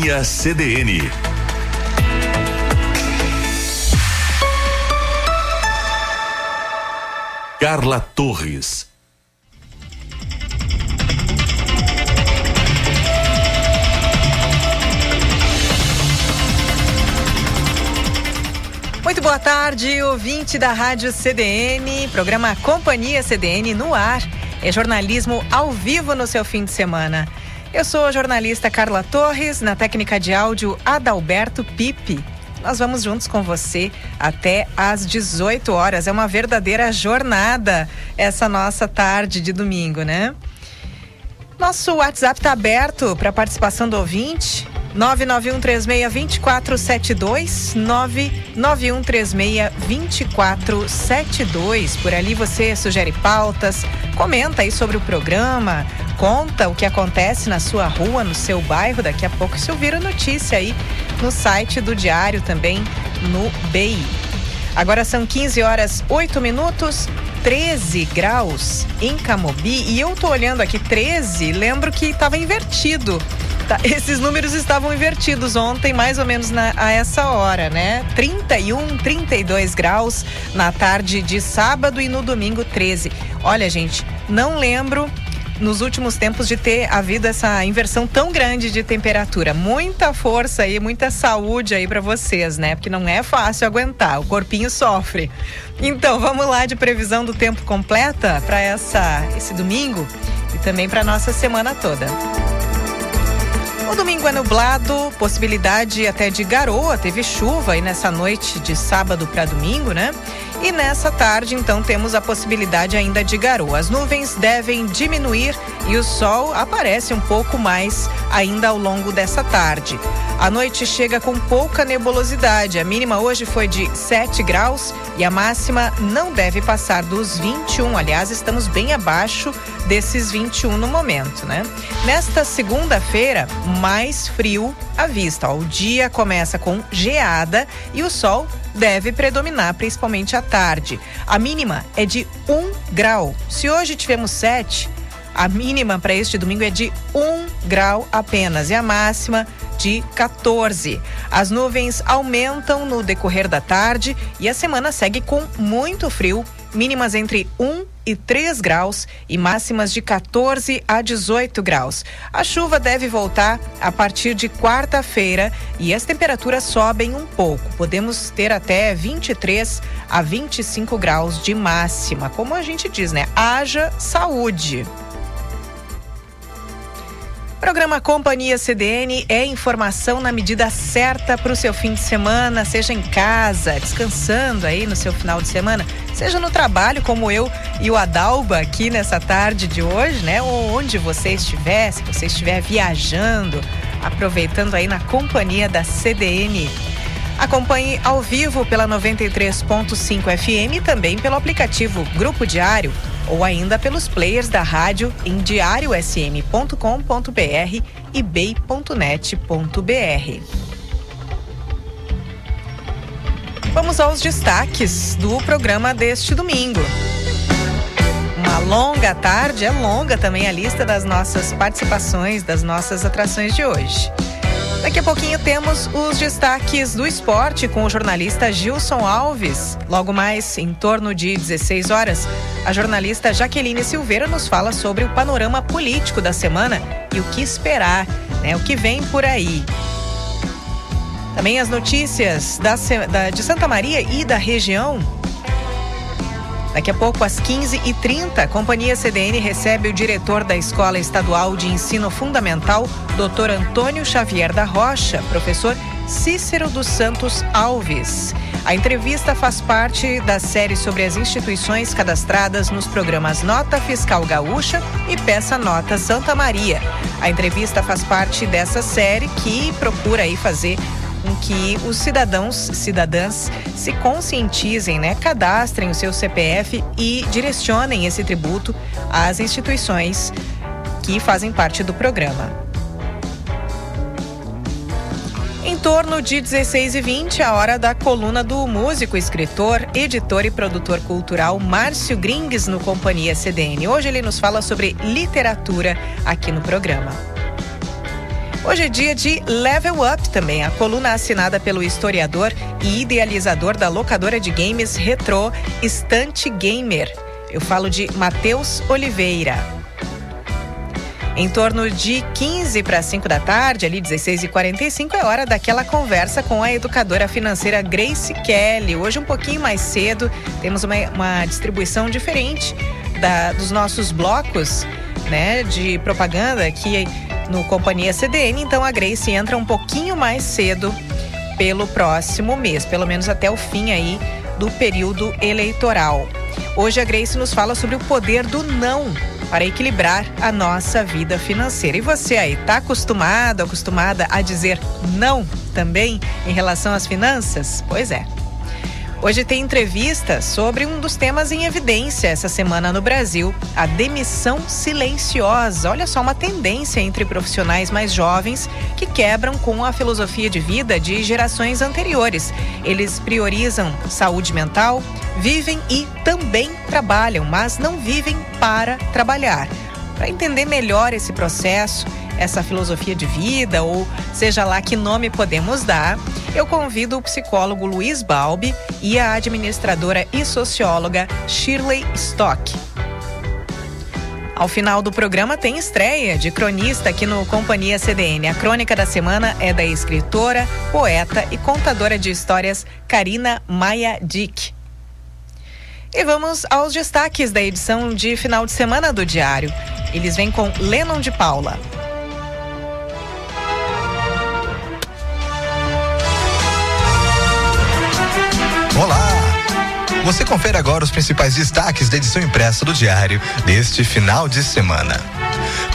Companhia CDN. Carla Torres. Muito boa tarde, ouvinte da Rádio CDN, programa Companhia CDN no ar. É jornalismo ao vivo no seu fim de semana. Eu sou a jornalista Carla Torres, na técnica de áudio Adalberto Pipe. Nós vamos juntos com você até às 18 horas. É uma verdadeira jornada essa nossa tarde de domingo, né? Nosso WhatsApp está aberto para participação do ouvinte. 991362472 991362472 Por ali você sugere pautas, comenta aí sobre o programa, conta o que acontece na sua rua, no seu bairro. Daqui a pouco isso vira notícia aí no site do Diário também no BI. Agora são 15 horas 8 minutos. 13 graus em Camobi e eu tô olhando aqui 13, lembro que estava invertido Tá, esses números estavam invertidos ontem, mais ou menos na, a essa hora, né? 31, 32 graus na tarde de sábado e no domingo 13. Olha, gente, não lembro nos últimos tempos de ter havido essa inversão tão grande de temperatura. Muita força aí, muita saúde aí para vocês, né? Porque não é fácil aguentar, o corpinho sofre. Então, vamos lá de previsão do tempo completa para essa esse domingo e também para nossa semana toda. O domingo é nublado, possibilidade até de garoa, teve chuva aí nessa noite de sábado para domingo, né? E nessa tarde, então, temos a possibilidade ainda de garoa. As nuvens devem diminuir e o sol aparece um pouco mais ainda ao longo dessa tarde. A noite chega com pouca nebulosidade. A mínima hoje foi de 7 graus e a máxima não deve passar dos 21. Aliás, estamos bem abaixo desses 21 no momento, né? Nesta segunda-feira, mais frio à vista. O dia começa com geada e o sol deve predominar, principalmente à tarde. A mínima é de 1 grau. Se hoje tivemos 7, a mínima para este domingo é de 1 grau apenas e a máxima de 14. As nuvens aumentam no decorrer da tarde e a semana segue com muito frio, mínimas entre 1 e 3 graus e máximas de 14 a 18 graus. A chuva deve voltar a partir de quarta-feira e as temperaturas sobem um pouco. Podemos ter até 23 a 25 graus de máxima. Como a gente diz, né? Haja saúde. Programa Companhia CDN é informação na medida certa para o seu fim de semana, seja em casa, descansando aí no seu final de semana, seja no trabalho, como eu e o Adalba aqui nessa tarde de hoje, né? Ou onde você estiver, se você estiver viajando, aproveitando aí na companhia da CDN. Acompanhe ao vivo pela 93.5 FM e também pelo aplicativo Grupo Diário ou ainda pelos players da rádio em diariosm.com.br e bay.net.br. Vamos aos destaques do programa deste domingo. Uma longa tarde, é longa também a lista das nossas participações, das nossas atrações de hoje. Daqui a pouquinho temos os destaques do esporte com o jornalista Gilson Alves. Logo mais, em torno de 16 horas, a jornalista Jaqueline Silveira nos fala sobre o panorama político da semana e o que esperar, né? O que vem por aí. Também as notícias da, da, de Santa Maria e da região Daqui a pouco, às 15h30, a Companhia CDN recebe o diretor da Escola Estadual de Ensino Fundamental, Dr. Antônio Xavier da Rocha, professor Cícero dos Santos Alves. A entrevista faz parte da série sobre as instituições cadastradas nos programas Nota Fiscal Gaúcha e Peça Nota Santa Maria. A entrevista faz parte dessa série que procura aí fazer com que os cidadãos, cidadãs se conscientizem, né, cadastrem o seu CPF e direcionem esse tributo às instituições que fazem parte do programa. Em torno de 16 e 20 a hora da coluna do músico, escritor, editor e produtor cultural Márcio Gringues no Companhia CDN. Hoje ele nos fala sobre literatura aqui no programa. Hoje é dia de Level Up também, a coluna assinada pelo historiador e idealizador da locadora de games retrô Estante Gamer. Eu falo de Matheus Oliveira. Em torno de 15 para 5 da tarde, ali 16 e 45 é hora daquela conversa com a educadora financeira Grace Kelly. Hoje um pouquinho mais cedo, temos uma, uma distribuição diferente da, dos nossos blocos né, de propaganda aqui no Companhia CDN, então a Grace entra um pouquinho mais cedo pelo próximo mês, pelo menos até o fim aí do período eleitoral. Hoje a Grace nos fala sobre o poder do não para equilibrar a nossa vida financeira. E você aí, tá acostumado, acostumada a dizer não também em relação às finanças? Pois é. Hoje tem entrevista sobre um dos temas em evidência essa semana no Brasil, a demissão silenciosa. Olha só, uma tendência entre profissionais mais jovens que quebram com a filosofia de vida de gerações anteriores. Eles priorizam saúde mental, vivem e também trabalham, mas não vivem para trabalhar. Para entender melhor esse processo, essa filosofia de vida, ou seja lá que nome podemos dar, eu convido o psicólogo Luiz Balbi e a administradora e socióloga Shirley Stock. Ao final do programa tem estreia de cronista aqui no Companhia CDN. A crônica da semana é da escritora, poeta e contadora de histórias Karina Maia Dick. E vamos aos destaques da edição de final de semana do Diário. Eles vêm com Lennon de Paula. Você confere agora os principais destaques da edição impressa do Diário deste final de semana.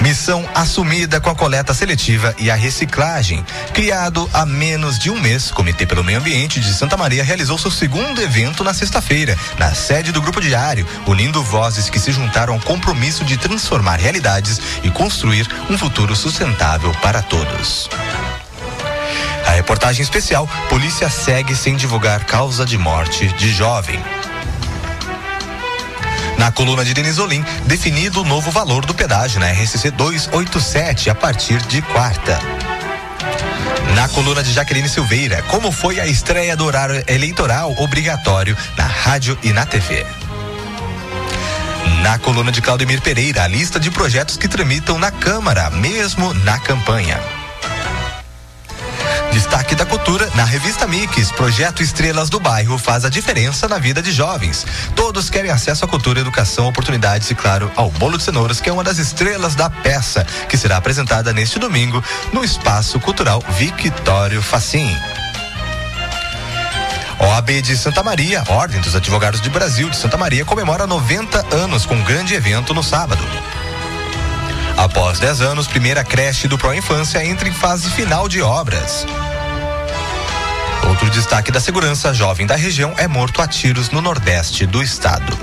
Missão assumida com a coleta seletiva e a reciclagem. Criado há menos de um mês, o Comitê pelo Meio Ambiente de Santa Maria realizou seu segundo evento na sexta-feira, na sede do Grupo Diário, unindo vozes que se juntaram ao compromisso de transformar realidades e construir um futuro sustentável para todos. A reportagem especial: Polícia segue sem divulgar causa de morte de jovem. Na coluna de Denis Olim, definido o novo valor do pedágio na RCC 287 a partir de quarta. Na coluna de Jaqueline Silveira, como foi a estreia do horário eleitoral obrigatório na rádio e na TV. Na coluna de Claudemir Pereira, a lista de projetos que tramitam na Câmara, mesmo na campanha. Destaque da cultura na revista Mix. Projeto Estrelas do Bairro faz a diferença na vida de jovens. Todos querem acesso à cultura, educação, oportunidades e, claro, ao bolo de cenouras, que é uma das estrelas da peça, que será apresentada neste domingo no Espaço Cultural Victório Facim. OAB de Santa Maria, Ordem dos Advogados de Brasil de Santa Maria, comemora 90 anos com um grande evento no sábado. Após 10 anos, primeira creche do Pro Infância entra em fase final de obras. Outro destaque da segurança: jovem da região é morto a tiros no nordeste do estado.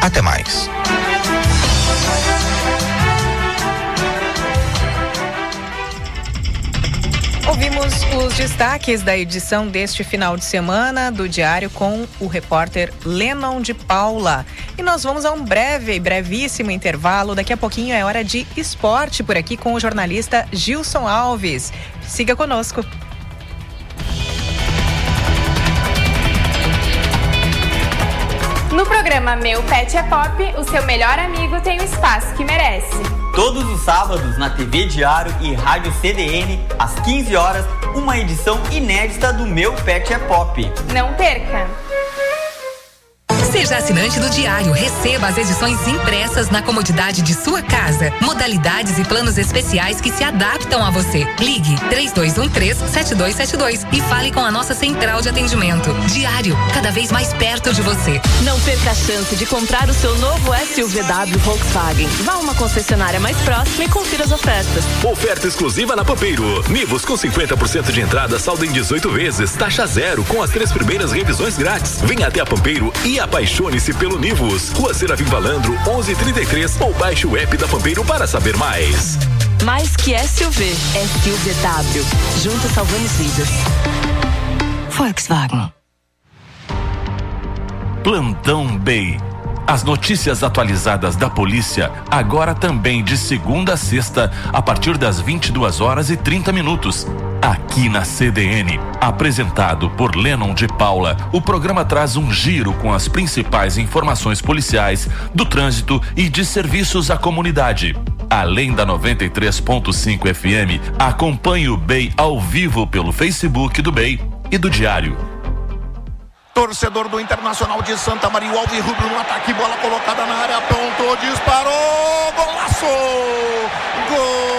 Até mais. Ouvimos os destaques da edição deste final de semana do Diário com o repórter Lennon de Paula. E nós vamos a um breve, brevíssimo intervalo. Daqui a pouquinho é hora de esporte por aqui com o jornalista Gilson Alves. Siga conosco. No programa Meu Pet é Pop, o seu melhor amigo tem o espaço que merece. Todos os sábados na TV Diário e Rádio CDN, às 15 horas, uma edição inédita do Meu Pet é Pop. Não perca! Seja assinante do Diário, receba as edições impressas na comodidade de sua casa. Modalidades e planos especiais que se adaptam a você. Ligue 3213-7272 e fale com a nossa central de atendimento. Diário, cada vez mais perto de você. Não perca a chance de comprar o seu novo SUVW Volkswagen. Vá a uma concessionária mais próxima e confira as ofertas. Oferta exclusiva na Pampeiro. Nivus com 50% de entrada, saldo em 18 vezes, taxa zero, com as três primeiras revisões grátis. Venha até a Pampeiro e apaixone Apaixone-se pelo Nivus. Rua Serafim Valandro, 1133 ou baixe o app da Pampeiro para saber mais. Mais que SUV, SUVW. Juntos salvamos vidas. Volkswagen. Plantão Bay As notícias atualizadas da polícia, agora também de segunda a sexta, a partir das 22 horas e 30 minutos. Aqui na CDN, apresentado por Lennon de Paula, o programa traz um giro com as principais informações policiais, do trânsito e de serviços à comunidade. Além da 93.5 FM, acompanhe o BEI ao vivo pelo Facebook do BEI e do Diário. Torcedor do Internacional de Santa Maria, o Alves Rubro no ataque, bola colocada na área, apontou, disparou, golaço! Gol!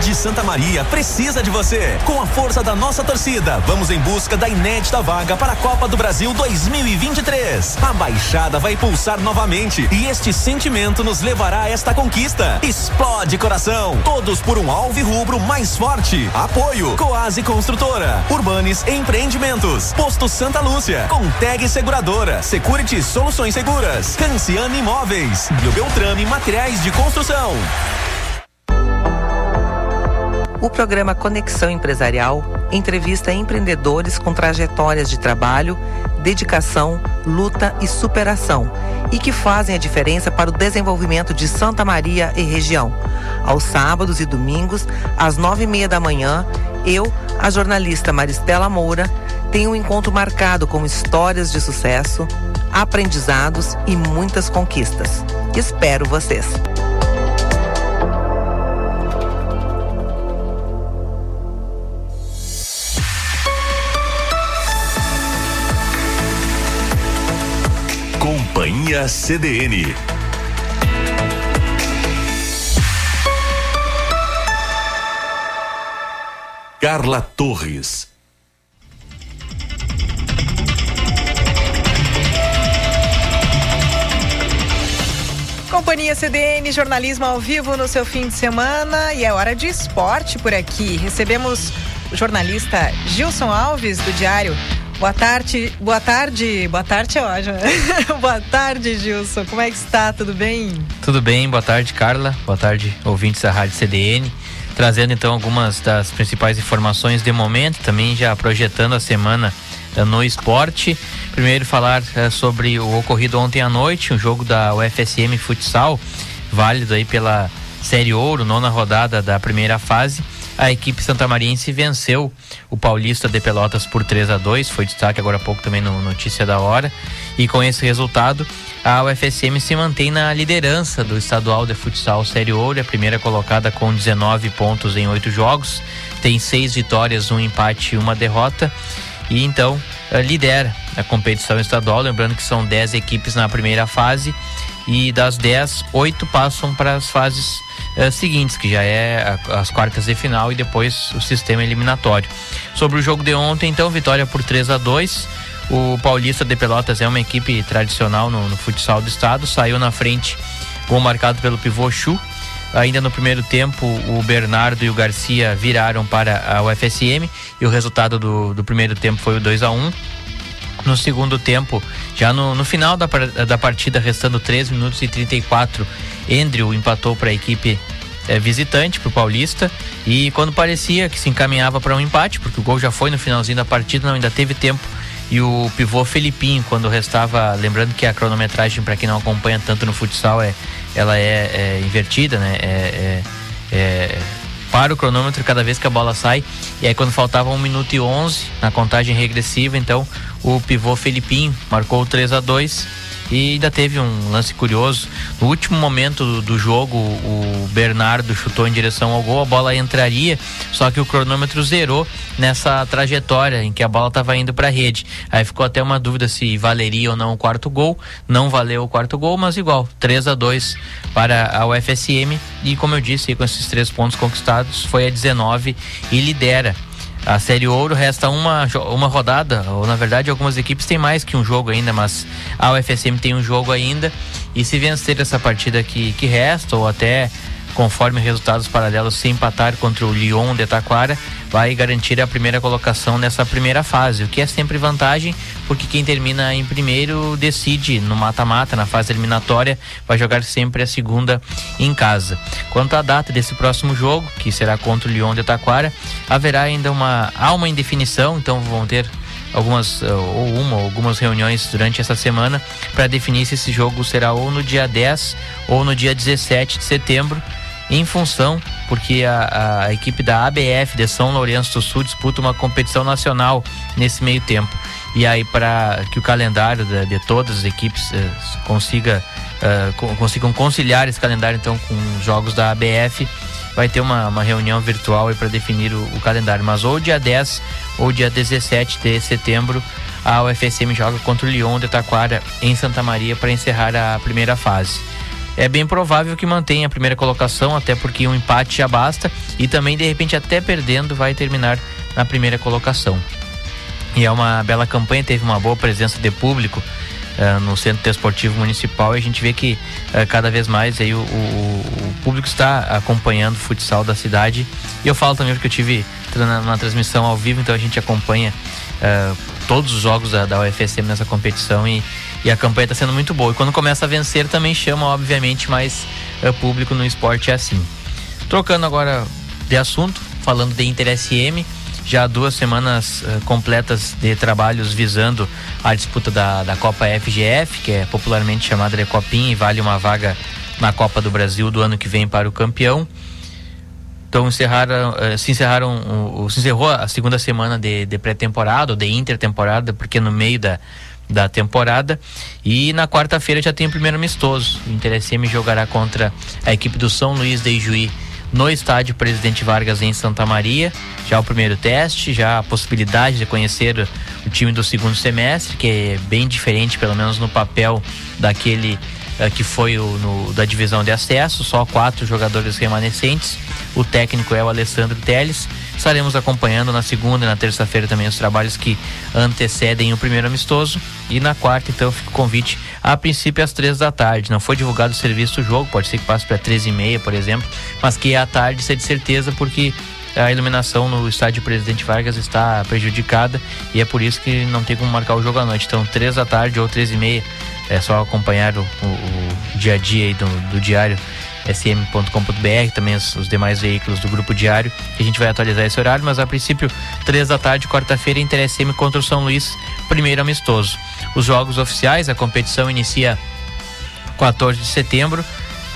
De Santa Maria precisa de você. Com a força da nossa torcida, vamos em busca da inédita vaga para a Copa do Brasil 2023. A Baixada vai pulsar novamente e este sentimento nos levará a esta conquista. Explode coração. Todos por um alvo rubro mais forte. Apoio. Coase Construtora. Urbanes Empreendimentos. Posto Santa Lúcia. Conteg Seguradora. Security Soluções Seguras. Canciane Imóveis. Biobeltrame Materiais de Construção. O programa Conexão Empresarial entrevista empreendedores com trajetórias de trabalho, dedicação, luta e superação e que fazem a diferença para o desenvolvimento de Santa Maria e região. Aos sábados e domingos, às nove e meia da manhã, eu, a jornalista Maristela Moura, tenho um encontro marcado com histórias de sucesso, aprendizados e muitas conquistas. Espero vocês! Companhia CDN. Carla Torres. Companhia CDN, jornalismo ao vivo no seu fim de semana e é hora de esporte por aqui. Recebemos o jornalista Gilson Alves do Diário Boa tarde, boa tarde, boa tarde, é ótimo. boa tarde, Gilson. Como é que está? Tudo bem? Tudo bem, boa tarde, Carla. Boa tarde, ouvintes da Rádio CDN. Trazendo então algumas das principais informações de momento, também já projetando a semana eh, no esporte. Primeiro falar eh, sobre o ocorrido ontem à noite, um jogo da UFSM Futsal, válido aí pela Série Ouro, nona rodada da primeira fase a equipe santamariense venceu o Paulista de Pelotas por 3 a 2 foi destaque agora há pouco também no Notícia da Hora. E com esse resultado, a UFSM se mantém na liderança do estadual de futsal Série Ouro, a primeira colocada com 19 pontos em oito jogos, tem seis vitórias, um empate e uma derrota. E então eh, lidera a competição estadual, lembrando que são 10 equipes na primeira fase e das 10, oito passam para as fases uh, seguintes, que já é a, as quartas de final e depois o sistema eliminatório. Sobre o jogo de ontem, então, vitória por 3 a 2 O Paulista de Pelotas é uma equipe tradicional no, no futsal do estado, saiu na frente, gol marcado pelo pivô Chu. Ainda no primeiro tempo, o Bernardo e o Garcia viraram para a UFSM e o resultado do, do primeiro tempo foi o 2 a 1 no segundo tempo, já no, no final da, da partida, restando 3 minutos e 34, Andrew empatou para a equipe é, visitante, para o Paulista. E quando parecia que se encaminhava para um empate, porque o gol já foi no finalzinho da partida, não ainda teve tempo. E o pivô Felipinho, quando restava, lembrando que a cronometragem, para quem não acompanha tanto no futsal, é, ela é, é invertida, né? É, é, é para o cronômetro cada vez que a bola sai. E aí, quando faltava 1 minuto e 11 na contagem regressiva, então o pivô Felipinho marcou 3 a 2 e ainda teve um lance curioso. No último momento do jogo, o Bernardo chutou em direção ao gol, a bola entraria, só que o cronômetro zerou nessa trajetória em que a bola estava indo para a rede. Aí ficou até uma dúvida se valeria ou não o quarto gol. Não valeu o quarto gol, mas igual, 3 a 2 para a UFSM. E como eu disse, com esses três pontos conquistados, foi a 19 e lidera a Série Ouro resta uma, uma rodada, ou na verdade algumas equipes têm mais que um jogo ainda, mas a UFSM tem um jogo ainda. E se vencer essa partida que, que resta, ou até conforme resultados paralelos, se empatar contra o Lyon de Taquara, vai garantir a primeira colocação nessa primeira fase, o que é sempre vantagem, porque quem termina em primeiro decide no mata-mata, na fase eliminatória, vai jogar sempre a segunda em casa. Quanto à data desse próximo jogo, que será contra o Lyon de Taquara, haverá ainda uma há uma indefinição, então vão ter algumas eh, ou uma algumas reuniões durante essa semana para definir se esse jogo será ou no dia 10 ou no dia 17 de setembro em função porque a, a, equipe da ABF de São Lourenço do Sul disputa uma competição nacional nesse meio tempo. E aí, para que o calendário de, de, todas as equipes eh, consiga, eh, consigam conciliar esse calendário então com os jogos da ABF, vai ter uma, uma reunião virtual para definir o, o, calendário. Mas ou dia 10 ou dia 17 de setembro, a UFSM joga contra o Lyon de Taquara em Santa Maria para encerrar a primeira fase é bem provável que mantenha a primeira colocação, até porque um empate já basta e também de repente até perdendo vai terminar na primeira colocação. E é uma bela campanha, teve uma boa presença de público uh, no Centro Desportivo Municipal e a gente vê que uh, cada vez mais aí o, o, o, público está acompanhando o futsal da cidade. E eu falo também porque eu tive na, na transmissão ao vivo, então a gente acompanha uh, todos os jogos da, da UFSM nessa competição e e a campanha está sendo muito boa. E quando começa a vencer, também chama, obviamente, mais uh, público no esporte é assim. Trocando agora de assunto, falando de Inter SM, já duas semanas uh, completas de trabalhos visando a disputa da, da Copa FGF, que é popularmente chamada de Copinha e vale uma vaga na Copa do Brasil do ano que vem para o campeão. Então encerraram, uh, se encerraram, se encerrou a segunda semana de, de pré-temporada ou de intertemporada, porque no meio da, da temporada. E na quarta-feira já tem o primeiro amistoso. O Inter SM jogará contra a equipe do São Luís de Ijuí no estádio Presidente Vargas em Santa Maria. Já o primeiro teste, já a possibilidade de conhecer o time do segundo semestre, que é bem diferente, pelo menos no papel, daquele uh, que foi o no, da divisão de acesso. Só quatro jogadores remanescentes. O técnico é o Alessandro Teles. Estaremos acompanhando na segunda e na terça-feira também os trabalhos que antecedem o primeiro amistoso. E na quarta, então, fica o convite a princípio às três da tarde. Não foi divulgado o serviço do jogo, pode ser que passe para três e meia, por exemplo, mas que é à tarde, isso é de certeza, porque a iluminação no estádio Presidente Vargas está prejudicada e é por isso que não tem como marcar o jogo à noite. Então, três da tarde ou três e meia, é só acompanhar o, o, o dia a dia do, do diário sm.com.br, também os, os, demais veículos do Grupo Diário. A gente vai atualizar esse horário, mas a princípio, três da tarde, quarta-feira, Inter SM contra o São Luís, primeiro amistoso. Os jogos oficiais, a competição inicia 14 de setembro.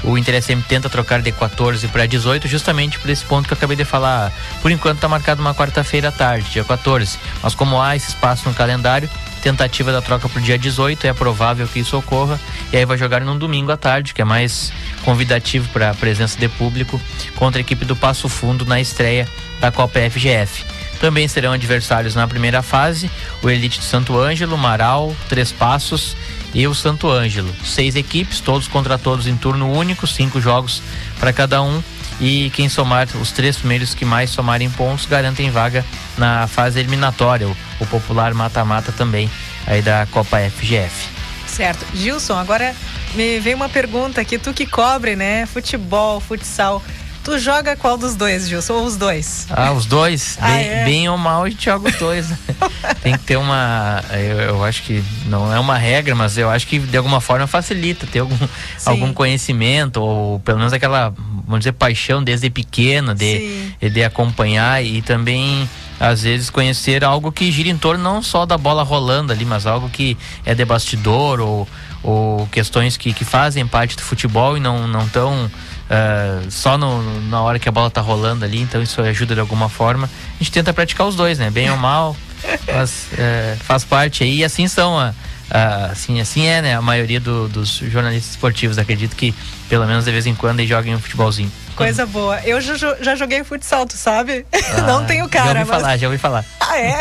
O Inter SM tenta trocar de 14 para 18, justamente por esse ponto que eu acabei de falar. Por enquanto está marcado uma quarta-feira à tarde, dia 14. Mas como há esse espaço no calendário, tentativa da troca para o dia 18, é provável que isso ocorra. E aí vai jogar num domingo à tarde, que é mais convidativo para a presença de público, contra a equipe do Passo Fundo na estreia da Copa FGF. Também serão adversários na primeira fase o Elite de Santo Ângelo, Marau, Três Passos e o Santo Ângelo. Seis equipes, todos contra todos em turno único, cinco jogos para cada um. E quem somar os três primeiros que mais somarem pontos garantem vaga na fase eliminatória, o, popular mata-mata também aí da Copa FGF. Certo. Gilson, agora me veio uma pergunta aqui, tu que cobre, né? Futebol, futsal. Tu joga qual dos dois, Gilson? Ou os dois? Ah, os dois? Ah, bem, é? bem, ou mal, a gente joga os dois. Né? Tem que ter uma. Eu, eu, acho que não é uma regra, mas eu acho que de alguma forma facilita ter algum, algum conhecimento, ou pelo menos aquela, vamos dizer, paixão desde pequeno, de, de acompanhar e também às vezes conhecer algo que gira em torno não só da bola rolando ali, mas algo que é de bastidor ou, ou questões que, que fazem parte do futebol e não não tão uh, só no, na hora que a bola tá rolando ali, então isso ajuda de alguma forma. A gente tenta praticar os dois, né? Bem ou mal, mas uh, faz parte aí e assim são a, assim, assim é, né? A maioria do, dos jornalistas esportivos, acredito que pelo menos de vez em quando joguem um futebolzinho. Coisa boa. Eu já, joguei futsal, tu sabe? Ah, não tenho cara. Já ouvi mas... falar, já ouvi falar. Ah, é?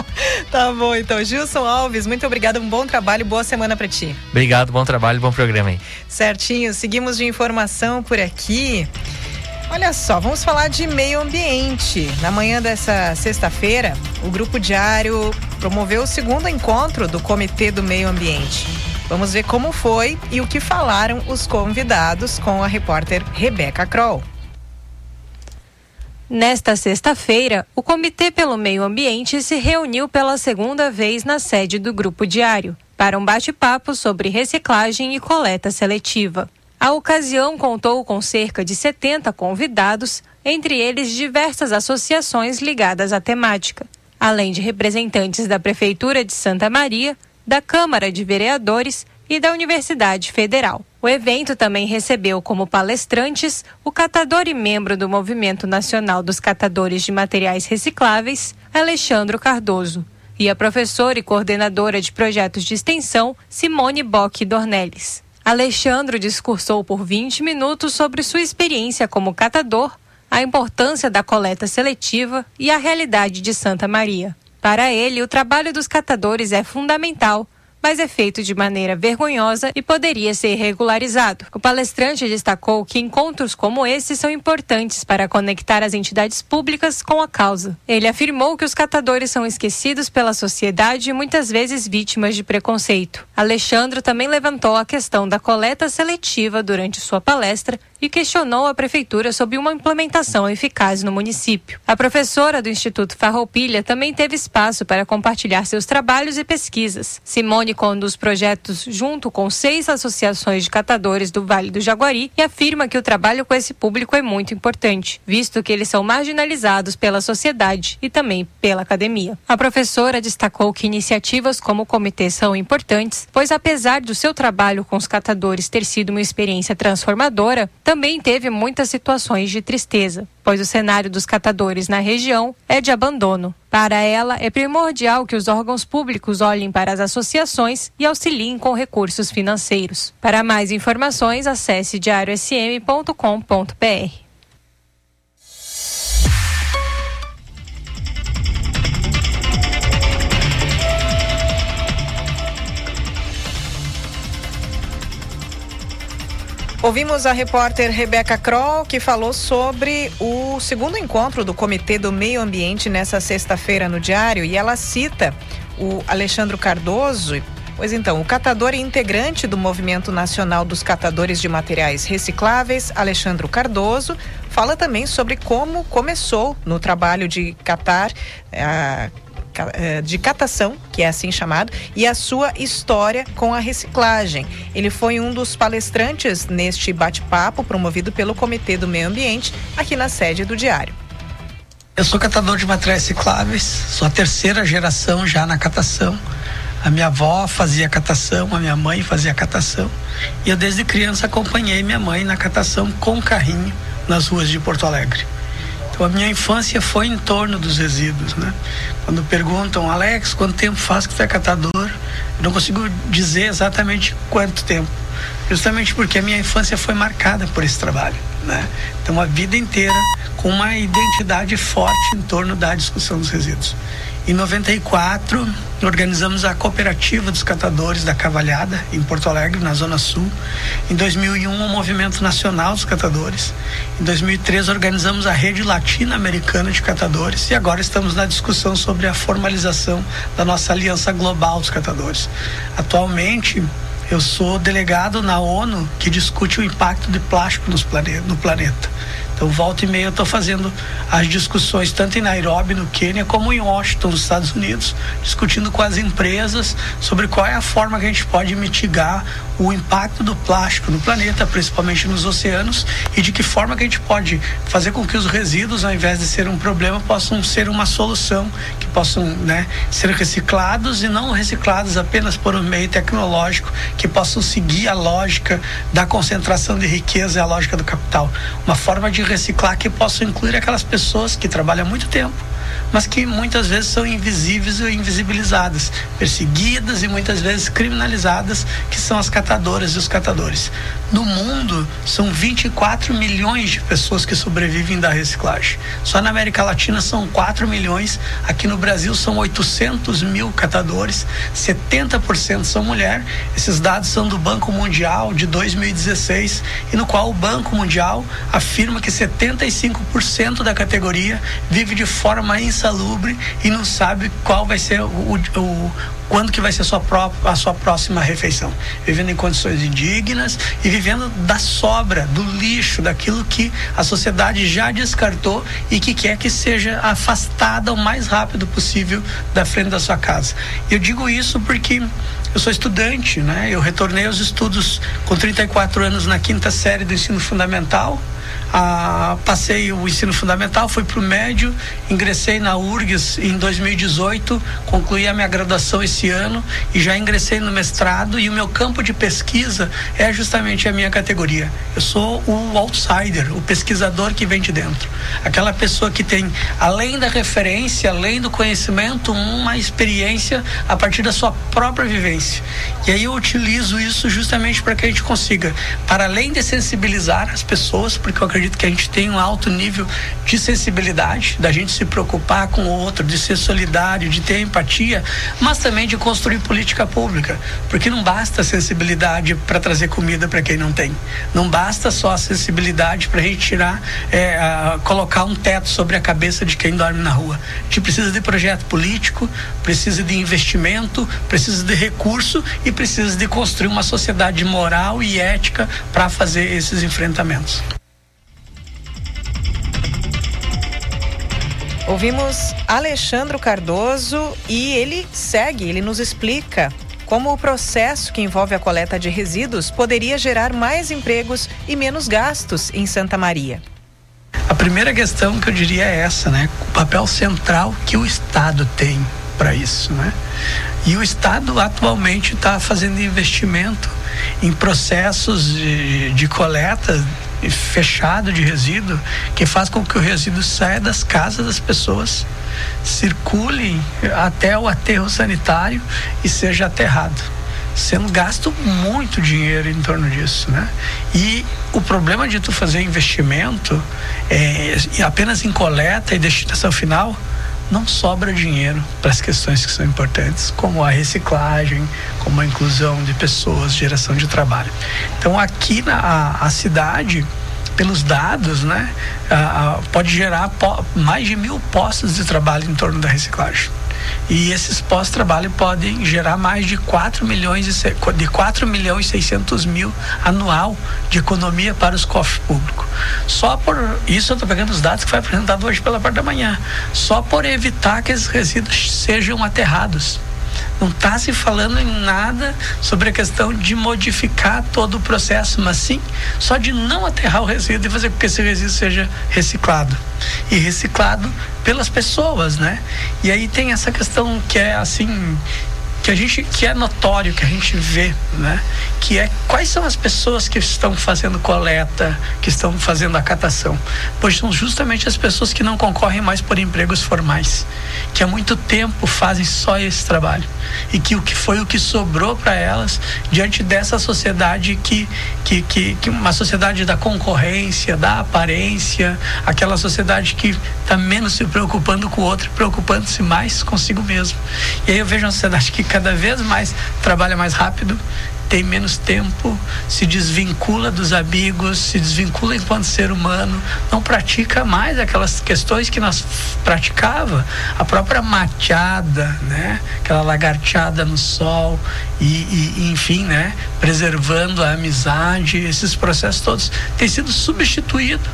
tá bom, então. Gilson Alves, muito obrigado. Um bom trabalho, boa semana para ti. Obrigado, bom trabalho, bom programa aí. Certinho. Seguimos de informação por aqui. Olha só, vamos falar de meio ambiente. Na manhã dessa sexta-feira, o Grupo Diário promoveu o segundo encontro do Comitê do Meio Ambiente. Vamos ver como foi e o que falaram os convidados com a repórter Rebeca Kroll. Nesta sexta-feira, o Comitê pelo Meio Ambiente se reuniu pela segunda vez na sede do Grupo Diário para um bate-papo sobre reciclagem e coleta seletiva. A ocasião contou com cerca de 70 convidados, entre eles diversas associações ligadas à temática, além de representantes da Prefeitura de Santa Maria, da Câmara de Vereadores e da Universidade Federal. O evento também recebeu como palestrantes o catador e membro do Movimento Nacional dos Catadores de Materiais Recicláveis, Alexandro Cardoso, e a professora e coordenadora de projetos de extensão, Simone Bock Dornelles. Alexandro discursou por 20 minutos sobre sua experiência como catador, a importância da coleta seletiva e a realidade de Santa Maria. Para ele, o trabalho dos catadores é fundamental mas é feito de maneira vergonhosa e poderia ser regularizado. O palestrante destacou que encontros como esse são importantes para conectar as entidades públicas com a causa. Ele afirmou que os catadores são esquecidos pela sociedade e muitas vezes vítimas de preconceito. Alexandre também levantou a questão da coleta seletiva durante sua palestra e questionou a prefeitura sobre uma implementação eficaz no município. A professora do Instituto Farroupilha também teve espaço para compartilhar seus trabalhos e pesquisas. Simone conduz projetos junto com seis associações de catadores do Vale do Jaguari e afirma que o trabalho com esse público é muito importante, visto que eles são marginalizados pela sociedade e também pela academia. A professora destacou que iniciativas como o comitê são importantes, pois apesar do seu trabalho com os catadores ter sido uma experiência transformadora, também teve muitas situações de tristeza, pois o cenário dos catadores na região é de abandono. Para ela, é primordial que os órgãos públicos olhem para as associações e auxiliem com recursos financeiros. Para mais informações, acesse diariosm.com.br. Ouvimos a repórter Rebeca Kroll, que falou sobre o segundo encontro do Comitê do Meio Ambiente nessa sexta-feira no Diário, e ela cita o Alexandre Cardoso. Pois então, o catador e integrante do Movimento Nacional dos Catadores de Materiais Recicláveis, Alexandre Cardoso, fala também sobre como começou no trabalho de catar. Uh, eh, de catação, que é assim chamado, e a sua história com a reciclagem. Ele foi um dos palestrantes neste bate-papo promovido pelo Comitê do Meio Ambiente aqui na sede do Diário. Eu sou catador de materiais recicláveis, sou a terceira geração já na catação. A minha avó fazia catação, a minha mãe fazia catação. E eu desde criança acompanhei minha mãe na catação com carrinho nas ruas de Porto Alegre. A minha infância foi em torno dos resíduos, né? Quando perguntam, Alex, quanto tempo faz que tu é catador? Eu não consigo dizer exatamente quanto tempo. Justamente porque a minha infância foi marcada por esse trabalho, né? Então a vida inteira com uma identidade forte em torno da discussão dos resíduos. Em 94, organizamos a Cooperativa dos Catadores da Cavalhada, em Porto Alegre, na Zona Sul. Em 2001, o Movimento Nacional dos Catadores. Em 2003, organizamos a Rede Latino-Americana de Catadores. E agora estamos na discussão sobre a formalização da nossa Aliança Global dos Catadores. Atualmente, eu sou delegado na ONU que discute o impacto de plástico no planeta. Então, volta e meia, eu estou fazendo as discussões tanto em Nairobi, no Quênia, como em Washington, nos Estados Unidos, discutindo com as empresas sobre qual é a forma que a gente pode mitigar o impacto do plástico no planeta, principalmente nos oceanos, e de que forma que a gente pode fazer com que os resíduos, ao invés de ser um problema, possam ser uma solução, que possam né, ser reciclados e não reciclados apenas por um meio tecnológico, que possam seguir a lógica da concentração de riqueza e a lógica do capital. Uma forma de reciclar que possa incluir aquelas pessoas que trabalham muito tempo, mas que muitas vezes são invisíveis ou invisibilizadas, perseguidas e muitas vezes criminalizadas, que são as catadoras e os catadores. No mundo, são 24 milhões de pessoas que sobrevivem da reciclagem. Só na América Latina são 4 milhões, aqui no Brasil são 800 mil catadores, 70% são mulher. Esses dados são do Banco Mundial de 2016, e no qual o Banco Mundial afirma que 75% da categoria vive de forma insalubre e não sabe qual vai ser o, o, quando que vai ser a sua, própria, a sua próxima refeição. Vivendo em condições indignas e vivendo da sobra, do lixo, daquilo que a sociedade já descartou e que quer que seja afastada o mais rápido possível da frente da sua casa. Eu digo isso porque eu sou estudante, né? Eu retornei aos estudos com 34 anos na quinta série do ensino fundamental ah, passei o ensino fundamental, fui para o médio, ingressei na URGS em 2018, concluí a minha graduação esse ano e já ingressei no mestrado e o meu campo de pesquisa é justamente a minha categoria. Eu sou o outsider, o pesquisador que vem de dentro. Aquela pessoa que tem, além da referência, além do conhecimento, uma experiência a partir da sua própria vivência. E aí eu utilizo isso justamente para que a gente consiga, para além de sensibilizar as pessoas, porque eu acredito acredito que a gente tem um alto nível de sensibilidade, da gente se preocupar com o outro, de ser solidário, de ter empatia, mas também de construir política pública. Porque não basta sensibilidade para trazer comida para quem não tem. Não basta só a sensibilidade para a gente tirar, é, a, colocar um teto sobre a cabeça de quem dorme na rua. A gente precisa de projeto político, precisa de investimento, precisa de recurso e precisa de construir uma sociedade moral e ética para fazer esses enfrentamentos. Ouvimos Alexandro Cardoso e ele segue, ele nos explica como o processo que envolve a coleta de resíduos poderia gerar mais empregos e menos gastos em Santa Maria. A primeira questão que eu diria é essa, né? O papel central que o Estado tem para isso, né? E o Estado atualmente está fazendo investimento em processos de, de coleta fechado de resíduo que faz com que o resíduo saia das casas das pessoas, circule até o aterro sanitário e seja aterrado. Sendo gasto muito dinheiro em torno disso, né? E o problema de tu fazer investimento é, apenas em coleta e destinação final não sobra dinheiro para as questões que são importantes, como a reciclagem, como a inclusão de pessoas, geração de trabalho. Então aqui na a, a cidade pelos dados, né, pode gerar mais de mil postos de trabalho em torno da reciclagem. E esses postos de trabalho podem gerar mais de 4 milhões e, de 4 milhões e 600 mil anual de economia para os cofres públicos. Só por isso eu estou pegando os dados que foi apresentado hoje pela parte da manhã. Só por evitar que esses resíduos sejam aterrados. Não está se falando em nada sobre a questão de modificar todo o processo, mas sim só de não aterrar o resíduo e fazer com que esse resíduo seja reciclado. E reciclado pelas pessoas, né? E aí tem essa questão que é assim que a gente que é notório que a gente vê, né? Que é quais são as pessoas que estão fazendo coleta, que estão fazendo a catação. Pois são justamente as pessoas que não concorrem mais por empregos formais, que há muito tempo fazem só esse trabalho e que o que foi o que sobrou para elas diante dessa sociedade que, que, que, que uma sociedade da concorrência, da aparência, aquela sociedade que está menos se preocupando com o outro, preocupando-se mais consigo mesmo. E aí eu vejo uma sociedade que cada vez mais trabalha mais rápido, tem menos tempo, se desvincula dos amigos, se desvincula enquanto ser humano, não pratica mais aquelas questões que nós praticava, a própria mateada, né? Aquela lagarteada no sol e, e enfim, né? Preservando a amizade, esses processos todos têm sido substituídos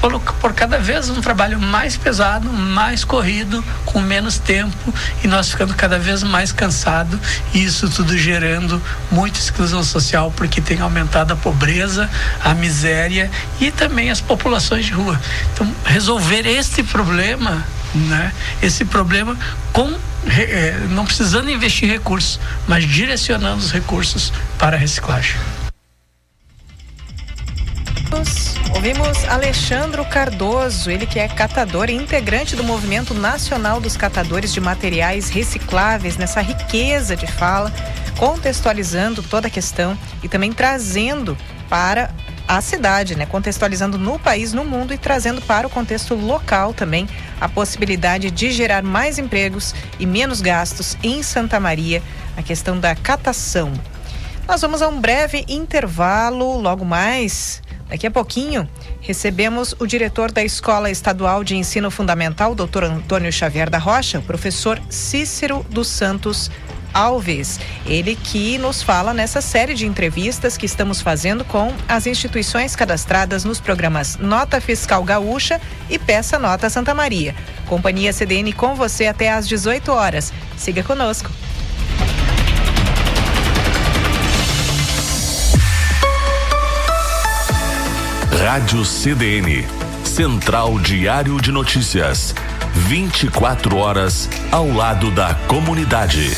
por, por cada vez um trabalho mais pesado, mais corrido, com menos tempo e nós ficando cada vez mais cansado e isso tudo gerando muita exclusão social porque tem aumentado a pobreza, a miséria e também as populações de rua. Então, resolver este problema, né? Esse problema com é, não precisando investir recursos, mas direcionando os recursos para a reciclagem. Ouvimos Alexandro Cardoso, ele que é catador e integrante do Movimento Nacional dos Catadores de Materiais Recicláveis, nessa riqueza de fala, contextualizando toda a questão e também trazendo para a cidade, né? Contextualizando no país, no mundo e trazendo para o contexto local também a possibilidade de gerar mais empregos e menos gastos em Santa Maria, a questão da catação. Nós vamos a um breve intervalo, logo mais Daqui a pouquinho, recebemos o diretor da Escola Estadual de Ensino Fundamental, Dr. Antônio Xavier da Rocha, o professor Cícero dos Santos Alves. Ele que nos fala nessa série de entrevistas que estamos fazendo com as instituições cadastradas nos programas Nota Fiscal Gaúcha e Peça Nota Santa Maria. Companhia CDN com você até às 18 horas. Siga conosco. Rádio CDN. Central Diário de Notícias. 24 horas ao lado da comunidade.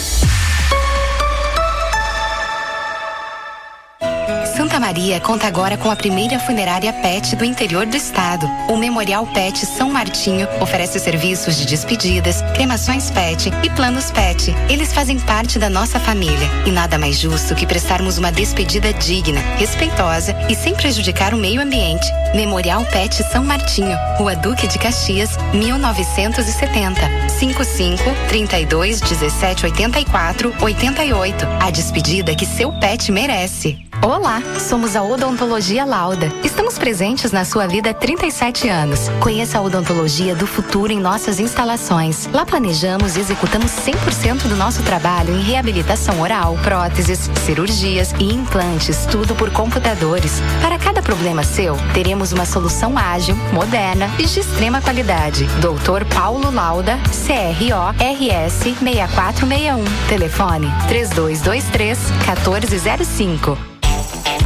Santa Maria conta agora com a primeira funerária PET do interior do estado. O Memorial PET São Martinho oferece serviços de despedidas, cremações PET e planos PET. Eles fazem parte da nossa família e nada mais justo que prestarmos uma despedida digna, respeitosa e sem prejudicar o meio ambiente. Memorial PET São Martinho, Rua Duque de Caxias, 1970. 55 32 17 84 88. A despedida que seu pet merece. Olá, somos a Odontologia Lauda. Estamos presentes na sua vida há 37 anos. Conheça a odontologia do futuro em nossas instalações. Lá planejamos e executamos 100% do nosso trabalho em reabilitação oral, próteses, cirurgias e implantes, tudo por computadores. Para cada problema seu, teremos uma solução ágil, moderna e de extrema qualidade. Doutor Paulo Lauda, CRO RS 6461. Telefone 3223 1405.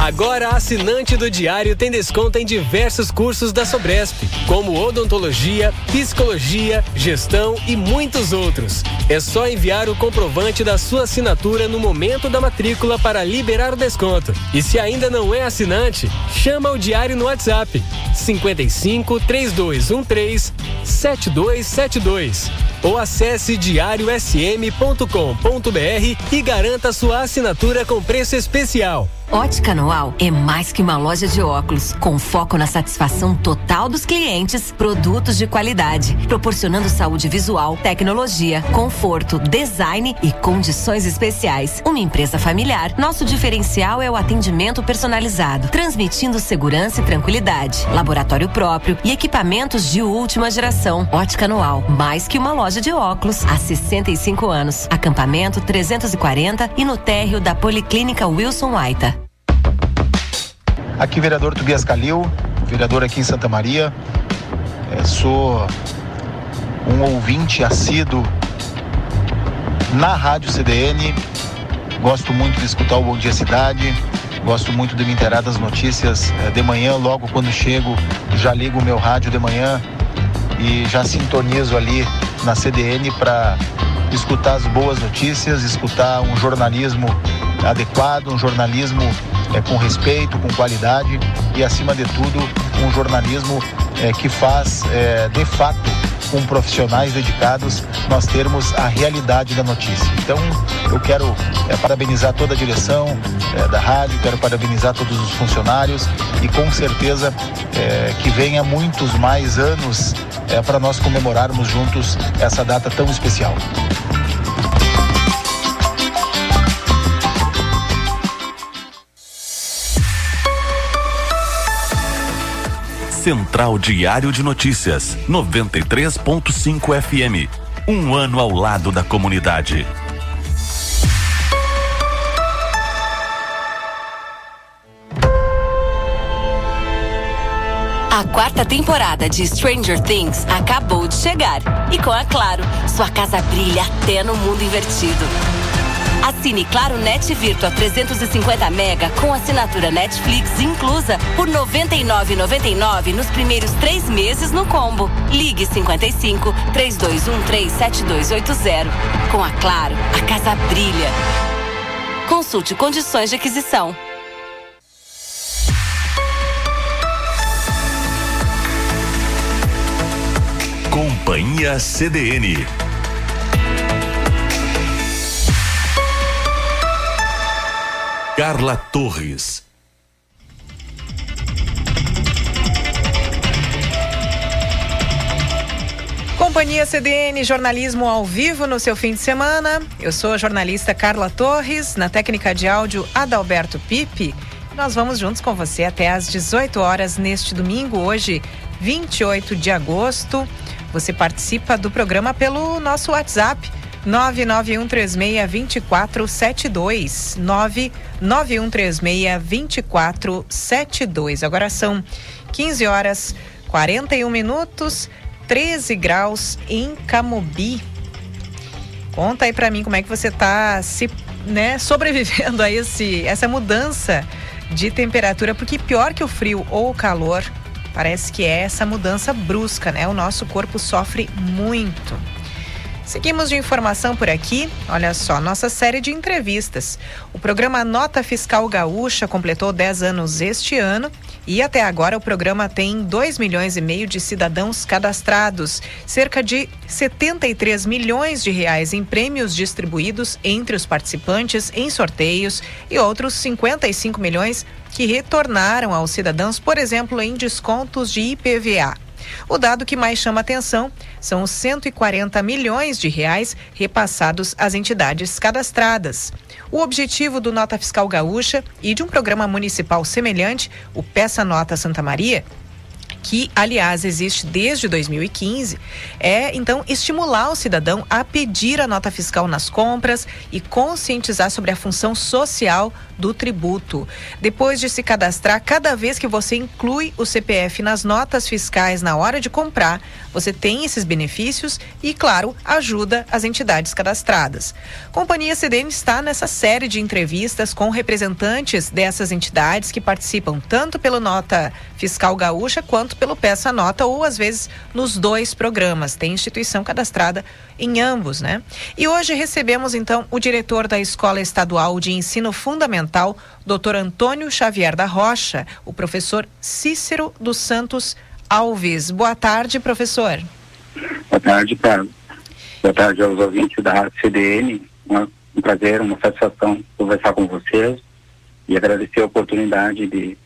Agora, assinante do Diário tem desconto em diversos cursos da Sobresp, como odontologia, psicologia, gestão e muitos outros. É só enviar o comprovante da sua assinatura no momento da matrícula para liberar o desconto. E se ainda não é assinante, chama o Diário no WhatsApp 55 3213 7272 ou acesse diariosm.com.br e garanta sua assinatura com preço especial. Ótica Anual é mais que uma loja de óculos, com foco na satisfação total dos clientes, produtos de qualidade, proporcionando saúde visual, tecnologia, conforto, design e condições especiais. Uma empresa familiar, nosso diferencial é o atendimento personalizado, transmitindo segurança e tranquilidade, laboratório próprio e equipamentos de última geração. Ótica Anual, mais que uma loja de óculos, há 65 anos. Acampamento 340 e no térreo da Policlínica Wilson Waita. Aqui, vereador Tobias Calil, vereador aqui em Santa Maria. É, sou um ouvinte assíduo na Rádio CDN. Gosto muito de escutar o Bom Dia Cidade. Gosto muito de me inteirar das notícias é, de manhã, logo quando chego, já ligo o meu rádio de manhã e já sintonizo ali na CDN para escutar as boas notícias, escutar um jornalismo adequado, um jornalismo é, com respeito, com qualidade e, acima de tudo, um jornalismo é, que faz, é, de fato, com profissionais dedicados, nós termos a realidade da notícia. Então, eu quero é, parabenizar toda a direção é, da rádio, quero parabenizar todos os funcionários e, com certeza, é, que venha muitos mais anos é, para nós comemorarmos juntos essa data tão especial. Central Diário de Notícias, 93.5 FM. Um ano ao lado da comunidade. A quarta temporada de Stranger Things acabou de chegar. E com a Claro, sua casa brilha até no mundo invertido. Assine Claro Net Virtua 350 mega com assinatura Netflix inclusa por R$ 99,99 nos primeiros três meses no combo. Ligue 55 3213 7280. Com a Claro, a casa brilha. Consulte condições de aquisição. Companhia CDN. Carla Torres. Companhia CDN, jornalismo ao vivo no seu fim de semana. Eu sou a jornalista Carla Torres, na técnica de áudio Adalberto Pipe. Nós vamos juntos com você até às 18 horas neste domingo, hoje, 28 de agosto. Você participa do programa pelo nosso WhatsApp 991362472. 991362472. Agora são 15 horas 41 minutos, 13 graus em Camobi. Conta aí para mim como é que você está se, né, sobrevivendo a esse essa mudança de temperatura, porque pior que o frio ou o calor, parece que é essa mudança brusca, né? O nosso corpo sofre muito. Seguimos de informação por aqui. Olha só, nossa série de entrevistas. O programa Nota Fiscal Gaúcha completou 10 anos este ano e até agora o programa tem 2 milhões e meio de cidadãos cadastrados, cerca de 73 milhões de reais em prêmios distribuídos entre os participantes em sorteios e outros 55 milhões que retornaram aos cidadãos, por exemplo, em descontos de IPVA. O dado que mais chama atenção são os 140 milhões de reais repassados às entidades cadastradas. O objetivo do Nota Fiscal Gaúcha e de um programa municipal semelhante, o Peça Nota Santa Maria, que, aliás, existe desde 2015, é então estimular o cidadão a pedir a nota fiscal nas compras e conscientizar sobre a função social do tributo. Depois de se cadastrar, cada vez que você inclui o CPF nas notas fiscais na hora de comprar, você tem esses benefícios e, claro, ajuda as entidades cadastradas. Companhia CDN está nessa série de entrevistas com representantes dessas entidades que participam tanto pelo Nota Fiscal Gaúcha quanto pelo Peça Nota ou às vezes nos dois programas. Tem instituição cadastrada em ambos, né? E hoje recebemos então o diretor da Escola Estadual de Ensino Fundamental, Dr. Antônio Xavier da Rocha, o professor Cícero dos Santos Alves. Boa tarde, professor. Boa tarde, Carlos. Boa tarde aos ouvintes da Rádio CDN. Um prazer, uma satisfação conversar com vocês e agradecer a oportunidade de,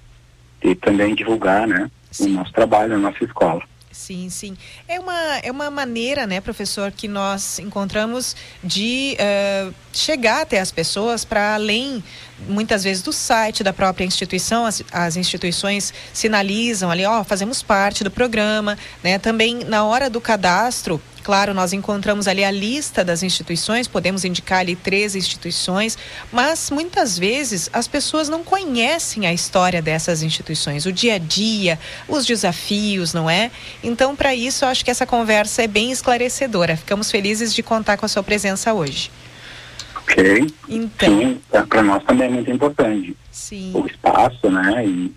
de também divulgar né, o nosso trabalho, a nossa escola. Sim, sim. É uma, é uma maneira, né, professor, que nós encontramos de uh, chegar até as pessoas para além, muitas vezes, do site da própria instituição. As, as instituições sinalizam ali, ó, fazemos parte do programa, né? Também na hora do cadastro, Claro, nós encontramos ali a lista das instituições, podemos indicar ali três instituições, mas muitas vezes as pessoas não conhecem a história dessas instituições, o dia a dia, os desafios, não é? Então, para isso, eu acho que essa conversa é bem esclarecedora. Ficamos felizes de contar com a sua presença hoje. Ok. Então. Sim, para nós também é muito importante. Sim. O espaço, né? E,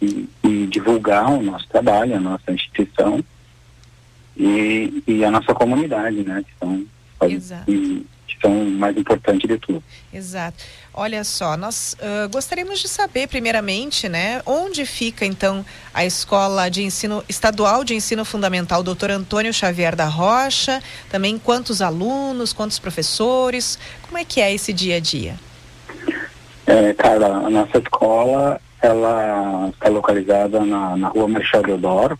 e, e divulgar o nosso trabalho, a nossa instituição e, e a nossa comunidade, né? Que são, Exato. que são mais importantes de tudo. Exato. Olha só, nós uh, gostaríamos de saber, primeiramente, né, onde fica então a escola de ensino estadual de ensino fundamental, doutor Antônio Xavier da Rocha, também quantos alunos, quantos professores, como é que é esse dia a dia? É, cara, a nossa escola, ela está localizada na, na rua Marechal Deodoro,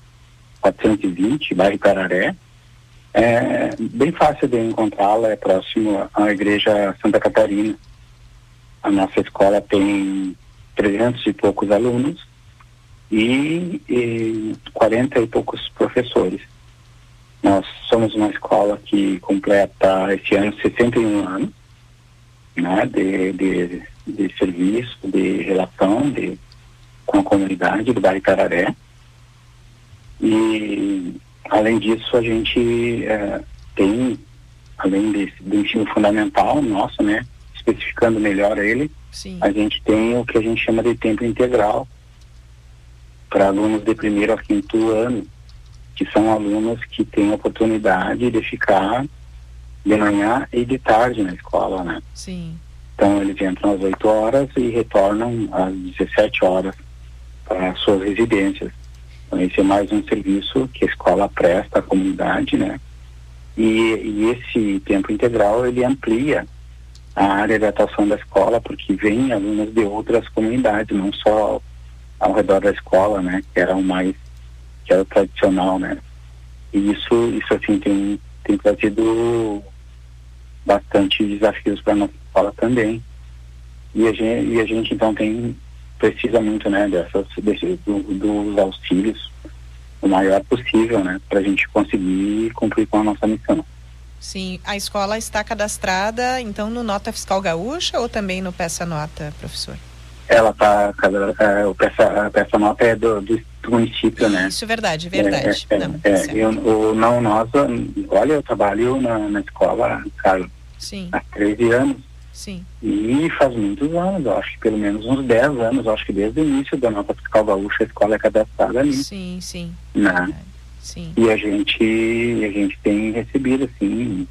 420, bairro Cararé. É bem fácil de encontrá-la, é próximo à igreja Santa Catarina. A nossa escola tem 300 e poucos alunos e, e 40 e poucos professores. Nós somos uma escola que completa esse ano 61 anos né, de, de, de serviço, de relação de, com a comunidade do bairro Cararé. E, além disso, a gente é, tem, além de, do ensino fundamental nosso, né, especificando melhor ele, Sim. a gente tem o que a gente chama de tempo integral para alunos de primeiro a quinto ano, que são alunos que têm oportunidade de ficar de manhã e de tarde na escola, né? Sim. Então eles entram às 8 horas e retornam às 17 horas para suas residências. Então, esse é mais um serviço que a escola presta à comunidade, né? E, e esse tempo integral, ele amplia a área de atuação da escola, porque vem alunos de outras comunidades, não só ao redor da escola, né? Que era o mais, que era o tradicional, né? E isso, isso assim, tem, tem trazido bastante desafios para nossa escola também. E a gente, e a gente então tem precisa muito, né, dessas, desse, do, dos auxílios o maior possível, né, para a gente conseguir cumprir com a nossa missão. Sim, a escola está cadastrada, então, no Nota Fiscal Gaúcha ou também no Peça Nota, professor? Ela está, é, o peça, a peça nota é do, do, município, né? Isso, verdade, verdade. É, é, não, é, eu, o, não, nós, olha, eu trabalho na, na escola, Sim. há 13 anos. Sim. E faz muitos anos, eu acho que pelo menos uns 10 anos, eu acho que desde o início da nota fiscal gaúcha a escola é cadastrada ali. Sim, sim. Né? Sim. E a gente, a gente tem recebido, assim,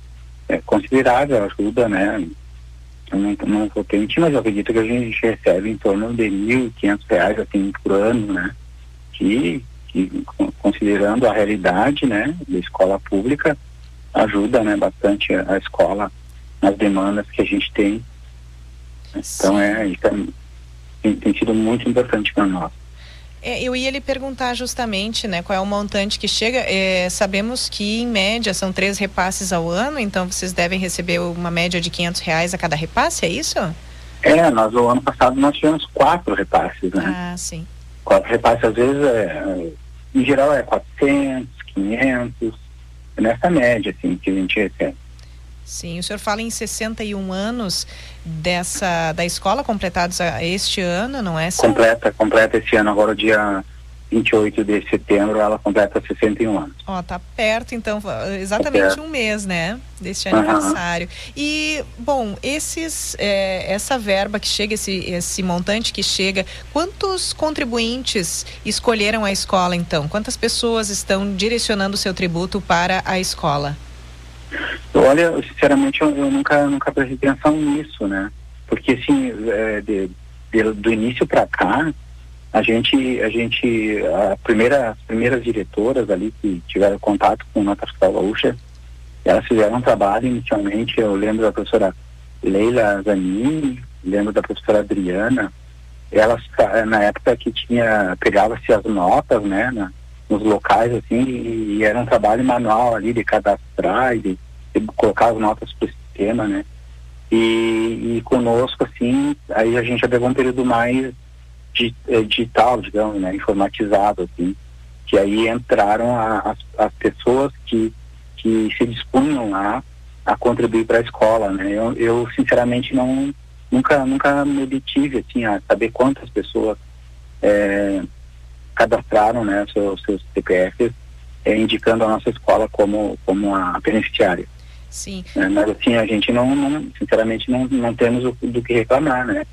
é, considerável ajuda, né? Eu não, não vou mentir, mas eu acredito que a gente recebe em torno de 1.500 reais, assim, por ano, né? Que, que, considerando a realidade, né, da escola pública, ajuda, né, bastante a escola nas demandas que a gente tem. Então é, é, tem, tem sido muito importante para nós. É, eu ia lhe perguntar justamente, né, qual é o montante que chega. É, sabemos que em média são três repasses ao ano, então vocês devem receber uma média de quinhentos reais a cada repasse, é isso? É, nós o ano passado nós tivemos quatro repasses, né? Ah, sim. Quatro repasses às vezes, é, em geral é 400, 500, nessa média assim que a gente recebe. Sim, o senhor fala em 61 anos dessa da escola completados este ano, não é? Completa, completa esse ano, agora dia 28 de setembro, ela completa 61 anos. Ó, oh, tá perto, então, exatamente tá um mês, né? Deste aniversário. Uhum. E, bom, esses, é, essa verba que chega, esse, esse montante que chega, quantos contribuintes escolheram a escola, então? Quantas pessoas estão direcionando o seu tributo para a escola? Olha, sinceramente, eu, eu nunca, nunca prestei atenção nisso, né? Porque, assim, é, de, de, do início para cá, a gente, a gente, a primeira, as primeiras diretoras ali que tiveram contato com Nota Fiscal Gaúcha, elas fizeram um trabalho inicialmente, eu lembro da professora Leila Zanini, lembro da professora Adriana, elas, na época que tinha, pegava-se as notas, né, na, nos locais, assim, e, e, era um trabalho manual ali de cadastrar e de, de colocar as notas para o sistema, né? E, e conosco, assim, aí a gente já pegou um período mais de, é, digital, digamos, né? Informatizado, assim, que aí entraram a, as, as pessoas que, que se dispunham a, a contribuir para a escola, né? Eu, eu, sinceramente, não, nunca, nunca me detive, assim, a saber quantas pessoas é, cadastraram né, seus, seus CPFs, é, indicando a nossa escola como, como a beneficiária. Sim. É, mas assim, a gente não, não sinceramente, não, não temos o, do que reclamar, né?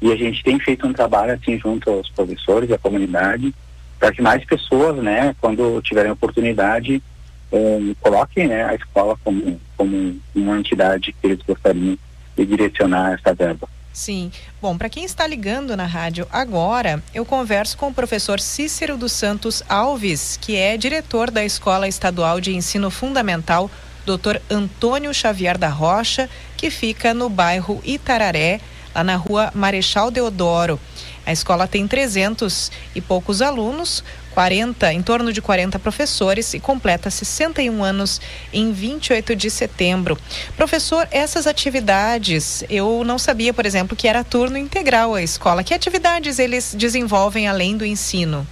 E a gente tem feito um trabalho assim junto aos professores e à comunidade para que mais pessoas, né, quando tiverem oportunidade, eh, coloquem né, a escola como, como uma entidade que eles gostariam de direcionar essa verba. Sim. Bom, para quem está ligando na rádio agora, eu converso com o professor Cícero dos Santos Alves, que é diretor da Escola Estadual de Ensino Fundamental, Dr. Antônio Xavier da Rocha, que fica no bairro Itararé, lá na rua Marechal Deodoro. A escola tem 300 e poucos alunos, 40, em torno de 40 professores e completa 61 anos em 28 de setembro. Professor, essas atividades, eu não sabia, por exemplo, que era turno integral a escola. Que atividades eles desenvolvem além do ensino?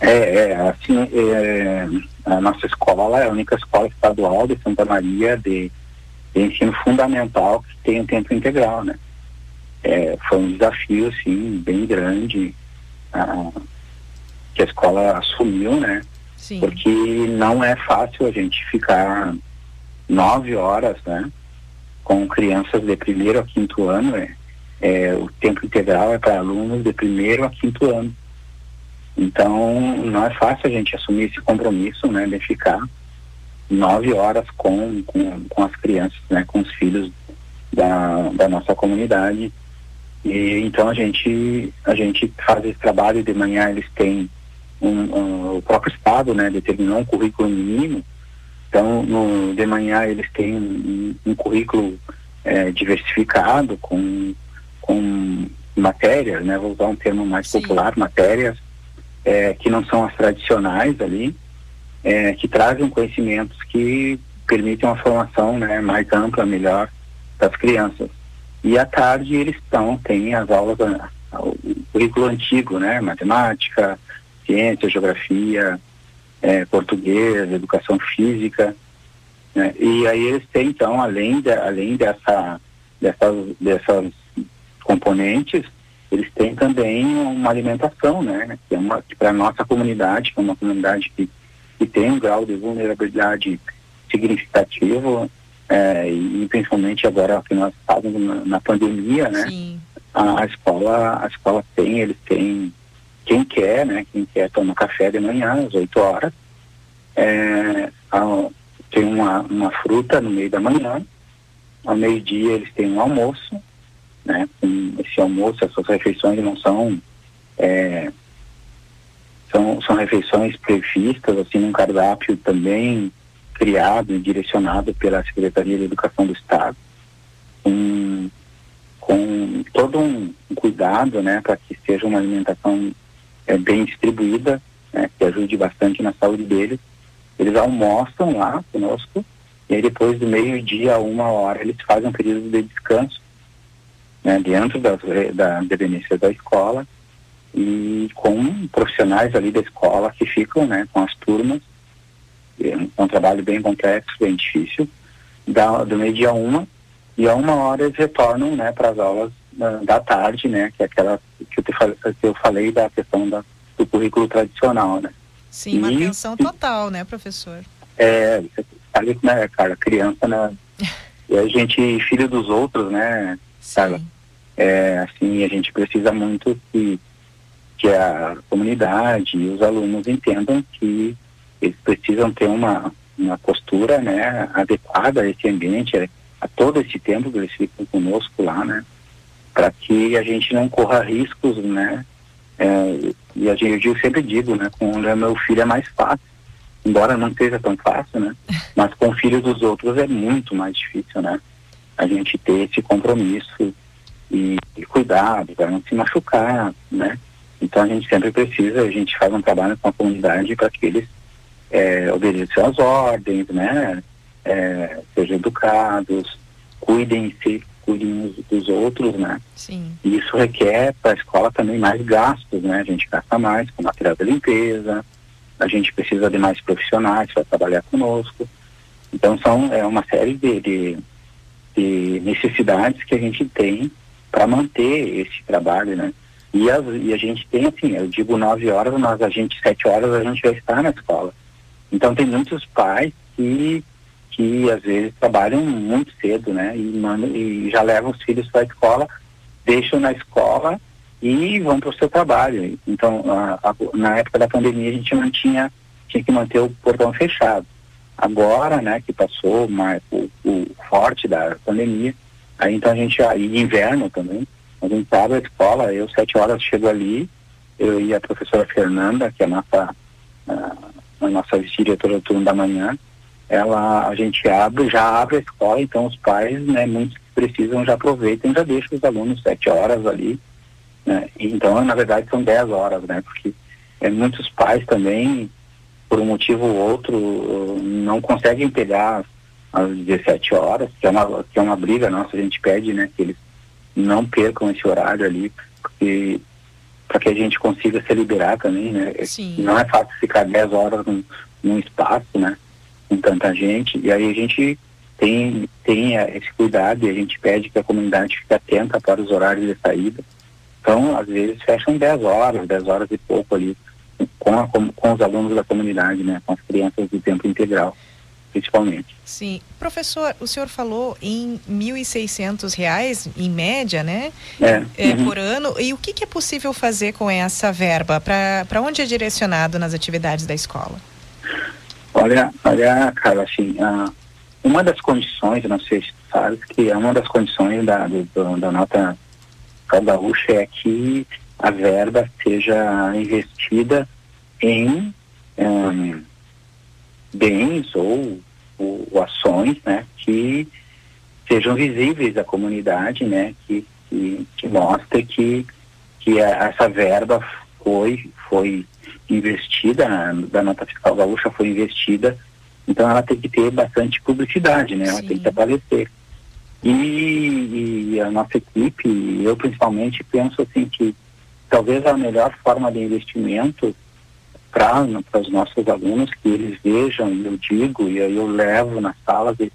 É, é assim, é, a nossa escola é a única escola estadual de Santa Maria de, de ensino fundamental que tem um tempo integral, né? É, foi um desafio, assim, bem grande. Ah, que a escola assumiu, né? Sim. Porque não é fácil a gente ficar nove horas, né? Com crianças de primeiro a quinto ano, é, é o tempo integral é para alunos de primeiro a quinto ano. Então, não é fácil a gente assumir esse compromisso, né? De ficar nove horas com, com, com as crianças, né? Com os filhos da, da nossa comunidade. E então a gente a gente faz esse trabalho de manhã eles têm um, um, o próprio Estado né, determinou um currículo mínimo, então no, de manhã eles têm um, um currículo é, diversificado com, com matérias, né, vou usar um termo mais Sim. popular, matérias é, que não são as tradicionais ali, é, que trazem conhecimentos que permitem uma formação né, mais ampla, melhor das crianças. E à tarde eles estão, têm as aulas, o currículo antigo, né? Matemática, ciência, geografia, é, português, educação física. Né? E aí eles têm, então, além, de, além dessa, dessas, dessas componentes, eles têm também uma alimentação, né? Que é uma para a nossa comunidade, que é uma comunidade que, que tem um grau de vulnerabilidade significativo, é, e principalmente agora que nós estamos na, na pandemia, né? A, a, escola, a escola tem, eles têm quem quer, né? Quem quer toma café de manhã às 8 horas. É, a, tem uma, uma fruta no meio da manhã. Ao meio-dia eles têm um almoço, né? Com esse almoço, essas refeições não são é, são, são refeições previstas assim num cardápio também criado e direcionado pela Secretaria de Educação do Estado, com, com todo um cuidado, né, para que seja uma alimentação é, bem distribuída, né, que ajude bastante na saúde deles. Eles almoçam lá conosco e aí depois do meio-dia a uma hora eles fazem um período de descanso né, dentro das, da dependência da escola e com profissionais ali da escola que ficam né, com as turmas é um trabalho bem complexo, bem difícil, da, do meio-dia a uma, e a uma hora eles retornam né, para as aulas da, da, tarde, né, que é aquela que eu, te, que eu falei da questão da, do currículo tradicional. Né. Sim, e, uma atenção total, né, professor? É, você sabe como é, cara, criança, né, e a gente, filho dos outros, né, sabe? É, assim, a gente precisa muito que, que a comunidade e os alunos entendam que eles precisam ter uma, uma postura né, adequada a esse ambiente, a todo esse tempo que eles ficam conosco lá, né? Para que a gente não corra riscos, né? É, e a gente, eu sempre digo, né? Com o meu filho é mais fácil, embora não seja tão fácil, né? Mas com o filho dos outros é muito mais difícil, né? A gente ter esse compromisso e, e cuidado para não se machucar, né? Então a gente sempre precisa, a gente faz um trabalho com a comunidade para que eles é, obedeçam às ordens, né? É, sejam educados, cuidem-se, cuidem dos outros, né? Sim. E isso requer para a escola também mais gastos, né? A gente gasta mais com material de limpeza, a gente precisa de mais profissionais para trabalhar conosco. Então são é uma série de, de, de necessidades que a gente tem para manter esse trabalho, né? E, as, e a gente tem assim, eu digo nove horas, mas a gente sete horas a gente vai estar na escola. Então tem muitos pais que, que às vezes trabalham muito cedo, né? E, mandam, e já levam os filhos para a escola, deixam na escola e vão para o seu trabalho. Então, a, a, na época da pandemia a gente não tinha, tinha que manter o portão fechado. Agora, né, que passou mais, o, o forte da pandemia, aí então a gente, aí inverno também, a gente abre a escola, eu sete horas chego ali, eu e a professora Fernanda, que é a nossa uh, a nossa diretora do turno da manhã, ela, a gente abre, já abre a escola, então os pais, né, muitos que precisam já aproveitam, já deixam os alunos sete horas ali, né, então na verdade são dez horas, né, porque é, muitos pais também, por um motivo ou outro, não conseguem pegar às 17 horas, que é uma, que é uma briga nossa, a gente pede, né, que eles não percam esse horário ali, porque para que a gente consiga se liberar também, né? Sim. Não é fácil ficar 10 horas num, num, espaço, né? Com tanta gente. E aí a gente tem, tem esse cuidado e a gente pede que a comunidade fique atenta para os horários de saída. Então, às vezes, fecham 10 horas, 10 horas e pouco ali, com, a, com, com os alunos da comunidade, né? Com as crianças do tempo integral principalmente. Sim. Professor, o senhor falou em R$ 1.600, em média, né? É. é uhum. Por ano. E o que, que, é possível fazer com essa verba? Para onde é direcionado nas atividades da escola? Olha, olha, Carla, assim, uma das condições, não sei se tu sabes, que é uma das condições da, do, da nota gaúcha é que a verba seja investida em um, bens ou, ou, ações né, que sejam visíveis à comunidade, né, que, que, que mostre que, que essa verba foi, foi investida, da nota fiscal gaúcha foi investida, então ela tem que ter bastante publicidade, né, ela tem que aparecer. E, e, a nossa equipe, eu principalmente, penso assim que talvez a melhor forma de investimento para os nossos alunos que eles vejam eu digo e aí eu levo nas salas e,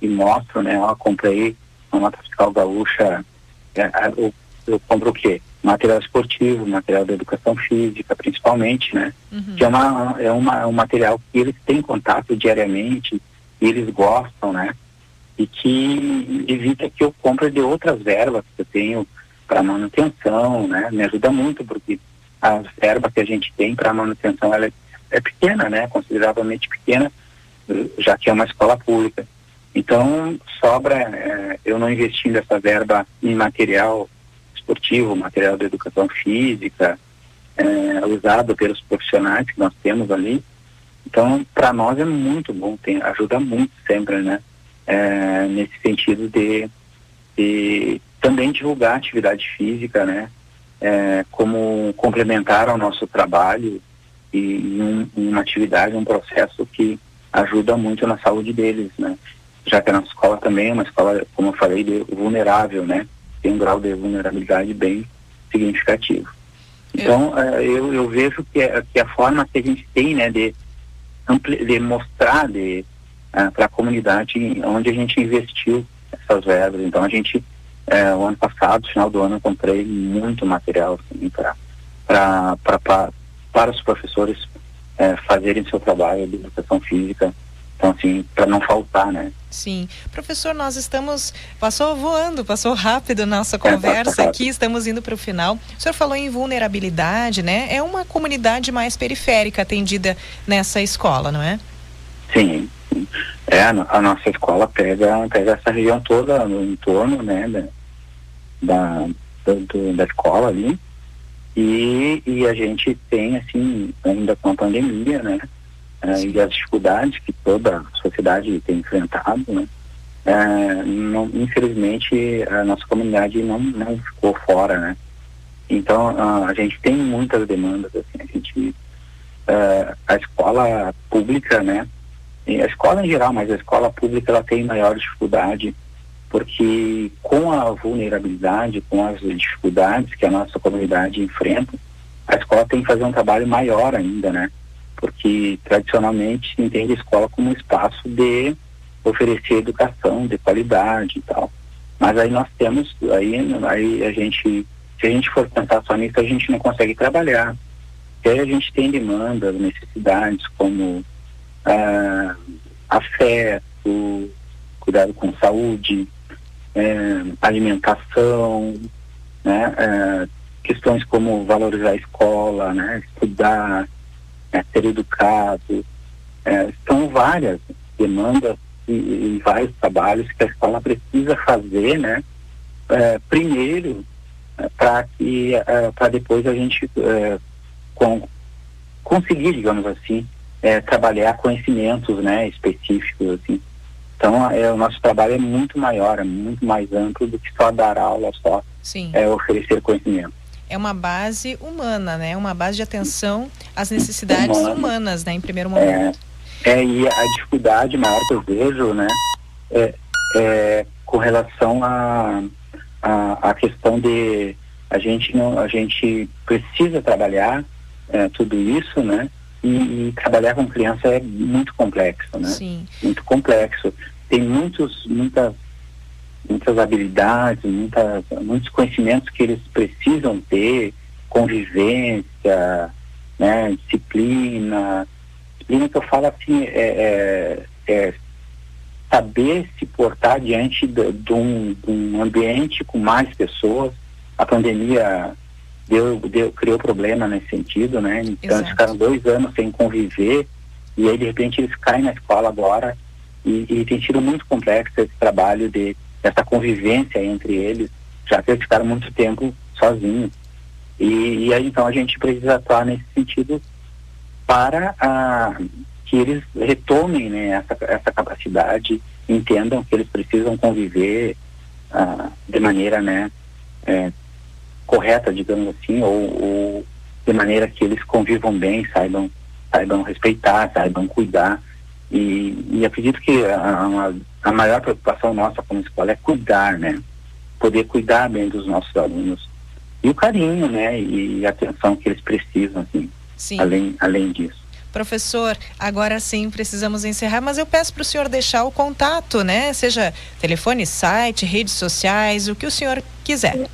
e mostro, né? Ó, comprei uma nota fiscal gaúcha, é, é, eu, eu compro o quê? Material esportivo, material da educação física, principalmente, né? Uhum. Que é, uma, é, uma, é um material que eles têm contato diariamente e eles gostam, né? E que evita que eu compre de outras verbas que eu tenho para manutenção, né? Me ajuda muito porque a verba que a gente tem para manutenção ela é, é, pequena, né? Consideravelmente pequena, já que é uma escola pública. Então sobra é, eu não investindo essa verba em material esportivo, material de educação física, é, usado pelos profissionais que nós temos ali. Então, para nós é muito bom, tem, ajuda muito sempre, né? É, nesse sentido de, de também divulgar a atividade física, né? É, como complementar ao nosso trabalho e, um, uma atividade, um processo que ajuda muito na saúde deles, né? Já que a nossa escola também é uma escola, como eu falei, de, vulnerável, né? Tem um grau de vulnerabilidade bem significativo. Então, é, eu, eu vejo que, é, que a forma que a gente tem, né, de, de mostrar de, uh, para a comunidade onde a gente investiu essas verbas. Então, a gente é, o ano passado, final do ano, eu comprei muito material assim, para os professores é, fazerem seu trabalho de educação física. Então, assim, para não faltar, né? Sim. Professor, nós estamos. Passou voando, passou rápido nossa conversa é, aqui, estamos indo para o final. O senhor falou em vulnerabilidade, né? É uma comunidade mais periférica atendida nessa escola, não é? Sim. É, a, nossa escola pega, pega essa região toda no entorno, né? da, do, da escola ali. E, e a gente tem, assim, ainda com a pandemia, né? É, e as dificuldades que toda a sociedade tem enfrentado, né? É, não, infelizmente, a nossa comunidade não, não ficou fora, né? Então, a, a gente tem muitas demandas, assim, a gente... É, a escola pública, né? E a escola em geral, mas a escola pública, ela tem maior dificuldade porque com a vulnerabilidade, com as dificuldades que a nossa comunidade enfrenta, a escola tem que fazer um trabalho maior ainda, né? Porque tradicionalmente entende a escola como um espaço de oferecer educação de qualidade e tal. Mas aí nós temos, aí, aí a gente, se a gente for pensar só nisso, a gente não consegue trabalhar. Porque aí a gente tem demandas, necessidades como ah, afeto, cuidado com saúde, é, alimentação, né, é, questões como valorizar a escola, né, estudar, é, ser educado. É, são várias demandas e, e, vários trabalhos que a escola precisa fazer, né, é, primeiro é, para que para depois a gente com, conseguir, digamos assim, trabalhar conhecimentos, né, específicos assim então, é, o nosso trabalho é muito maior, é muito mais amplo do que só dar aula, só Sim. É, oferecer conhecimento. É uma base humana, né? Uma base de atenção às necessidades Humana. humanas, né? Em primeiro momento. É, é, e a dificuldade maior que eu vejo, né? É, é com relação a, a, a questão de a gente não a gente precisa trabalhar é, tudo isso, né? E, e, trabalhar com criança é muito complexo, né? Sim. Muito complexo. Tem muitos, muitas, muitas habilidades, muitas, muitos conhecimentos que eles precisam ter, convivência, né? Disciplina. Disciplina que eu falo assim, é, é, é saber se portar diante de, de, um, de um ambiente com mais pessoas. A pandemia deu, deu, criou problema nesse sentido, né? Então Exato. eles ficaram dois anos sem conviver e aí de repente eles caem na escola agora e, e tem sido muito complexo esse trabalho de essa convivência entre eles, já que eles ficaram muito tempo sozinhos. E, e aí então a gente precisa atuar nesse sentido para ah, que eles retomem né, essa, essa capacidade, entendam que eles precisam conviver ah, de maneira né, é, correta, digamos assim, ou, ou, de maneira que eles convivam bem, saibam, saibam respeitar, saibam cuidar. E, e acredito que a, a, maior preocupação nossa como escola é cuidar, né? Poder cuidar bem dos nossos alunos. e o carinho, né? E a atenção que eles precisam, assim. Sim. Além, além disso. Professor, agora sim precisamos encerrar, mas eu peço para o senhor deixar o contato, né? Seja telefone, site, redes sociais, o que o senhor quiser.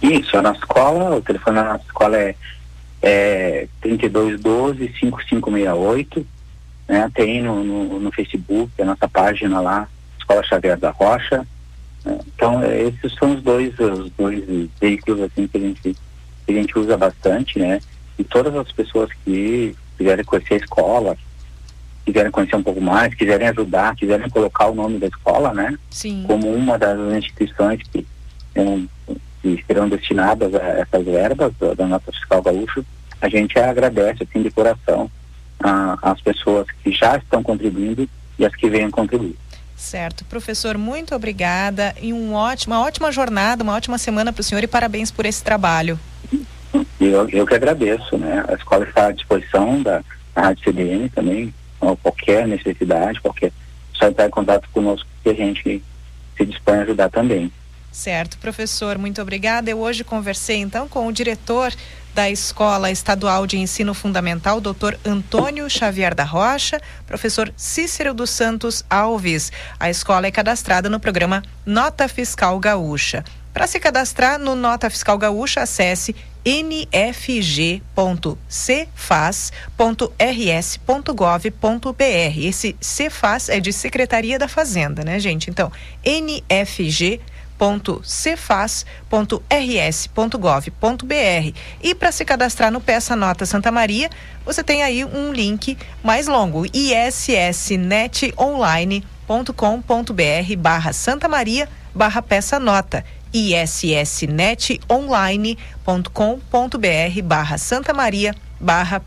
Isso, a nossa escola, o telefone da nossa escola é, é 3212-5568, né? Tem no, no, no, Facebook, a nossa página lá, Escola Xavier da Rocha. Né? Então, é, esses são os dois, os dois veículos assim, que a gente, que a gente usa bastante, né? E todas as pessoas que quiserem conhecer a escola, quiserem conhecer um pouco mais, quiserem ajudar, quiserem colocar o nome da escola, né? Sim. Como uma das instituições que, que serão destinadas a essas verbas da, da nossa fiscal gaúcho, a gente agradece assim de coração às pessoas que já estão contribuindo e as que venham contribuir. Certo. Professor, muito obrigada e um ótimo, uma ótima jornada, uma ótima semana para o senhor e parabéns por esse trabalho. Eu, eu que agradeço, né? A escola está à disposição da, da Rádio CDN também, qualquer necessidade, qualquer só entrar em contato conosco que a gente se dispõe a ajudar também. Certo, professor, muito obrigada. Eu hoje conversei então com o diretor da Escola Estadual de Ensino Fundamental, Dr. Antônio Xavier da Rocha, professor Cícero dos Santos Alves. A escola é cadastrada no programa Nota Fiscal Gaúcha. Para se cadastrar no Nota Fiscal Gaúcha, acesse nfg.cfaz.rs.gov.br. Esse Cefaz é de Secretaria da Fazenda, né, gente? Então, nfg.cefaz.rs.gov.br. E para se cadastrar no Peça Nota Santa Maria, você tem aí um link mais longo, issnetonline.com.br barra Santa Maria barra Peça Nota. issnetonline.com.br barra Santa Maria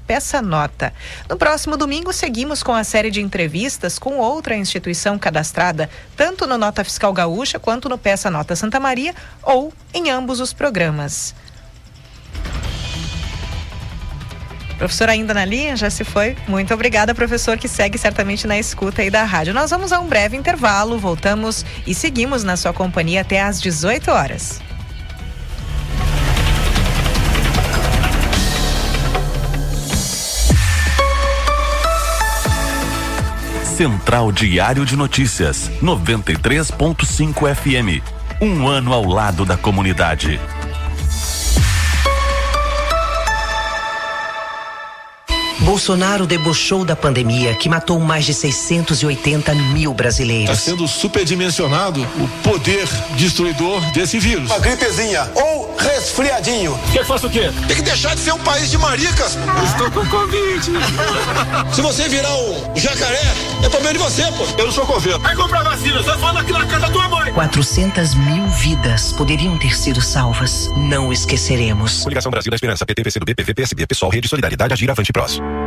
peça nota. No próximo domingo seguimos com a série de entrevistas com outra instituição cadastrada tanto no Nota Fiscal Gaúcha quanto no Peça Nota Santa Maria ou em ambos os programas. Professor ainda na linha? Já se foi? Muito obrigada, professor, que segue certamente na escuta aí da rádio. Nós vamos a um breve intervalo, voltamos e seguimos na sua companhia até às 18 horas. Central Diário de Notícias, 93.5 FM. Um ano ao lado da comunidade. Bolsonaro debochou da pandemia que matou mais de 680 mil brasileiros. Está sendo superdimensionado o poder destruidor desse vírus. Uma gripezinha ou resfriadinho. Quer que faça o quê? Tem que deixar de ser um país de maricas. Eu estou com Covid. Se você virar um jacaré, é problema de você, pô. Eu não sou coveiro. Vai comprar vacina, só fala aqui na casa da tua mãe. 400 mil vidas poderiam ter sido salvas. Não esqueceremos. Coligação Brasil da Esperança, PT, PCdoB, PV, PSB, PSOL, Rede Solidariedade, Agir, Avante Próximo.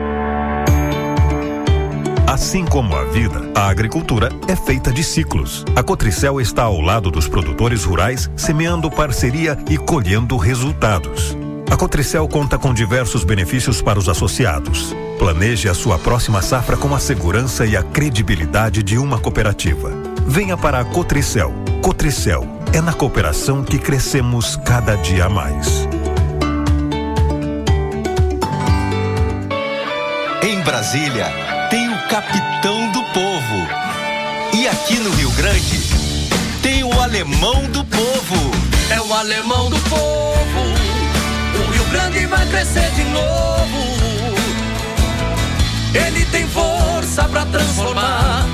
Assim como a vida, a agricultura é feita de ciclos. A Cotricel está ao lado dos produtores rurais, semeando parceria e colhendo resultados. A Cotricel conta com diversos benefícios para os associados. Planeje a sua próxima safra com a segurança e a credibilidade de uma cooperativa. Venha para a Cotricel. Cotricel é na cooperação que crescemos cada dia mais. Em Brasília, tem o capitão do povo. E aqui no Rio Grande, tem o alemão do povo. É o alemão do povo. O Rio Grande vai crescer de novo. Ele tem força para transformar.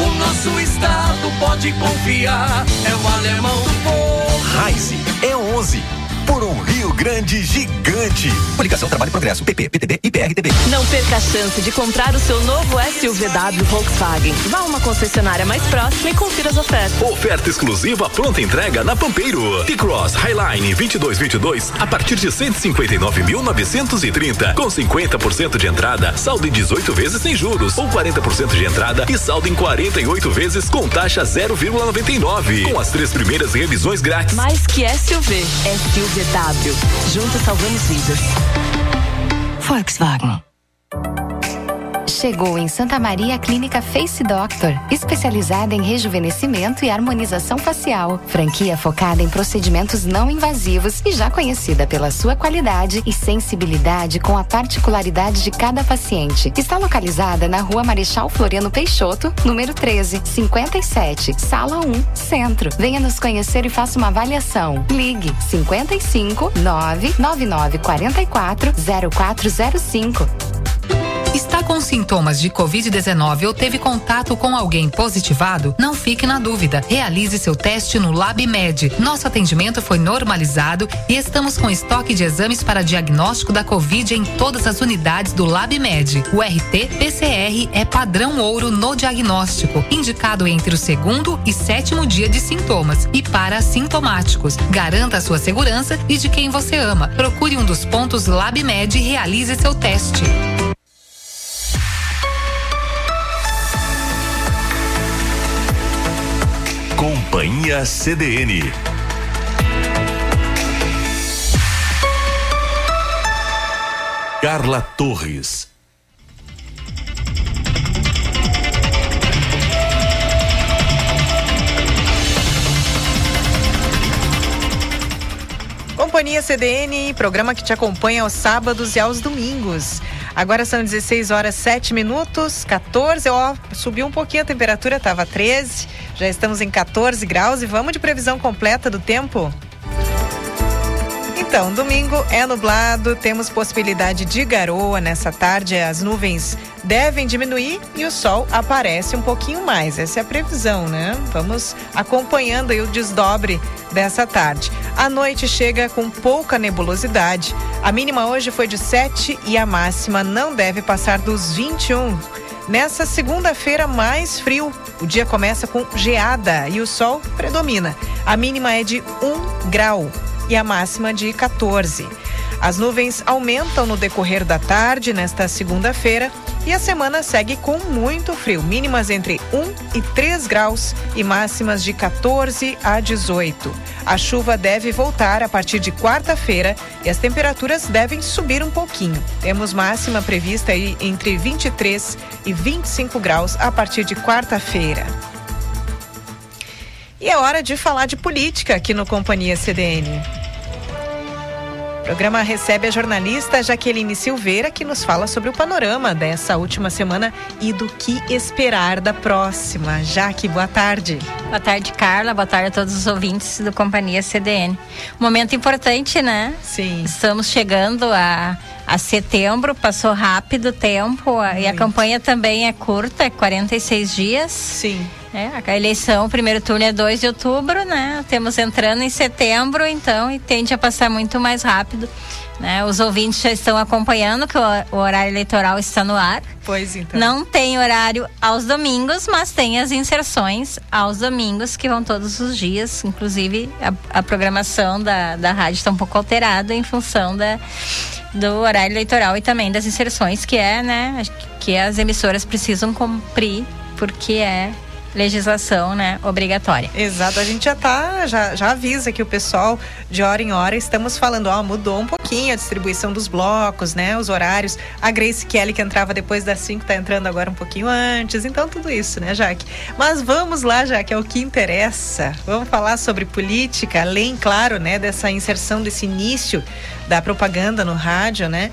O nosso estado pode confiar. É o alemão do povo. Raize é 11 por um Rio Grande gigante. Coligação Trabalho e Progresso, PP, PTB e PRTB. Não perca a chance de comprar o seu novo SUVW Volkswagen. Vá a uma concessionária mais próxima e confira as ofertas. Oferta exclusiva pronta entrega na Pampeiro. T-Cross Highline 2222 a partir de 159.930 com 50% de entrada, saldo em 18 vezes sem juros ou 40% de entrada e saldo em 48 vezes com taxa 0,99 com as três primeiras revisões grátis. Mais que SUV, SUVW. Juntos salvamos vidas. Volkswagen. Chegou em Santa Maria a Clínica Face Doctor, especializada em rejuvenescimento e harmonização facial. Franquia focada em procedimentos não invasivos e já conhecida pela sua qualidade e sensibilidade com a particularidade de cada paciente. Está localizada na Rua Marechal Floriano Peixoto, número 13, 57, Sala 1, Centro. Venha nos conhecer e faça uma avaliação. Ligue 55 999 44 0405. Está com sintomas de Covid-19 ou teve contato com alguém positivado? Não fique na dúvida. Realize seu teste no LabMed. Nosso atendimento foi normalizado e estamos com estoque de exames para diagnóstico da Covid em todas as unidades do LabMed. O RT-PCR é padrão ouro no diagnóstico, indicado entre o segundo e sétimo dia de sintomas e para assintomáticos. Garanta a sua segurança e de quem você ama. Procure um dos pontos LabMed e realize seu teste. Companhia CDN. Carla Torres. Companhia CDN, programa que te acompanha aos sábados e aos domingos. Agora são 16 horas 7 minutos, 14, ó, subiu um pouquinho a temperatura, estava 13, já estamos em 14 graus e vamos de previsão completa do tempo? Então, domingo é nublado, temos possibilidade de garoa nessa tarde, as nuvens devem diminuir e o sol aparece um pouquinho mais. Essa é a previsão, né? Vamos acompanhando aí o desdobre dessa tarde. A noite chega com pouca nebulosidade. A mínima hoje foi de 7 e a máxima não deve passar dos 21. Nessa segunda-feira, mais frio. O dia começa com geada e o sol predomina. A mínima é de 1 grau e a máxima de 14. As nuvens aumentam no decorrer da tarde nesta segunda-feira e a semana segue com muito frio, mínimas entre 1 e 3 graus e máximas de 14 a 18. A chuva deve voltar a partir de quarta-feira e as temperaturas devem subir um pouquinho. Temos máxima prevista aí entre 23 e 25 graus a partir de quarta-feira. E é hora de falar de política aqui no Companhia CDN. O programa recebe a jornalista Jaqueline Silveira, que nos fala sobre o panorama dessa última semana e do que esperar da próxima. Jaque, boa tarde. Boa tarde, Carla. Boa tarde a todos os ouvintes do Companhia CDN. Momento importante, né? Sim. Estamos chegando a, a setembro, passou rápido o tempo Muito. e a campanha também é curta, é 46 dias. Sim. É, a eleição, o primeiro turno é 2 de outubro, né? Temos entrando em setembro, então, e tende a passar muito mais rápido. Né? Os ouvintes já estão acompanhando que o, horário eleitoral está no ar. Pois então. Não tem horário aos domingos, mas tem as inserções aos domingos que vão todos os dias. Inclusive, a, a programação da, da rádio está um pouco alterada em função da, do horário eleitoral e também das inserções, que é, né, que as emissoras precisam cumprir, porque é legislação, né, obrigatória. Exato, a gente já tá, já, já avisa que o pessoal de hora em hora estamos falando, ó, mudou um pouquinho a distribuição dos blocos, né, os horários. A Grace Kelly que entrava depois das 5 tá entrando agora um pouquinho antes. Então tudo isso, né, Jaque? Mas vamos lá, Jaque, é o que interessa. Vamos falar sobre política, além, claro, né, dessa inserção desse início da propaganda no rádio, né?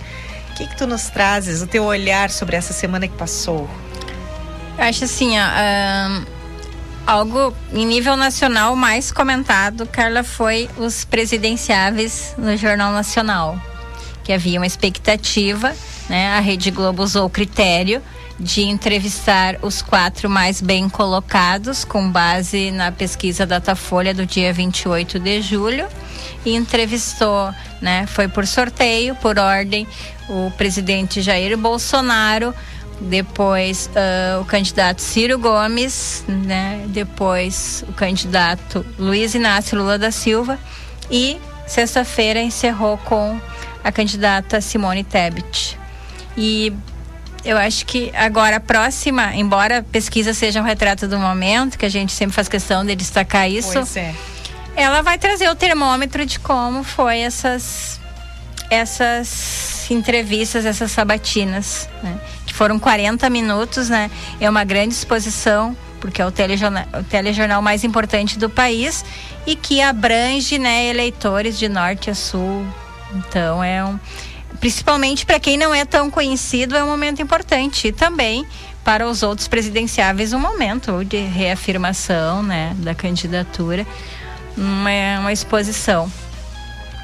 O que que tu nos trazes, o teu olhar sobre essa semana que passou? Eu acho assim, ó, algo em nível nacional mais comentado, Carla, foi os presidenciáveis no Jornal Nacional. Que havia uma expectativa, né? A Rede Globo usou o critério de entrevistar os quatro mais bem colocados, com base na pesquisa Datafolha do dia 28 de julho. E entrevistou, né? Foi por sorteio, por ordem, o presidente Jair Bolsonaro depois uh, o candidato Ciro Gomes, né? depois o candidato Luiz Inácio Lula da Silva e sexta-feira encerrou com a candidata Simone Tebet. E eu acho que agora a próxima, embora a pesquisa seja um retrato do momento, que a gente sempre faz questão de destacar isso, pois é. ela vai trazer o termômetro de como foi essas essas entrevistas, essas sabatinas, né? Foram 40 minutos, né? É uma grande exposição, porque é o telejornal, o telejornal mais importante do país e que abrange, né, eleitores de norte a sul. Então é um principalmente para quem não é tão conhecido, é um momento importante. E também para os outros presidenciáveis, um momento de reafirmação né, da candidatura, uma, uma exposição.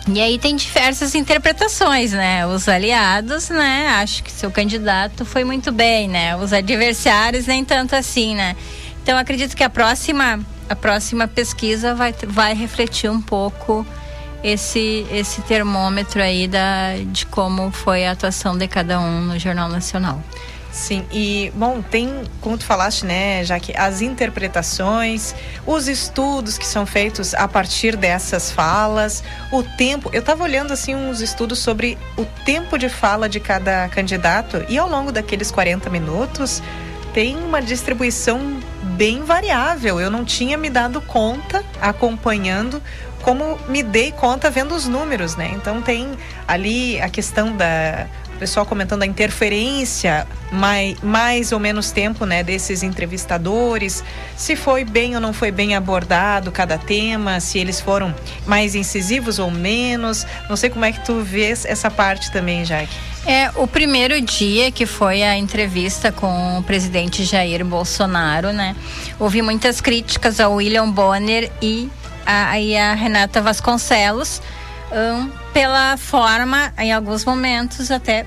E aí tem diversas interpretações, né? Os aliados, né? Acho que seu candidato foi muito bem, né? Os adversários nem tanto assim, né? Então acredito que a próxima, a próxima pesquisa vai, vai refletir um pouco esse esse termômetro aí da, de como foi a atuação de cada um no Jornal Nacional. Sim, e bom, tem, como tu falaste, né, já que as interpretações, os estudos que são feitos a partir dessas falas, o tempo. Eu estava olhando assim uns estudos sobre o tempo de fala de cada candidato e ao longo daqueles 40 minutos tem uma distribuição bem variável. Eu não tinha me dado conta acompanhando como me dei conta vendo os números, né? Então tem ali a questão da pessoal comentando a interferência mais, mais ou menos tempo, né, desses entrevistadores, se foi bem ou não foi bem abordado cada tema, se eles foram mais incisivos ou menos. Não sei como é que tu vês essa parte também, Jaque. É, o primeiro dia que foi a entrevista com o presidente Jair Bolsonaro, né? Houve muitas críticas ao William Bonner e a, e a Renata Vasconcelos um, pela forma, em alguns momentos, até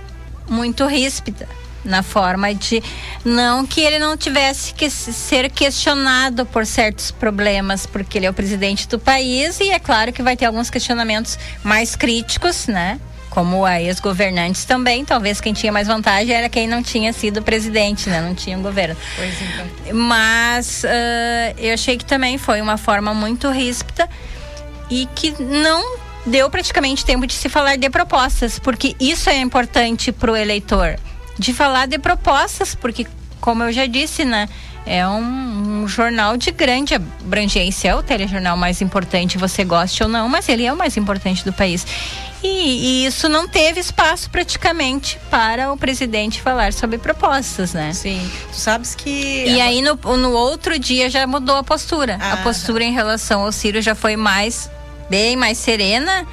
muito ríspida na forma de não que ele não tivesse que ser questionado por certos problemas, porque ele é o presidente do país e é claro que vai ter alguns questionamentos mais críticos, né? Como a ex-governantes também, talvez quem tinha mais vantagem era quem não tinha sido presidente, né? Não tinha um governo. Pois então. Mas uh, eu achei que também foi uma forma muito ríspida e que não deu praticamente tempo de se falar de propostas, porque isso é importante para o eleitor. De falar de propostas, porque, como eu já disse, né? É um, um, jornal de grande abrangência, é o telejornal mais importante, você goste ou não, mas ele é o mais importante do país. E, e, isso não teve espaço praticamente para o presidente falar sobre propostas, né? Sim. Tu sabes que. E aí no, no outro dia já mudou a postura. Ah, a postura em relação ao Ciro já foi mais bem mais serena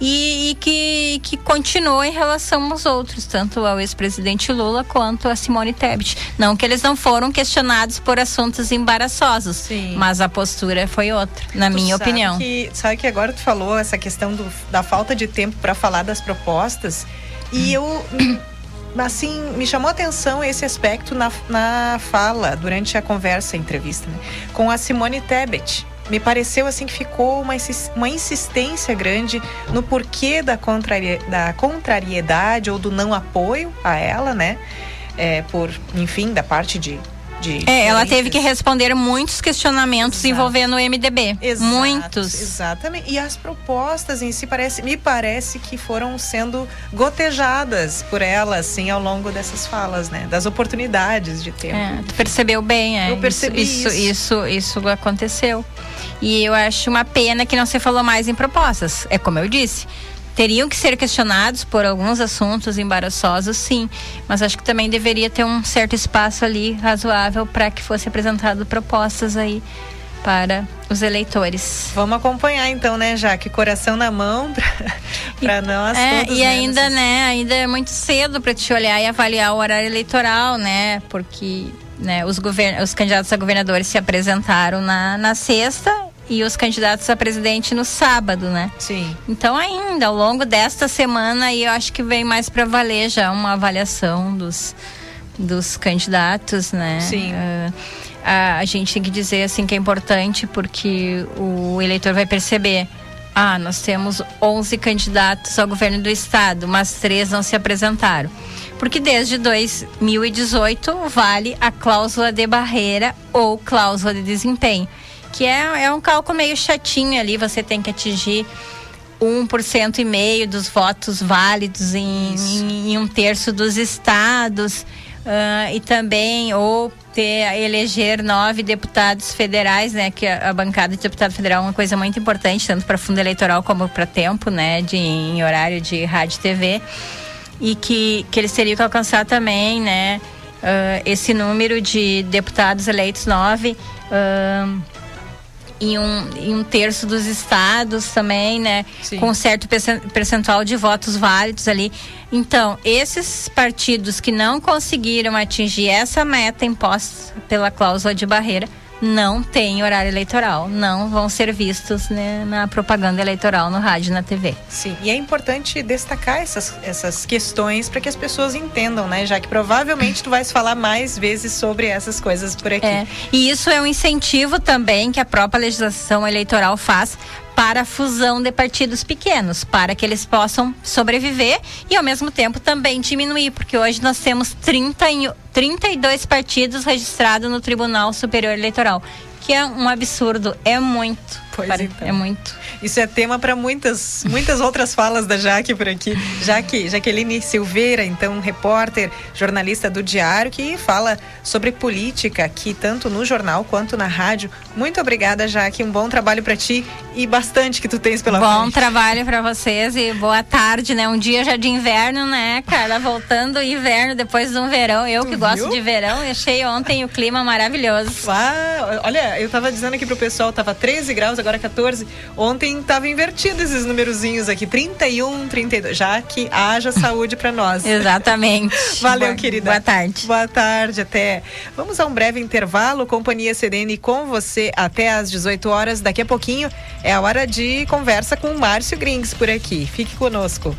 e, e, que, que continuou em relação aos outros, tanto ao ex-presidente Lula quanto a Simone Tebet. Não que eles não foram questionados por assuntos embaraçosos, Sim. mas a postura foi outra, na tu minha sabe opinião. Que, sabe que agora tu falou essa questão do, da falta de tempo para falar das propostas e eu assim, me chamou a atenção esse aspecto na, na fala, durante a conversa, a entrevista, né, com a Simone Tebet me pareceu assim que ficou uma, uma insistência grande no porquê da, contrari, da contrariedade ou do não apoio a ela, né? É, por, enfim, da parte de é, ela teve que responder muitos questionamentos Exato. envolvendo o MDB. Exato, muitos. Exatamente. E as propostas em si parece, me parece que foram sendo gotejadas por ela, assim, ao longo dessas falas, né? Das oportunidades de tempo. É, tu percebeu bem, é. Eu percebi isso. Isso, isso, isso aconteceu. E eu acho uma pena que não se falou mais em propostas. É como eu disse teriam que ser questionados por alguns assuntos embaraçosos, sim, mas acho que também deveria ter um certo espaço ali razoável para que fosse apresentado propostas aí para os eleitores. Vamos acompanhar então, né, Jaque? Coração na mão para nós é, todos. E né, ainda, né, ainda é muito cedo para te olhar e avaliar o horário eleitoral, né? Porque né, os, govern... os candidatos a governadores se apresentaram na, na sexta e os candidatos a presidente no sábado, né? Sim. Então ainda ao longo desta semana aí eu acho que vem mais para valer já uma avaliação dos dos candidatos, né? Sim. Uh, a, a gente tem que dizer assim que é importante porque o eleitor vai perceber ah, nós temos 11 candidatos ao governo do estado, mas três não se apresentaram. Porque desde 2018 vale a cláusula de barreira ou cláusula de desempenho que é, é um cálculo meio chatinho ali, você tem que atingir 1% e meio dos votos válidos em, em, em um terço dos estados uh, e também ou ter eleger nove deputados federais, né? Que a, a, bancada de deputado federal é uma coisa muito importante tanto para fundo eleitoral como para tempo, né? De em horário de rádio e TV. e que, que eles teriam que alcançar também, né? Uh, esse número de deputados eleitos, nove, uh, em, um, em um terço dos estados também, né? Sim. Com certo percentual de votos válidos ali. Então, esses partidos que não conseguiram atingir essa meta imposta pela cláusula de barreira, não tem horário eleitoral, não vão ser vistos né, na propaganda eleitoral no rádio e na TV. Sim, e é importante destacar essas, essas questões para que as pessoas entendam, né? Já que provavelmente tu vais falar mais vezes sobre essas coisas por aqui. É, e isso é um incentivo também que a própria legislação eleitoral faz para a fusão de partidos pequenos, para que eles possam sobreviver e ao mesmo tempo também diminuir, porque hoje nós temos 30, 32 partidos registrados no Tribunal Superior Eleitoral, que é um absurdo, é muito. Pois para, então. É muito. Isso é tema para muitas, muitas outras falas da Jaque por aqui. Jaque, Jaqueline Silveira, então repórter, jornalista do Diário, que fala sobre política aqui, tanto no jornal quanto na rádio. Muito obrigada, Jaque. Um bom trabalho para ti e bastante que tu tens pela bom frente. Bom trabalho para vocês e boa tarde, né? Um dia já de inverno, né, cara? Voltando inverno depois de um verão. Eu tu que viu? gosto de verão, achei ontem o clima maravilhoso. Ah, olha, eu tava dizendo aqui pro pessoal, tava 13 graus, agora 14. Ontem tava invertido esses numerozinhos aqui, 31, 32. Já que haja saúde para nós. Exatamente. Valeu, boa, querida. Boa tarde. Boa tarde, até. Vamos a um breve intervalo. Companhia CDN com você até às 18 horas. Daqui a pouquinho é a hora de conversa com o Márcio Grings por aqui. Fique conosco.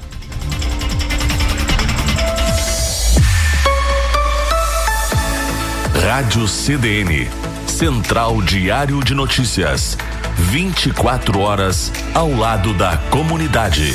Rádio CDN. Central Diário de Notícias. 24 horas ao lado da comunidade.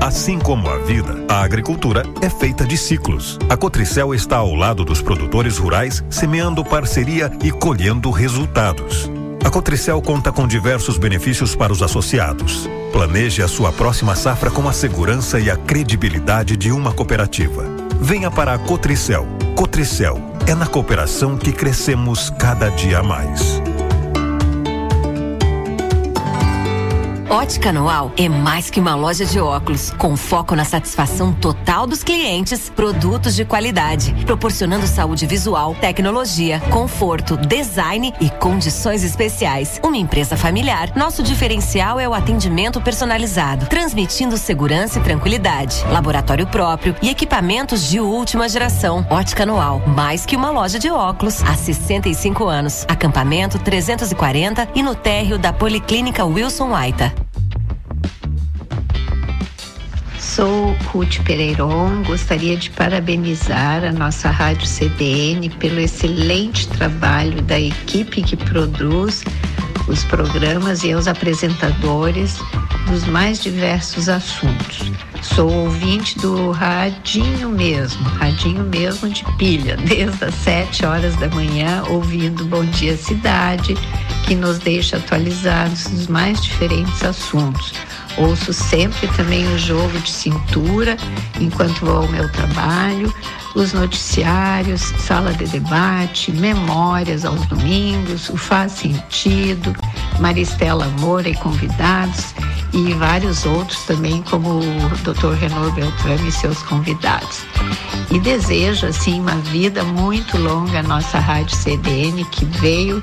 Assim como a vida, a agricultura é feita de ciclos. A Cotricel está ao lado dos produtores rurais, semeando parceria e colhendo resultados. A Cotricel conta com diversos benefícios para os associados. Planeje a sua próxima safra com a segurança e a credibilidade de uma cooperativa. Venha para a Cotricel. Cotricel é na cooperação que crescemos cada dia mais. Ótica Noal é mais que uma loja de óculos, com foco na satisfação total dos clientes, produtos de qualidade, proporcionando saúde visual, tecnologia, conforto, design e condições especiais. Uma empresa familiar, nosso diferencial é o atendimento personalizado, transmitindo segurança e tranquilidade, laboratório próprio e equipamentos de última geração. Ótica Noal, mais que uma loja de óculos, há 65 anos. Acampamento 340 e no térreo da Policlínica Wilson Waita. Sou Ruth Pereiron, gostaria de parabenizar a nossa Rádio CBN pelo excelente trabalho da equipe que produz os programas e aos apresentadores dos mais diversos assuntos. Sou ouvinte do radinho mesmo, radinho mesmo de pilha, desde as 7 horas da manhã, ouvindo Bom Dia Cidade, que nos deixa atualizados dos mais diferentes assuntos. Ouço sempre também o jogo de cintura enquanto vou ao meu trabalho, os noticiários, sala de debate, memórias aos domingos, o Faz Sentido, Maristela Moura e convidados e vários outros também, como o Dr. Renato Beltrame e seus convidados. E desejo, assim, uma vida muito longa à nossa Rádio CDN, que veio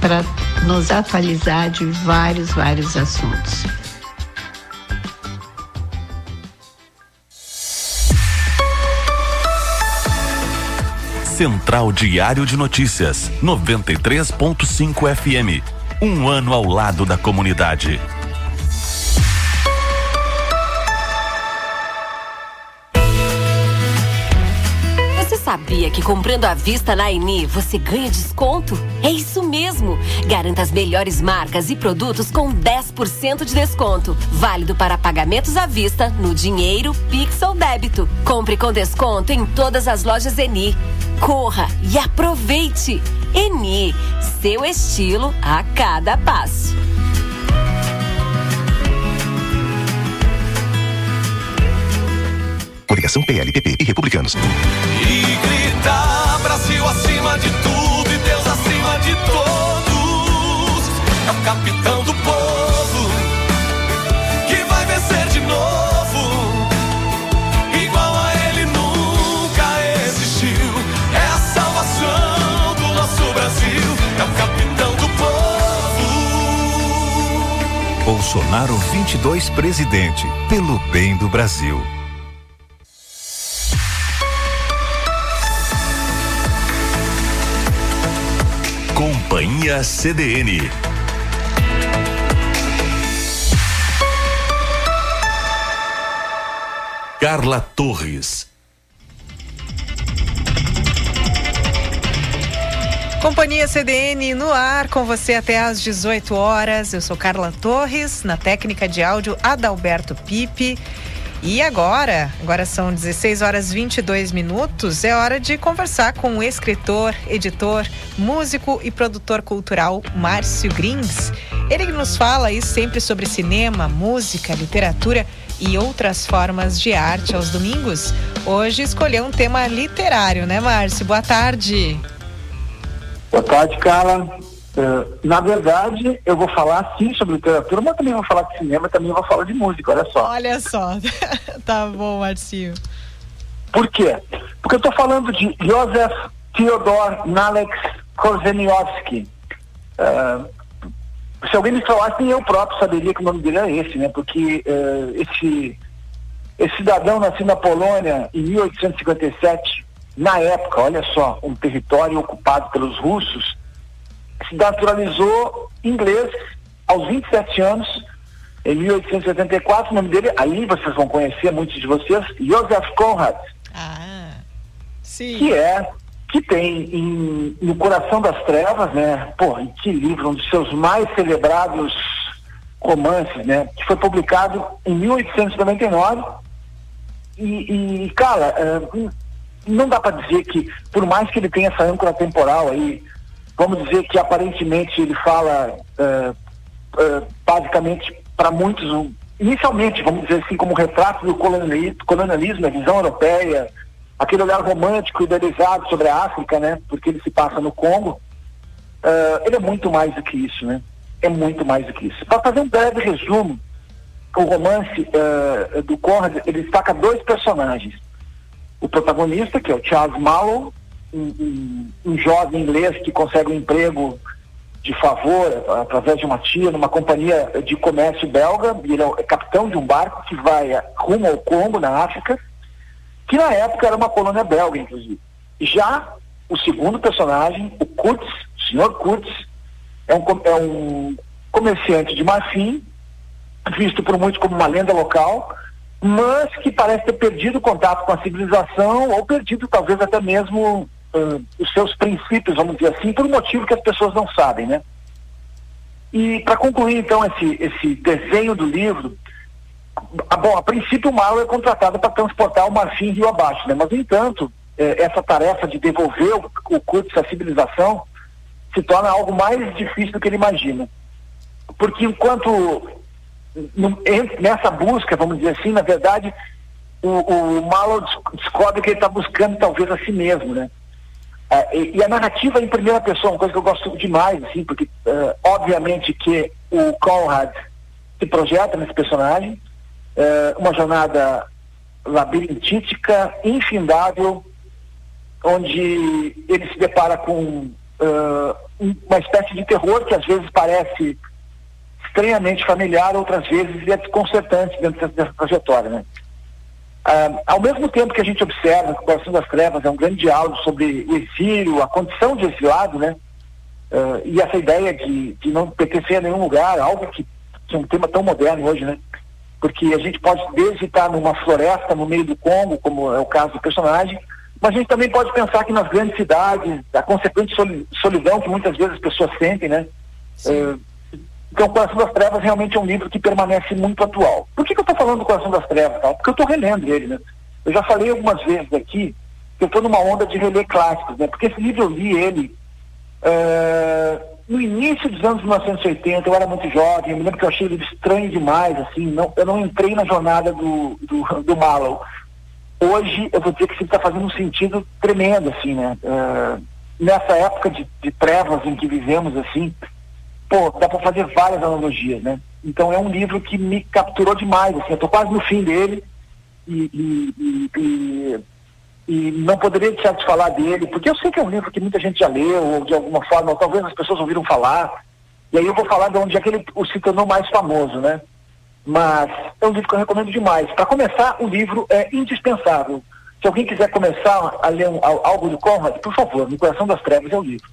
para nos atualizar de vários, vários assuntos. Central Diário de Notícias, 93.5 FM. Um ano ao lado da comunidade. Sabia que comprando à vista na Eni você ganha desconto? É isso mesmo! Garanta as melhores marcas e produtos com 10% de desconto. Válido para pagamentos à vista, no dinheiro, Pix ou débito. Compre com desconto em todas as lojas Eni. Corra e aproveite! Eni, seu estilo a cada passo. Coligação PLPP e Republicanos. E gritar Brasil acima de tudo e Deus acima de todos. É o capitão do povo que vai vencer de novo. Igual a ele nunca existiu. É a salvação do nosso Brasil. É o capitão do povo. Bolsonaro 22 presidente pelo bem do Brasil. Companhia CDN. Carla Torres. Companhia CDN no ar com você até às 18 horas. Eu sou Carla Torres, na técnica de áudio Adalberto Pipe. E agora, agora são 16 horas 22 minutos, é hora de conversar com o escritor, editor, músico e produtor cultural Márcio Grins. Ele nos fala aí sempre sobre cinema, música, literatura e outras formas de arte aos domingos. Hoje escolheu um tema literário, né, Márcio? Boa tarde. Boa tarde, Carla. Uh, na verdade, eu vou falar sim sobre literatura, mas também vou falar de cinema, também vou falar de música, olha só. Olha só. tá bom, Marcinho. Por quê? Porque eu estou falando de Joseph Theodor Nalex Korzeniowski. Uh, se alguém me falasse, eu próprio saberia que o nome dele é esse, né? Porque uh, esse, esse cidadão nascido na Polônia em 1857, na época, olha só, um território ocupado pelos russos, se naturalizou inglês aos 27 anos, em 1884. O nome dele, aí vocês vão conhecer, muitos de vocês, Joseph Conrad. Ah, sim. Que é, que tem em, no Coração das Trevas, né? Pô, que livro, um dos seus mais celebrados romances, né? Que foi publicado em 1899. E, e cara, uh, não dá para dizer que, por mais que ele tenha essa âncora temporal aí, vamos dizer que aparentemente ele fala uh, uh, basicamente para muitos, um, inicialmente, vamos dizer assim, como retrato do colonialismo, a visão europeia, aquele olhar romântico idealizado sobre a África, né? Porque ele se passa no Congo. Uh, ele é muito mais do que isso, né? É muito mais do que isso. Para fazer um breve resumo, o romance do Conrad, ele destaca dois personagens. O protagonista, que é o Charles Mallow, um, um, jovem inglês que consegue um emprego de favor através de uma tia numa companhia de comércio belga, ele é, é capitão de um barco que vai rumo ao Congo, na África, que na época era uma colônia belga, inclusive. Já o segundo personagem, o Kurtz, o senhor Kurtz, é um, é um comerciante de marfim, visto por muitos como uma lenda local, mas que parece ter perdido contato com a civilização ou perdido talvez até mesmo uh, os seus princípios, vamos dizer assim, por um motivo que as pessoas não sabem, né? E para concluir então esse, esse desenho do livro, a, bom, a princípio o Malo é contratado para transportar o marfim rio abaixo, né? Mas, no entanto, eh, essa tarefa de devolver o, o curso à civilização se torna algo mais difícil do que ele imagina. Porque enquanto nessa busca, vamos dizer assim, na verdade, o, o descobre que ele está buscando talvez a si mesmo, né? Uh, e, e, a narrativa em primeira pessoa, uma coisa que eu gosto demais, assim, porque uh, obviamente que o Conrad se projeta nesse personagem, uh, uma jornada labirintítica, infindável, onde ele se depara com uma espécie de terror que às vezes parece estranhamente familiar, outras vezes é desconcertante dentro dessa trajetória, né? Ah, ao mesmo tempo que a gente observa que o Coração das Trevas é um grande diálogo sobre o exílio, a condição de exilado, né? E essa ideia de, de não pertencer a nenhum lugar, algo que, que é um tema tão moderno hoje, né? Porque a gente pode desde estar numa floresta no meio do Congo, como é o caso do personagem, mas a gente também pode pensar que nas grandes cidades, a consequente solidão que muitas vezes as pessoas sentem, né? Uh, então, o Coração das Trevas realmente é um livro que permanece muito atual. Por que, que eu estou falando do Coração das Trevas? Tal? Porque eu estou relendo ele, né? Eu já falei algumas vezes aqui que eu estou numa onda de reler clássicos, né? Porque esse livro eu li ele uh, no início dos anos 1980, eu era muito jovem, eu me lembro que eu achei ele estranho demais, assim, não, eu não entrei na jornada do, do, do. Hoje, eu vou dizer que isso está fazendo um sentido tremendo, assim, né? Uh, nessa época de, de trevas em que vivemos, assim, pô, dá para fazer várias analogias, né? Então é um livro que me capturou demais, assim, eu tô quase no fim dele e, e, e, e, não poderia deixar de falar dele, porque eu sei que é um livro que muita gente já leu, ou de alguma forma, ou talvez as pessoas ouviram falar, E aí eu vou falar de onde é que ele se tornou mais famoso, né? Mas é um livro que eu recomendo demais. Para começar, o livro é indispensável. Se alguém quiser começar a ler um, algo do Conrad, por favor, No Coração das Trevas é o livro.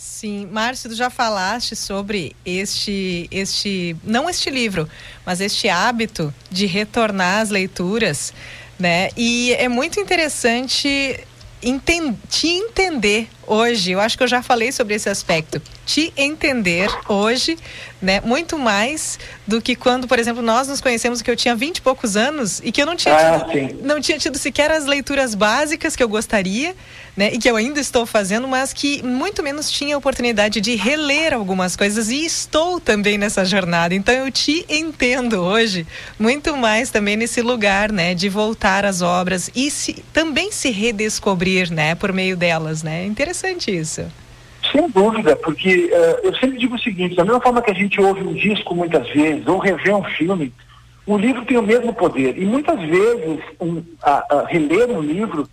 Sim, Márcio, tu já falaste sobre este, este, não este livro, mas este hábito de retornar às leituras, né? E é muito interessante enten te entender hoje. Eu acho que eu já falei sobre esse aspecto. Te entender hoje, né? Muito mais do que quando, por exemplo, nós nos conhecemos que eu tinha vinte e poucos anos e que eu não tinha, ah, tido, não tinha tido sequer as leituras básicas que eu gostaria, né? E que eu ainda estou fazendo, mas que muito menos tinha a oportunidade de reler algumas coisas e estou também nessa jornada. Então eu te entendo hoje muito mais também nesse lugar, né? De voltar às obras e se, também se redescobrir, né? Por meio delas, né? Interessante interessante isso. Sem dúvida, porque uh, eu sempre digo o seguinte, da mesma forma que a gente ouve um disco muitas vezes, ou revê um filme, o livro tem o mesmo poder. E muitas vezes um, a, a reler um livro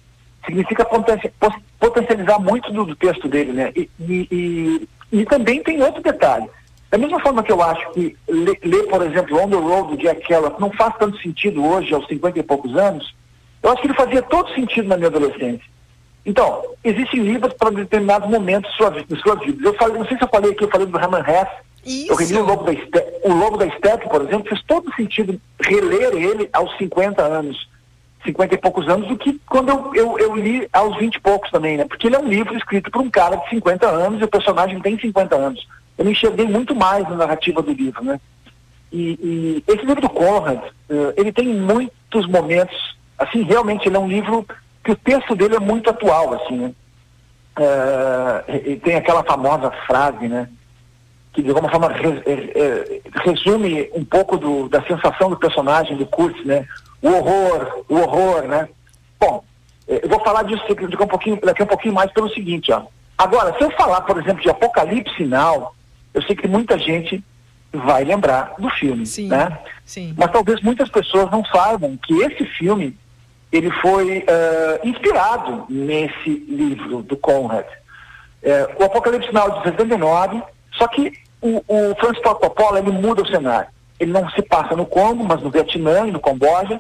significa potencializar muito do, do texto dele, né? E, e, e, e, também tem outro detalhe. Da mesma forma que eu acho que ler, ler, por exemplo, On the Road Jack Kerouac não faz tanto sentido hoje, aos 50 e poucos anos, eu acho que ele fazia todo sentido na minha adolescência. Então, existem livros para determinados momentos de sua, de sua vida. Eu falei, não sei se eu falei aqui, eu falei do Herman Hesse. Isso. Eu reli o Lobo, da Steppe, o Lobo da Steppe, por exemplo, fez todo sentido reler ele aos 50 anos, 50 e poucos anos, do que quando eu, eu, eu li aos 20 e poucos também, né? Porque ele é um livro escrito por um cara de 50 anos e o personagem tem 50 anos. Eu me enxerguei muito mais na narrativa do livro, né? E, e esse livro do Conrad, uh, ele tem muitos momentos, assim, realmente ele é um livro que o texto dele é muito atual, assim, né? É, tem aquela famosa frase, né? Que de alguma forma res, é, resume um pouco do, da sensação do personagem do Kurtz, né? O horror, o horror, né? Bom, é, eu vou falar disso daqui um pouquinho, daqui um pouquinho mais pelo seguinte, ó. Agora, se eu falar, por exemplo, de Apocalipse Sinal, eu sei que muita gente vai lembrar do filme, sim, né? Sim. Mas talvez muitas pessoas não saibam que esse filme ele foi uh, inspirado nesse livro do Conrad. É, o Apocalipse Now de 79, só que o, o Francis Ford Coppola ele muda o cenário. Ele não se passa no Congo, mas no Vietnã e no Camboja,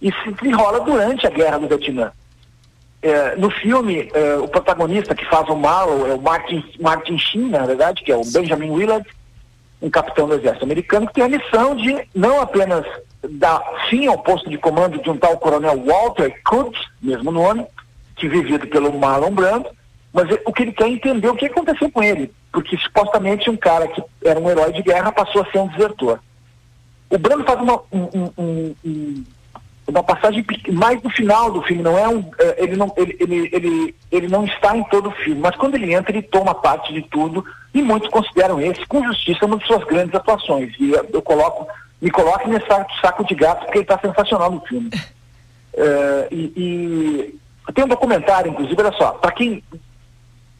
e se enrola durante a guerra do Vietnã. É, no filme, é, o protagonista que faz o Marlow é o Martin, Martin Sheen, na verdade, que é o Benjamin Willard, um capitão do exército americano, que tem a missão de não apenas dar fim ao posto de comando de um tal coronel Walter Kutz, mesmo nome, que vivido pelo Marlon Brando, mas o que ele quer é entender o que aconteceu com ele, porque supostamente um cara que era um herói de guerra passou a ser um desertor. O Brando faz uma, um, um, um, uma passagem mais no final do filme, não é um, é, ele não ele, ele, ele, ele não está em todo o filme, mas quando ele entra ele toma parte de tudo e muitos consideram esse com justiça uma de suas grandes atuações e eu coloco me coloque nesse saco de gato, porque ele está sensacional no filme. É, e, e, tem um documentário, inclusive, olha só, para quem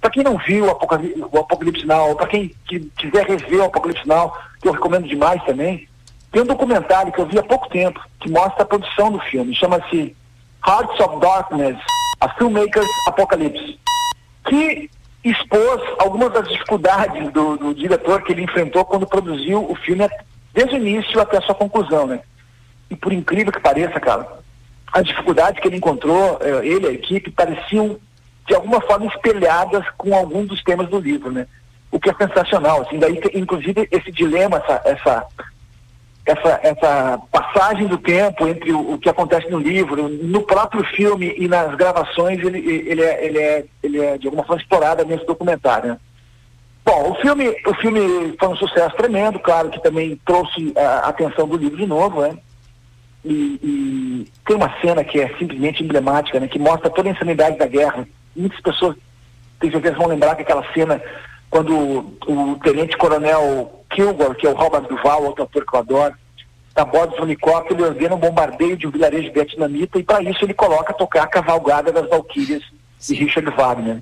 para quem não viu o Apocalipse, o Apocalipse Now, para quem que, quiser rever o Apocalipse Now, que eu recomendo demais também, tem um documentário que eu vi há pouco tempo, que mostra a produção do filme, chama-se Hearts of Darkness, a Filmmakers Apocalypse, que expôs algumas das dificuldades do, do diretor que ele enfrentou quando produziu o filme desde o início até a sua conclusão, né? E por incrível que pareça, cara, as dificuldades que ele encontrou, eh, ele e a equipe, pareciam de alguma forma espelhadas com algum dos temas do livro, né? O que é sensacional, assim, daí inclusive esse dilema, essa, essa, essa, essa passagem do tempo entre o, o, que acontece no livro, no próprio filme e nas gravações, ele, ele, é, ele, é, ele é de alguma forma explorado nesse documentário, né? Bom, o filme, o filme foi um sucesso tremendo, claro que também trouxe a atenção do livro de novo, né? E, e, tem uma cena que é simplesmente emblemática, né? Que mostra toda a insanidade da guerra. Muitas pessoas, tem certeza, vão lembrar que aquela cena quando o, o tenente-coronel Kilgore, que é o Robert Duval, outro ator que eu adoro, da bordo do helicóptero, ele ordena um bombardeio de um vilarejo vietnamita e para isso ele coloca a tocar a cavalgada das Valquírias de Richard Wagner.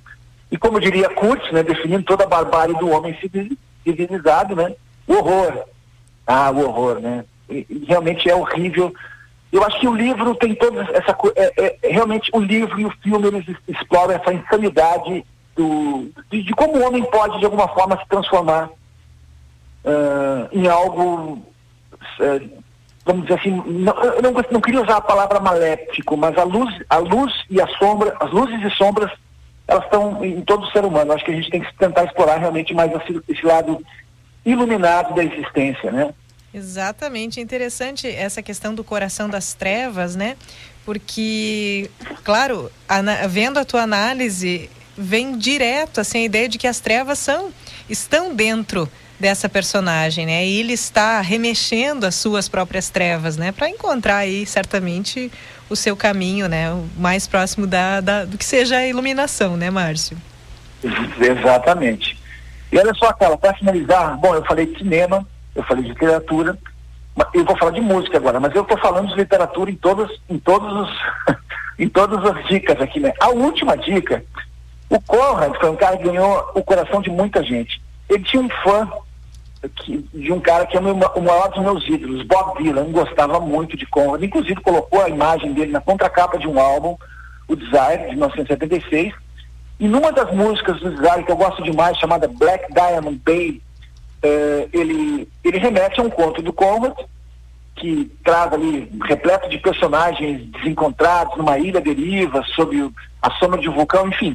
E como diria Kurtz, né, definindo toda a barbárie do homem civilizado, né, o horror. Ah, o horror, né? E, e realmente é horrível. Eu acho que o livro tem toda essa coisa. É, é, realmente o livro e o filme eles exploram essa insanidade do, de, de, como o homem pode, de alguma forma, se transformar uh, em algo, uh, vamos dizer assim, não, eu não, não, queria usar a palavra maléfico, mas a luz, a luz e a sombra, as luzes e sombras, elas estão em todo ser humano. Acho que a gente tem que tentar explorar realmente mais esse, esse lado iluminado da existência, né? Exatamente, interessante essa questão do coração das trevas, né? Porque, claro, vendo a tua análise, vem direto assim a ideia de que as trevas são estão dentro dessa personagem, né? E ele está remexendo as suas próprias trevas, né? Para encontrar aí certamente o seu caminho, né? O mais próximo da, da, do que seja a iluminação, né, Márcio? Exatamente. E olha só, aquela para finalizar, bom, eu falei de cinema, eu falei de literatura, eu vou falar de música agora, mas eu estou falando de literatura em todas, em todos os, em todas as dicas aqui, né? A última dica, o Conrad foi um cara que ganhou o coração de muita gente. Ele tinha um fã que, de um cara que é o, maior dos meus ídolos, Bob Dylan, gostava muito de Conrad, inclusive colocou a imagem dele na contracapa de um álbum, o Desire, de 1976, e numa das músicas do Desire que eu gosto demais, chamada Black Diamond Bay, eh, ele, ele remete a um conto do Conrad, que traz ali, repleto de personagens desencontrados numa ilha deriva, sob a sombra de um vulcão, enfim.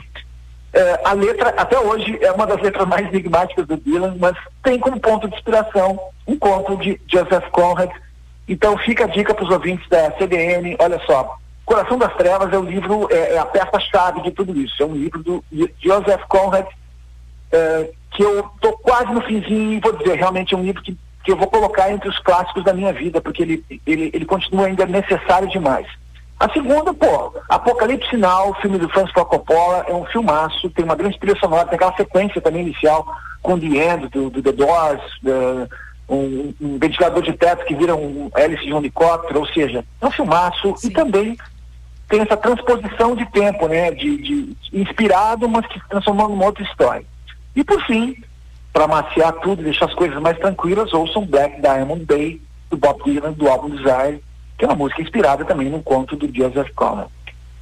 É, a letra, até hoje, é uma das letras mais enigmáticas do Dylan, mas tem como ponto de inspiração um conto de Joseph Conrad. Então fica a dica para os ouvintes da CDN, olha só, Coração das Trevas é o livro, é, é a peça-chave de tudo isso. É um livro do Joseph Conrad, é, que eu estou quase no finzinho e vou dizer, realmente é um livro que, que eu vou colocar entre os clássicos da minha vida, porque ele, ele, ele continua ainda necessário demais. A segunda, pô, Apocalipse Sinal, filme do Francis Coppola, é um filmaço, tem uma grande trilha sonora, tem aquela sequência também inicial com The End, do, do The Doors, do, um, um, ventilador de teto que vira um hélice de um helicóptero, ou seja, é um filmaço Sim. e também tem essa transposição de tempo, né, de, de, de inspirado, mas que se transformou numa outra história. E por fim, para maciar tudo, deixar as coisas mais tranquilas, ouçam Black Diamond Day, do Bob Dylan, do álbum Desire, que é uma música inspirada também no conto do Joseph Conrad.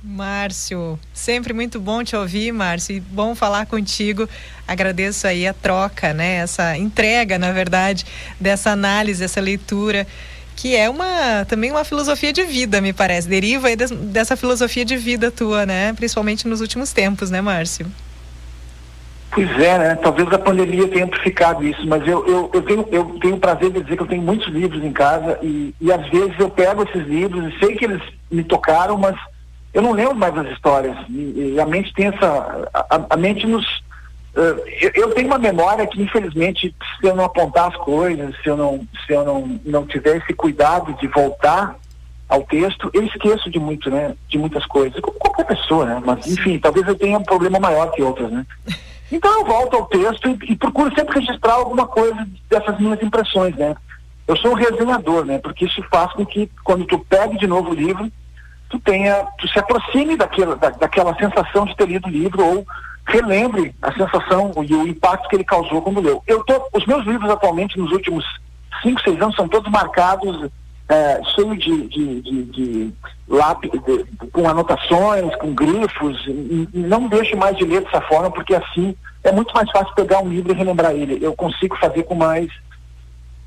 Márcio, sempre muito bom te ouvir, Márcio, e bom falar contigo. Agradeço aí a troca, né? Essa entrega, na verdade, dessa análise, essa leitura, que é uma também uma filosofia de vida, me parece. Deriva aí dessa filosofia de vida tua, né? Principalmente nos últimos tempos, né, Márcio? Pois é, né? Talvez a pandemia tenha amplificado isso, mas eu, eu, eu, tenho, eu tenho o prazer de dizer que eu tenho muitos livros em casa e, e às vezes eu pego esses livros e sei que eles me tocaram, mas eu não lembro mais das histórias. E, e a mente tem essa. A, a mente nos. Uh, eu, eu, tenho uma memória que, infelizmente, se eu não apontar as coisas, se eu não, se eu não, não tiver esse cuidado de voltar ao texto, eu esqueço de muito, né? De muitas coisas. Como qualquer pessoa, né? Mas, enfim, talvez eu tenha um problema maior que outras, né? Então eu volto ao texto e, e, procuro sempre registrar alguma coisa dessas minhas impressões, né? Eu sou um resenhador, né? Porque isso faz com que quando tu pegue de novo o livro, tu tenha, tu se aproxime daquela, da, daquela sensação de ter lido o livro ou relembre a sensação e o impacto que ele causou quando leu. Eu tô, os meus livros atualmente nos últimos cinco, seis anos são todos marcados é, cheio de, de, de, de lápis, com anotações, com grifos, e, e não deixo mais de ler dessa forma, porque assim é muito mais fácil pegar um livro e relembrar ele. Eu consigo fazer com mais,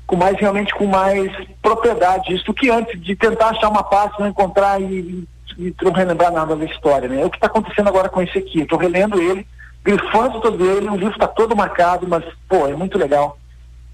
com mais realmente com mais propriedade isso do que antes de tentar achar uma parte, não encontrar e, e, e não relembrar nada da história. Né? É o que está acontecendo agora com esse aqui. Estou relendo ele, grifando todo ele, o livro está todo marcado, mas, pô, é muito legal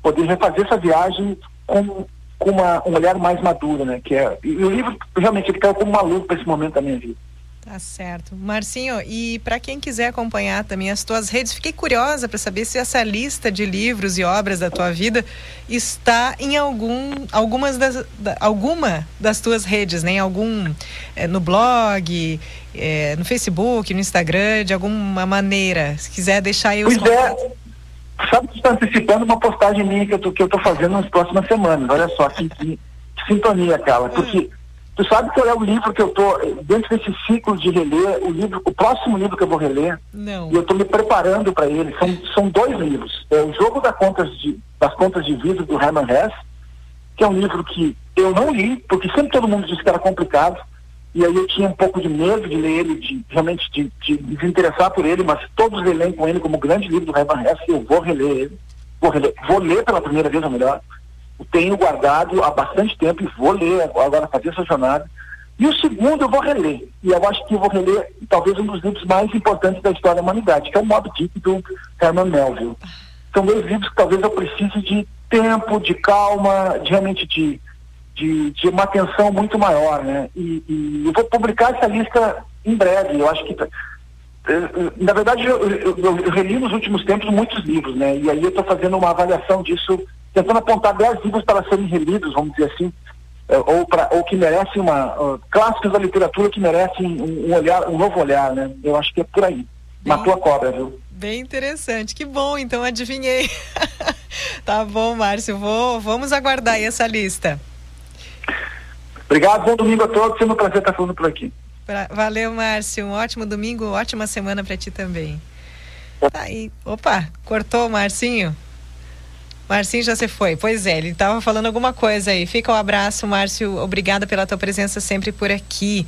poder refazer essa viagem com com uma, um olhar mais maduro, né? Que é, e o livro realmente ele caiu como uma lupa esse momento da minha vida. Tá certo. Marcinho, e para quem quiser acompanhar também as tuas redes, fiquei curiosa para saber se essa lista de livros e obras da tua vida está em algum, algumas das, da, alguma das tuas redes, né? Em algum, é, no blog, é, no Facebook, no Instagram, de alguma maneira. Se quiser deixar aí os pois é sabe que está antecipando uma postagem minha que eu, tô, que eu tô fazendo nas próximas semanas. Olha só, que, que, que sintonia, Carla. Porque tu sabe que é o livro que eu tô, dentro desse ciclo de reler, o livro, o próximo livro que eu vou reler, Não. e eu estou me preparando para ele. São, são dois livros. É o Jogo das Contas de, das Contas de Vida do Herman Hesse, que é um livro que eu não li, porque sempre todo mundo disse que era complicado e aí eu tinha um pouco de medo de ler ele, de realmente de, de desinteressar por ele, mas todos releem com ele como grande livro do Herman Hesse, eu vou reler ele. vou reler. Vou ler pela primeira vez, ou melhor, tenho guardado há bastante tempo e vou ler agora, fazer essa jornada. E o segundo eu vou reler. E eu acho que eu vou reler talvez um dos livros mais importantes da história da humanidade, que é o Mob Dick do Herman Melville. São dois livros que talvez eu precise de tempo, de calma, de realmente de, de, de uma atenção muito maior, né? E, e, eu vou publicar essa lista em breve. Eu acho que eh, na verdade, eu, eu, eu, reli nos últimos tempos muitos livros, né? E aí eu estou fazendo uma avaliação disso, tentando apontar dez livros para serem relidos, vamos dizer assim, eh, ou, pra, ou que merecem uma. Uh, clássicos da literatura que merecem um, um, olhar, um novo olhar, né? Eu acho que é por aí. Bem, Matou a cobra, viu? Bem interessante. Que bom, então adivinhei. tá bom, Márcio. Vou, vamos aguardar aí essa lista. Obrigado, bom domingo a todos. Sempre um prazer estar falando por aqui. Valeu, Márcio. Um ótimo domingo, ótima semana para ti também. Tá. Opa, cortou o Marcinho? Marcinho já se foi. Pois é, ele estava falando alguma coisa aí. Fica o um abraço, Márcio. Obrigada pela tua presença sempre por aqui.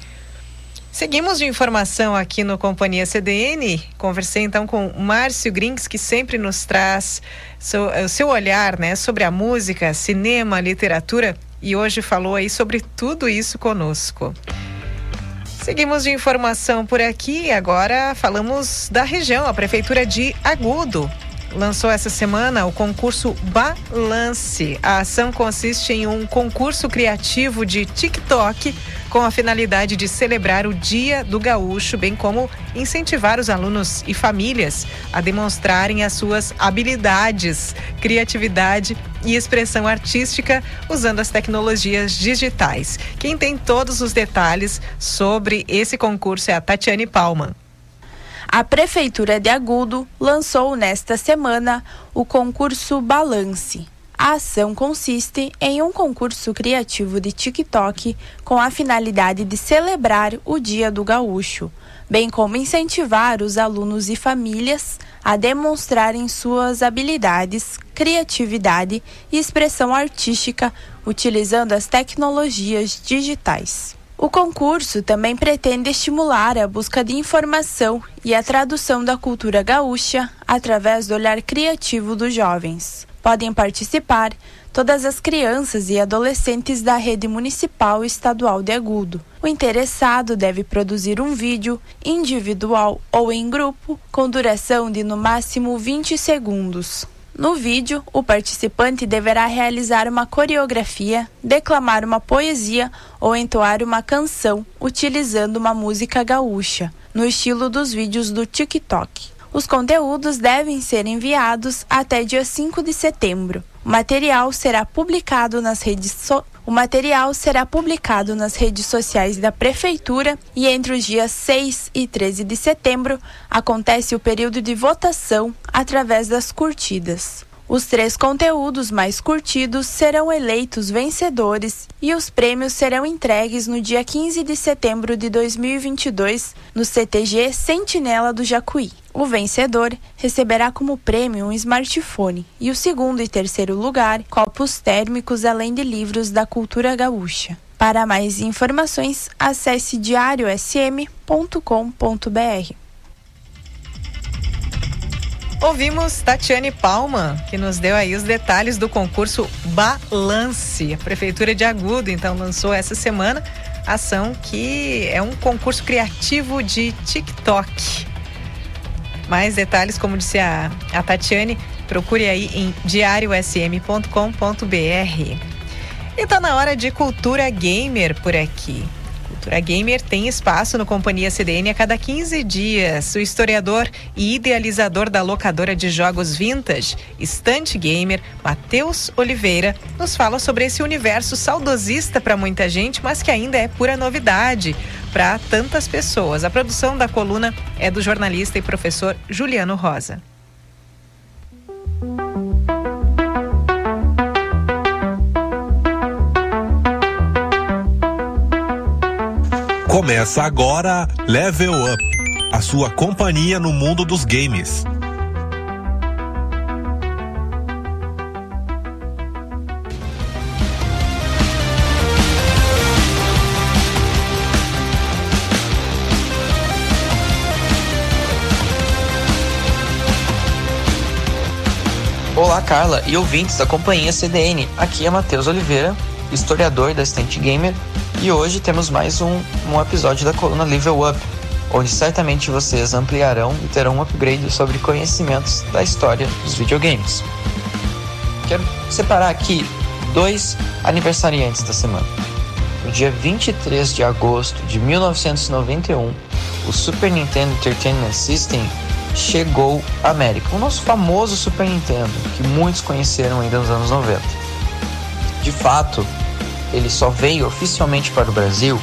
Seguimos de informação aqui no Companhia CDN. Conversei então com Márcio Grinks, que sempre nos traz o seu olhar né, sobre a música, cinema, literatura, e hoje falou aí sobre tudo isso conosco. Seguimos de informação por aqui. Agora falamos da região. A Prefeitura de Agudo lançou essa semana o concurso Balance. A ação consiste em um concurso criativo de TikTok com a finalidade de celebrar o Dia do Gaúcho, bem como incentivar os alunos e famílias a demonstrarem as suas habilidades, criatividade e expressão artística usando as tecnologias digitais. Quem tem todos os detalhes sobre esse concurso é a Tatiane Palma. A Prefeitura de Agudo lançou nesta semana o concurso Balance. A ação consiste em um concurso criativo de TikTok com a finalidade de celebrar o Dia do Gaúcho, bem como incentivar os alunos e famílias a demonstrarem suas habilidades, criatividade e expressão artística utilizando as tecnologias digitais. O concurso também pretende estimular a busca de informação e a tradução da cultura gaúcha através do olhar criativo dos jovens. Podem participar todas as crianças e adolescentes da rede municipal e estadual de Agudo. O interessado deve produzir um vídeo individual ou em grupo com duração de no máximo 20 segundos. No vídeo, o participante deverá realizar uma coreografia, declamar uma poesia ou entoar uma canção utilizando uma música gaúcha, no estilo dos vídeos do TikTok. Os conteúdos devem ser enviados até dia 5 de setembro. O material será publicado nas redes so o material será publicado nas redes sociais da Prefeitura e entre os dias 6 e 13 de setembro acontece o período de votação através das curtidas. Os três conteúdos mais curtidos serão eleitos vencedores e os prêmios serão entregues no dia 15 de setembro de 2022 no CTG Sentinela do Jacuí. O vencedor receberá como prêmio um smartphone e o segundo e terceiro lugar copos térmicos além de livros da cultura gaúcha. Para mais informações, acesse diariosm.com.br. Ouvimos Tatiane Palma, que nos deu aí os detalhes do concurso Balance. A Prefeitura de Agudo, então, lançou essa semana ação que é um concurso criativo de TikTok. Mais detalhes, como disse a, a Tatiane, procure aí em diariosm.com.br. E tá na hora de cultura gamer por aqui. Cultura Gamer tem espaço no Companhia CDN a cada 15 dias. O historiador e idealizador da locadora de jogos vintage, Estante Gamer, Matheus Oliveira, nos fala sobre esse universo saudosista para muita gente, mas que ainda é pura novidade para tantas pessoas. A produção da coluna é do jornalista e professor Juliano Rosa. Começa agora Level Up, a sua companhia no mundo dos games. Olá, Carla e ouvintes da companhia CDN. Aqui é Matheus Oliveira, historiador da Estante Gamer, e hoje temos mais um, um episódio da coluna Level Up, onde certamente vocês ampliarão e terão um upgrade sobre conhecimentos da história dos videogames. Quero separar aqui dois aniversariantes da semana. No dia 23 de agosto de 1991, o Super Nintendo Entertainment System chegou à América. O nosso famoso Super Nintendo, que muitos conheceram ainda nos anos 90. De fato, ele só veio oficialmente para o Brasil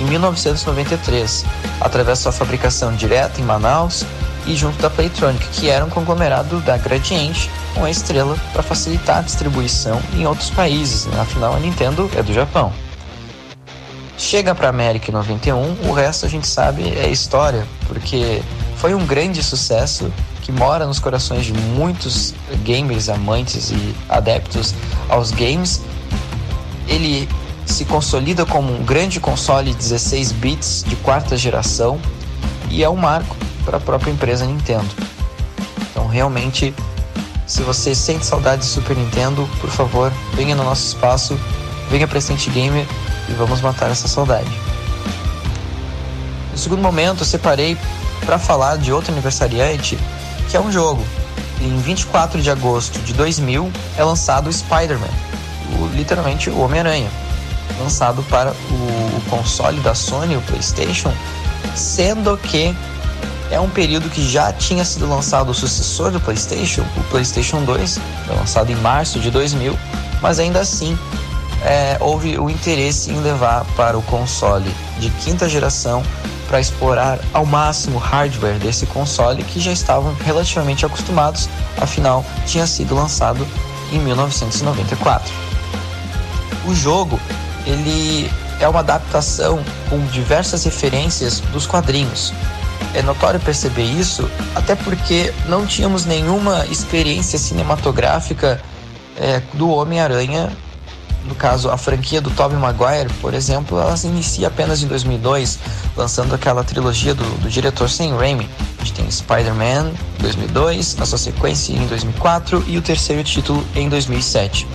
em 1993, através da sua fabricação direta em Manaus e junto da Playtronic, que era um conglomerado da Gradiente com a estrela para facilitar a distribuição em outros países. Né? Afinal, a Nintendo é do Japão. Chega para a América em 91, o resto a gente sabe é história, porque foi um grande sucesso que mora nos corações de muitos gamers, amantes e adeptos aos games. Ele se consolida como um grande console 16 bits de quarta geração e é um marco para a própria empresa Nintendo. Então, realmente, se você sente saudade de Super Nintendo, por favor, venha no nosso espaço, venha para Instant Gamer e vamos matar essa saudade. No segundo momento, eu separei para falar de outro aniversariante, que é um jogo. Em 24 de agosto de 2000 é lançado o Spider-Man, literalmente o Homem-Aranha, lançado para o, o console da Sony, o PlayStation, sendo que é um período que já tinha sido lançado o sucessor do PlayStation, o PlayStation 2, foi lançado em março de 2000, mas ainda assim é, houve o interesse em levar para o console de quinta geração para explorar ao máximo o hardware desse console que já estavam relativamente acostumados, afinal tinha sido lançado em 1994. O jogo ele é uma adaptação com diversas referências dos quadrinhos. É notório perceber isso, até porque não tínhamos nenhuma experiência cinematográfica é, do Homem-Aranha no caso, a franquia do Tobey Maguire, por exemplo, ela se inicia apenas em 2002, lançando aquela trilogia do, do diretor Sam Raimi. A gente tem Spider-Man 2002, a sua sequência em 2004 e o terceiro título em 2007.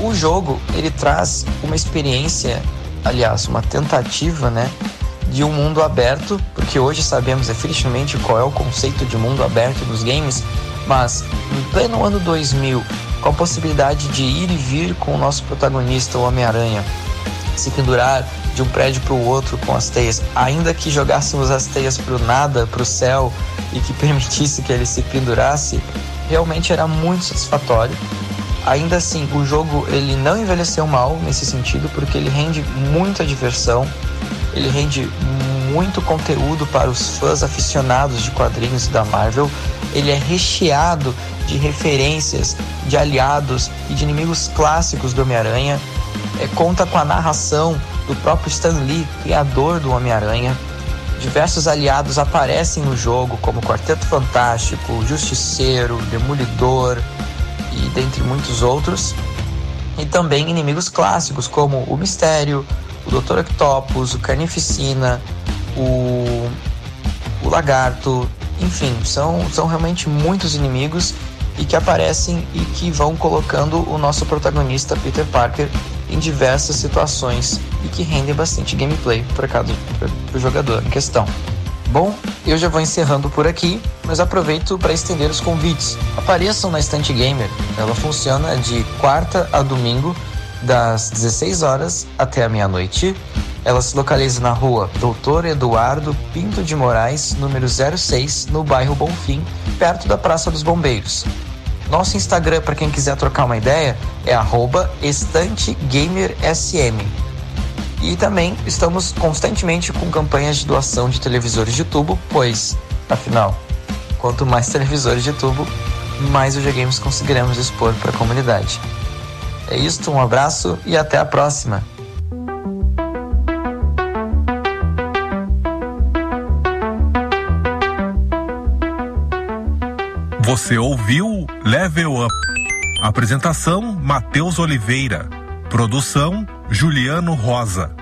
O jogo, ele traz uma experiência, aliás, uma tentativa, né, de um mundo aberto, porque hoje sabemos definitivamente qual é o conceito de mundo aberto dos games, mas em pleno ano 2000, com a possibilidade de ir e vir com o nosso protagonista, o Homem-Aranha, se pendurar de um prédio para o outro com as teias, ainda que jogássemos as teias para o nada, para o céu e que permitisse que ele se pendurasse, realmente era muito satisfatório. Ainda assim, o jogo ele não envelheceu mal nesse sentido porque ele rende muita diversão, ele rende muito conteúdo para os fãs aficionados de quadrinhos da Marvel. Ele é recheado de referências, de aliados e de inimigos clássicos do Homem-Aranha. É, conta com a narração do próprio Stan Lee, criador do Homem-Aranha. Diversos aliados aparecem no jogo, como Quarteto Fantástico, Justiceiro, Demolidor e dentre muitos outros. E também inimigos clássicos, como o Mistério, o Dr. Octopus, o Carnificina, o, o Lagarto, enfim, são, são realmente muitos inimigos e que aparecem e que vão colocando o nosso protagonista Peter Parker em diversas situações e que rendem bastante gameplay para pro jogador em questão. Bom, eu já vou encerrando por aqui, mas aproveito para estender os convites. Apareçam na Estante Gamer. Ela funciona de quarta a domingo, das 16 horas até a meia-noite. Ela se localiza na rua Doutor Eduardo Pinto de Moraes, número 06, no bairro Bonfim, perto da Praça dos Bombeiros. Nosso Instagram, para quem quiser trocar uma ideia, é estantegamersm. E também estamos constantemente com campanhas de doação de televisores de tubo, pois, afinal, quanto mais televisores de tubo, mais videogames conseguiremos expor para a comunidade. É isso, um abraço e até a próxima! Você ouviu Level Up. Apresentação: Matheus Oliveira. Produção: Juliano Rosa.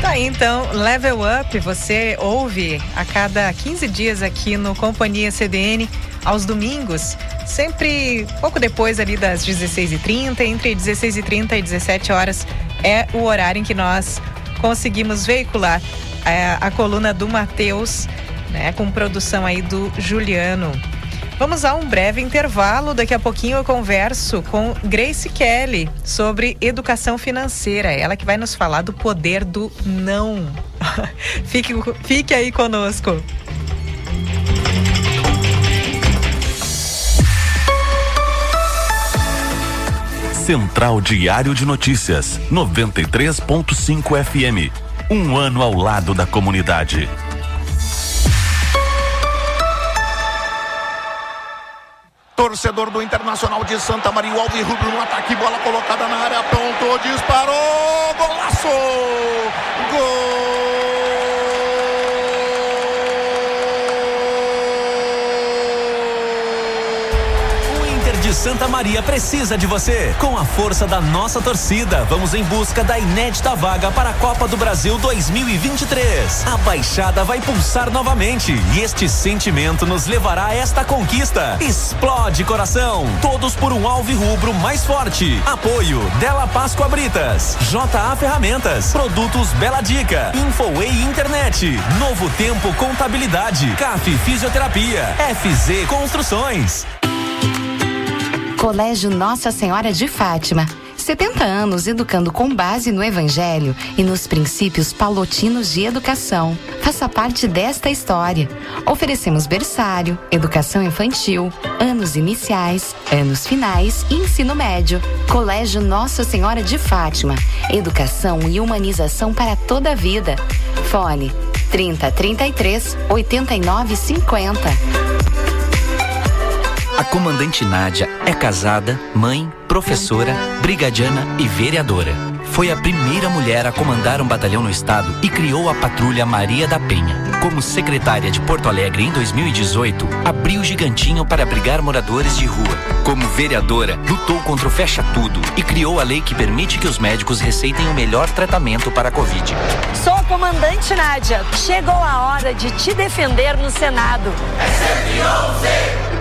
Tá então, Level Up, você ouve a cada 15 dias aqui no Companhia CDN, aos domingos, sempre pouco depois ali das 16h30, entre 16h30 e 17 horas é o horário em que nós conseguimos veicular é, a coluna do Matheus, né, com produção aí do Juliano. Vamos a um breve intervalo. Daqui a pouquinho eu converso com Grace Kelly sobre educação financeira. Ela que vai nos falar do poder do não. fique, fique aí conosco. Central Diário de Notícias, 93.5 FM. Um ano ao lado da comunidade. Torcedor do Internacional de Santa Maria, o Alves Rubro no ataque, bola colocada na área, apontou, disparou, golaço! Gol! De Santa Maria precisa de você. Com a força da nossa torcida, vamos em busca da inédita vaga para a Copa do Brasil 2023. A Baixada vai pulsar novamente e este sentimento nos levará a esta conquista. Explode coração, todos por um alvo rubro mais forte. Apoio Della Páscoa Britas, JA Ferramentas, Produtos Bela Dica, Infoway Internet, Novo Tempo Contabilidade, CAF Fisioterapia, FZ Construções. Colégio Nossa Senhora de Fátima. 70 anos educando com base no Evangelho e nos princípios palotinos de educação. Faça parte desta história. Oferecemos berçário, educação infantil, anos iniciais, anos finais e ensino médio. Colégio Nossa Senhora de Fátima. Educação e humanização para toda a vida. Fone 30 33 89 50. A comandante Nádia é casada, mãe, professora, brigadiana e vereadora. Foi a primeira mulher a comandar um batalhão no estado e criou a Patrulha Maria da Penha. Como secretária de Porto Alegre em 2018, abriu o gigantinho para abrigar moradores de rua. Como vereadora, lutou contra o Fecha Tudo e criou a lei que permite que os médicos receitem o melhor tratamento para a Covid. Sou a comandante Nádia. Chegou a hora de te defender no Senado. É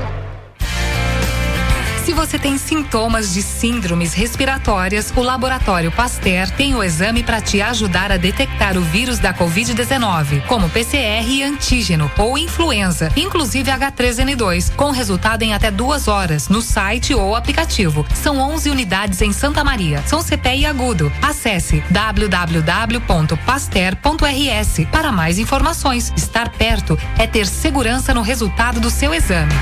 se você tem sintomas de síndromes respiratórias, o Laboratório Pasteur tem o exame para te ajudar a detectar o vírus da Covid-19, como PCR e antígeno ou influenza, inclusive H3N2, com resultado em até duas horas no site ou aplicativo. São 11 unidades em Santa Maria. São CPI agudo. Acesse www.pasteur.rs para mais informações. Estar perto é ter segurança no resultado do seu exame.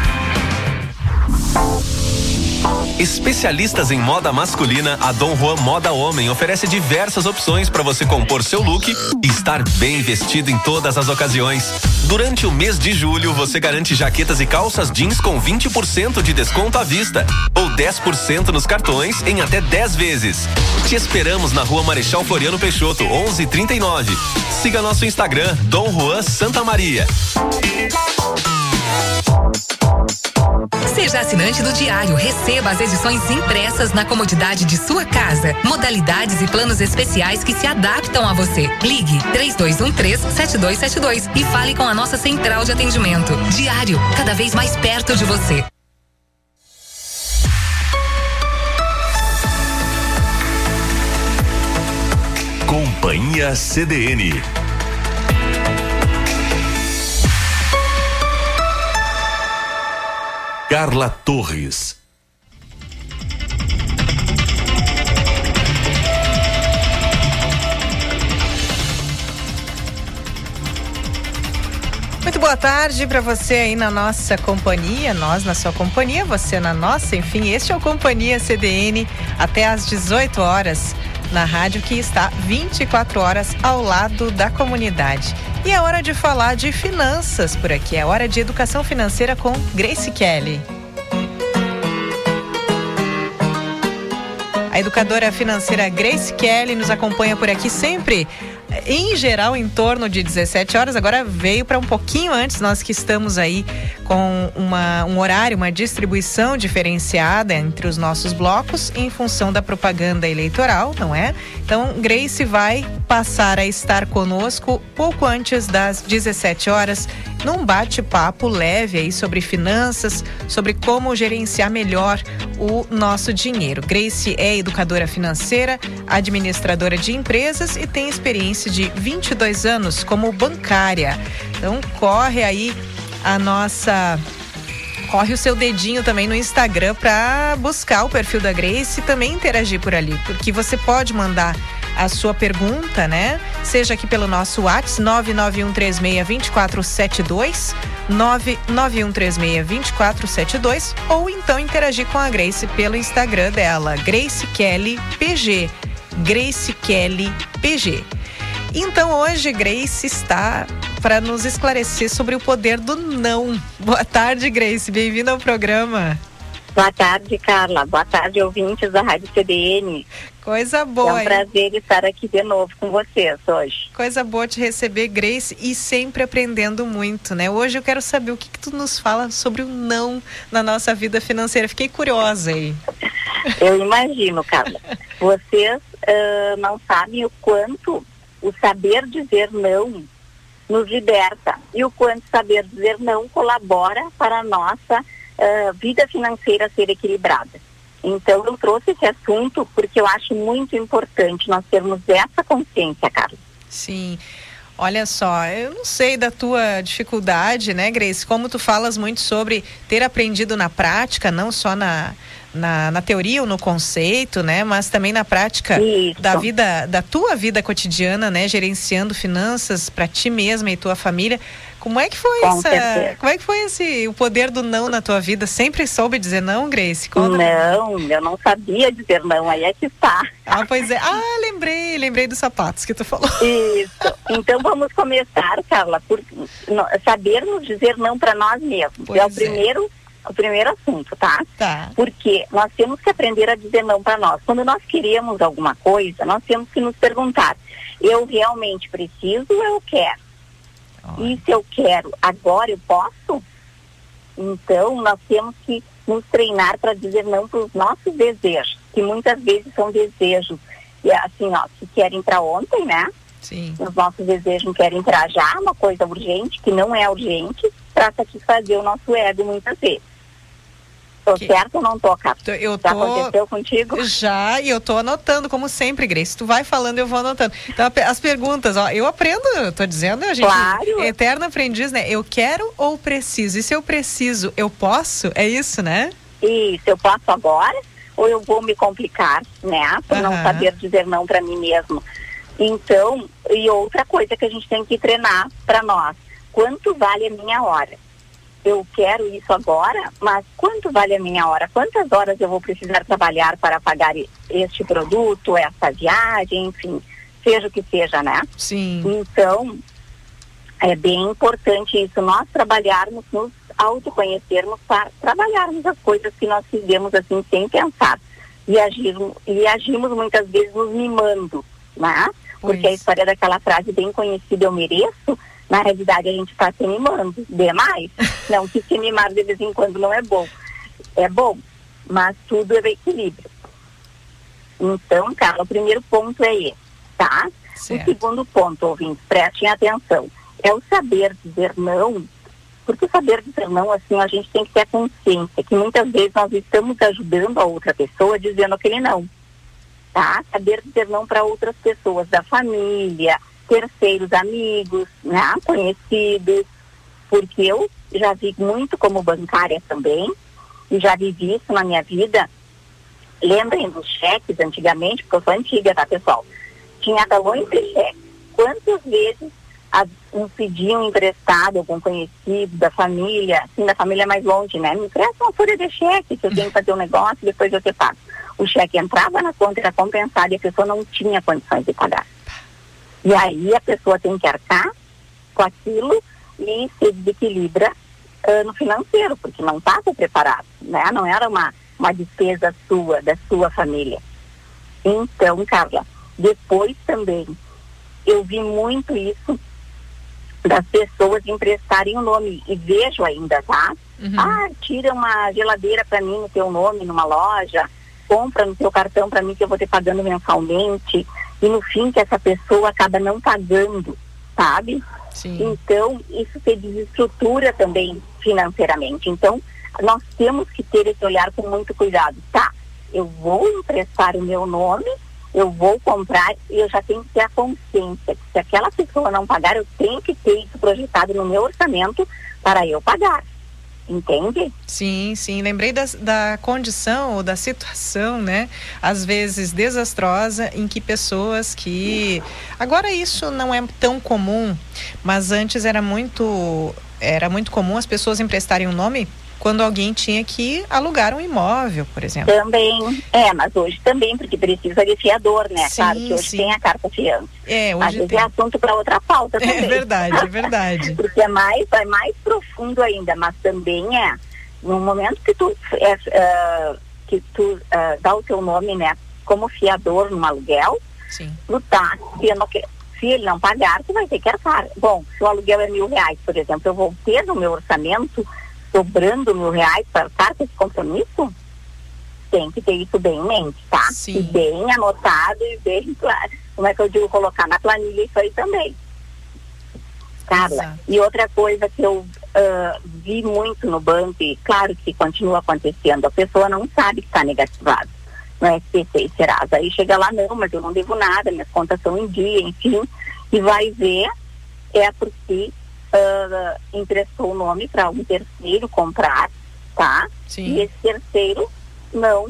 Especialistas em moda masculina, a Dom Juan Moda Homem oferece diversas opções para você compor seu look e estar bem vestido em todas as ocasiões. Durante o mês de julho, você garante jaquetas e calças jeans com 20% de desconto à vista ou 10% nos cartões em até 10 vezes. Te esperamos na Rua Marechal Floriano Peixoto, 1139. Siga nosso Instagram, Dom Juan Santa Maria. Seja assinante do Diário, receba as edições impressas na comodidade de sua casa. Modalidades e planos especiais que se adaptam a você. Ligue 3213-7272 e fale com a nossa central de atendimento. Diário, cada vez mais perto de você. Companhia CDN Carla Torres. Muito boa tarde para você aí na nossa companhia, nós na sua companhia, você na nossa, enfim, este é o Companhia CDN até às 18 horas na rádio que está 24 horas ao lado da comunidade. E é hora de falar de finanças por aqui, é hora de educação financeira com Grace Kelly. A educadora financeira Grace Kelly nos acompanha por aqui sempre em geral em torno de 17 horas. Agora veio para um pouquinho antes, nós que estamos aí com uma, um horário, uma distribuição diferenciada entre os nossos blocos em função da propaganda eleitoral, não é? Então, Grace vai passar a estar conosco pouco antes das 17 horas num bate-papo leve aí sobre finanças, sobre como gerenciar melhor o nosso dinheiro. Grace é educadora financeira, administradora de empresas e tem experiência de 22 anos como bancária. Então corre aí a nossa corre o seu dedinho também no Instagram para buscar o perfil da Grace e também interagir por ali, porque você pode mandar a sua pergunta, né? Seja aqui pelo nosso WhatsApp 991362472, 991362472 ou então interagir com a Grace pelo Instagram dela, Grace Kelly PG. Grace Kelly PG. Então hoje Grace está para nos esclarecer sobre o poder do não. Boa tarde, Grace. Bem-vinda ao programa. Boa tarde, Carla. Boa tarde, ouvintes da Rádio CBN. Coisa boa. É um prazer estar aqui de novo com vocês hoje. Coisa boa te receber, Grace, e sempre aprendendo muito, né? Hoje eu quero saber o que, que tu nos fala sobre o não na nossa vida financeira. Fiquei curiosa aí. Eu imagino, Carla. Vocês uh, não sabem o quanto o saber dizer não nos liberta e o quanto saber dizer não colabora para a nossa uh, vida financeira ser equilibrada. Então eu trouxe esse assunto porque eu acho muito importante nós termos essa consciência, Carlos. Sim. Olha só, eu não sei da tua dificuldade, né, Grace? Como tu falas muito sobre ter aprendido na prática, não só na, na, na teoria ou no conceito, né? Mas também na prática Isso. da vida, da tua vida cotidiana, né? Gerenciando finanças para ti mesma e tua família. Como é que foi Com essa? certeza. Como é que foi esse o poder do não na tua vida? Sempre soube dizer não, Grace? Conta. Não, eu não sabia dizer não, aí é que está. Ah, pois é. Ah, lembrei, lembrei dos sapatos que tu falou. Isso. Então vamos começar, Carla, por sabermos dizer não para nós mesmos. Pois é o é. primeiro o primeiro assunto, tá? Tá. Porque nós temos que aprender a dizer não para nós. Quando nós queremos alguma coisa, nós temos que nos perguntar: eu realmente preciso ou eu quero? E se eu quero, agora eu posso? Então, nós temos que nos treinar para dizer não para os nossos desejos, que muitas vezes são desejos, e assim, ó, que querem para ontem, né? Sim. Os nossos desejos não querem para já, uma coisa urgente, que não é urgente, para satisfazer o nosso ego muitas vezes. Tô certo ou não tô? Tô- Eu Já tô... aconteceu contigo? Já, e eu tô anotando, como sempre, Grace. Tu vai falando, eu vou anotando. Então, as perguntas, ó, eu aprendo, eu tô dizendo, a gente Claro. eterno aprendiz, né? Eu quero ou preciso? E se eu preciso, eu posso? É isso, né? Isso, eu posso agora ou eu vou me complicar, né? Por não saber dizer não para mim mesmo. Então, e outra coisa que a gente tem que treinar para nós, quanto vale a minha hora? Eu quero isso agora, mas quanto vale a minha hora? Quantas horas eu vou precisar trabalhar para pagar este produto, essa viagem, enfim, seja o que seja, né? Sim. Então, é bem importante isso, nós trabalharmos, nos autoconhecermos para trabalharmos as coisas que nós fizemos assim sem pensar. E agirmos, e agimos muitas vezes nos mimando, né? Porque a história daquela frase bem conhecida, eu mereço, na realidade a gente está se mimando demais. Não que se mimar de vez em quando não é bom. É bom, mas tudo é equilíbrio. Então, Carla, o primeiro ponto é esse, tá? O segundo ponto, ouvintes, prestem atenção, é o saber dizer não, porque saber dizer não, assim, a gente tem que ter a consciência que muitas vezes nós estamos ajudando a outra pessoa dizendo aquele não, tá? Saber dizer não para outras pessoas da família, terceiros, amigos, né? Conhecidos, porque eu já vi muito como bancária também, e já vivi isso na minha vida. Lembrem dos cheques antigamente, porque eu sou antiga, tá, pessoal? Tinha galões de cheques. Quantas vezes nos pediam emprestado algum conhecido da família, assim, da família mais longe, né? Me empresta uma folha de cheque, que eu tenho que fazer um negócio, depois eu te pago. O cheque entrava na conta, era compensado e a pessoa não tinha condições de pagar. E aí a pessoa tem que arcar com aquilo e se desequilibra ah, no financeiro, porque não estava preparado, né? Não era uma, uma despesa sua, da sua família. Então, Carla, depois também eu vi muito isso das pessoas emprestarem o nome e vejo ainda, tá? Uhum. Ah, tira uma geladeira para mim no teu nome numa loja, compra no teu cartão para mim que eu vou ter pagando mensalmente e no fim que essa pessoa acaba não pagando, sabe? Sim. Então, isso se desestrutura também financeiramente. Então, nós temos que ter esse olhar com muito cuidado. Tá, eu vou emprestar o meu nome, eu vou comprar e eu já tenho que ter a consciência que se aquela pessoa não pagar, eu tenho que ter isso projetado no meu orçamento para eu pagar. Entende? Sim, sim. Lembrei da, da condição ou da situação, né? Às vezes desastrosa, em que pessoas que. Agora isso não é tão comum, mas antes era muito. Era muito comum as pessoas emprestarem um nome quando alguém tinha que alugar um imóvel, por exemplo. Também, é, mas hoje também, porque precisa de fiador, né? Sim, claro que hoje sim. tem a carta fiança. É, hoje Às vezes tem. é assunto para outra pauta é também. É verdade, é verdade. porque é mais, é mais profundo ainda, mas também é, no momento que tu, é, uh, que tu uh, dá o teu nome, né, como fiador no aluguel, sim. tu tá que se ele não pagar, tu vai ter que arcar. Bom, se o aluguel é mil reais, por exemplo, eu vou ter no meu orçamento sobrando mil reais para carta esse compromisso, tem que ter isso bem em mente, tá? Sim. E bem anotado e bem claro. Como é que eu digo, colocar na planilha isso aí também. Carla, Exato. e outra coisa que eu uh, vi muito no banco, e claro que continua acontecendo, a pessoa não sabe que está negativado no SPC e Serasa. Aí chega lá, não, mas eu não devo nada, minhas contas são em dia, enfim, e vai ver, é porque uh, emprestou o nome para um terceiro comprar, tá? Sim. E esse terceiro não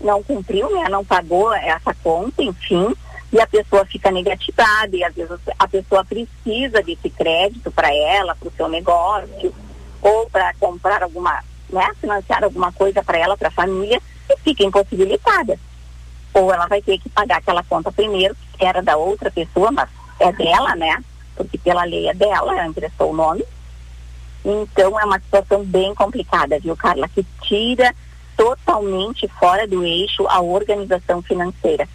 não cumpriu, né? Não pagou essa conta, enfim, e a pessoa fica negativada e às vezes a pessoa precisa desse crédito para ela, para o seu negócio, ou para comprar alguma, né? Financiar alguma coisa para ela, para a família, e fica impossibilitada. Ou ela vai ter que pagar aquela conta primeiro, que era da outra pessoa, mas é dela, né? Porque pela lei é dela, ela emprestou o nome. Então é uma situação bem complicada, viu, Carla? Que tira totalmente fora do eixo a organização financeira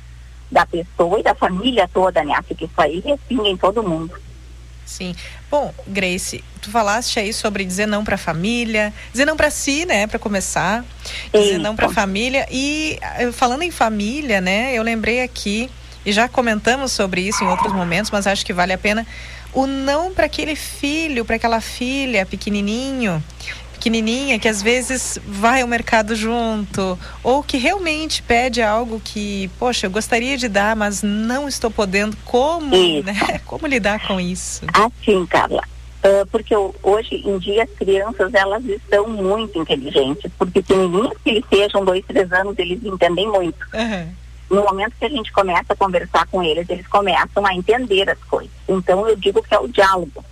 da pessoa e da família toda, né? Porque isso aí respinga em todo mundo. Sim. Bom, Grace, tu falaste aí sobre dizer não para a família, dizer não para si, né, para começar, dizer Eita. não para a família e eh, falando em família, né, eu lembrei aqui e já comentamos sobre isso em outros momentos, mas acho que vale a pena o não para aquele filho, para aquela filha pequenininho, pequenininha que às vezes vai ao mercado junto ou que realmente pede algo que, poxa, eu gostaria de dar, mas não estou podendo. Como, né? Como lidar com isso? Assim, Carla. Uh, porque hoje em dia as crianças elas estão muito inteligentes, porque pequenininhos que eles sejam dois, três anos, eles entendem muito. Uhum no momento que a gente começa a conversar com eles, eles começam a entender as coisas. Então eu digo que é o diálogo.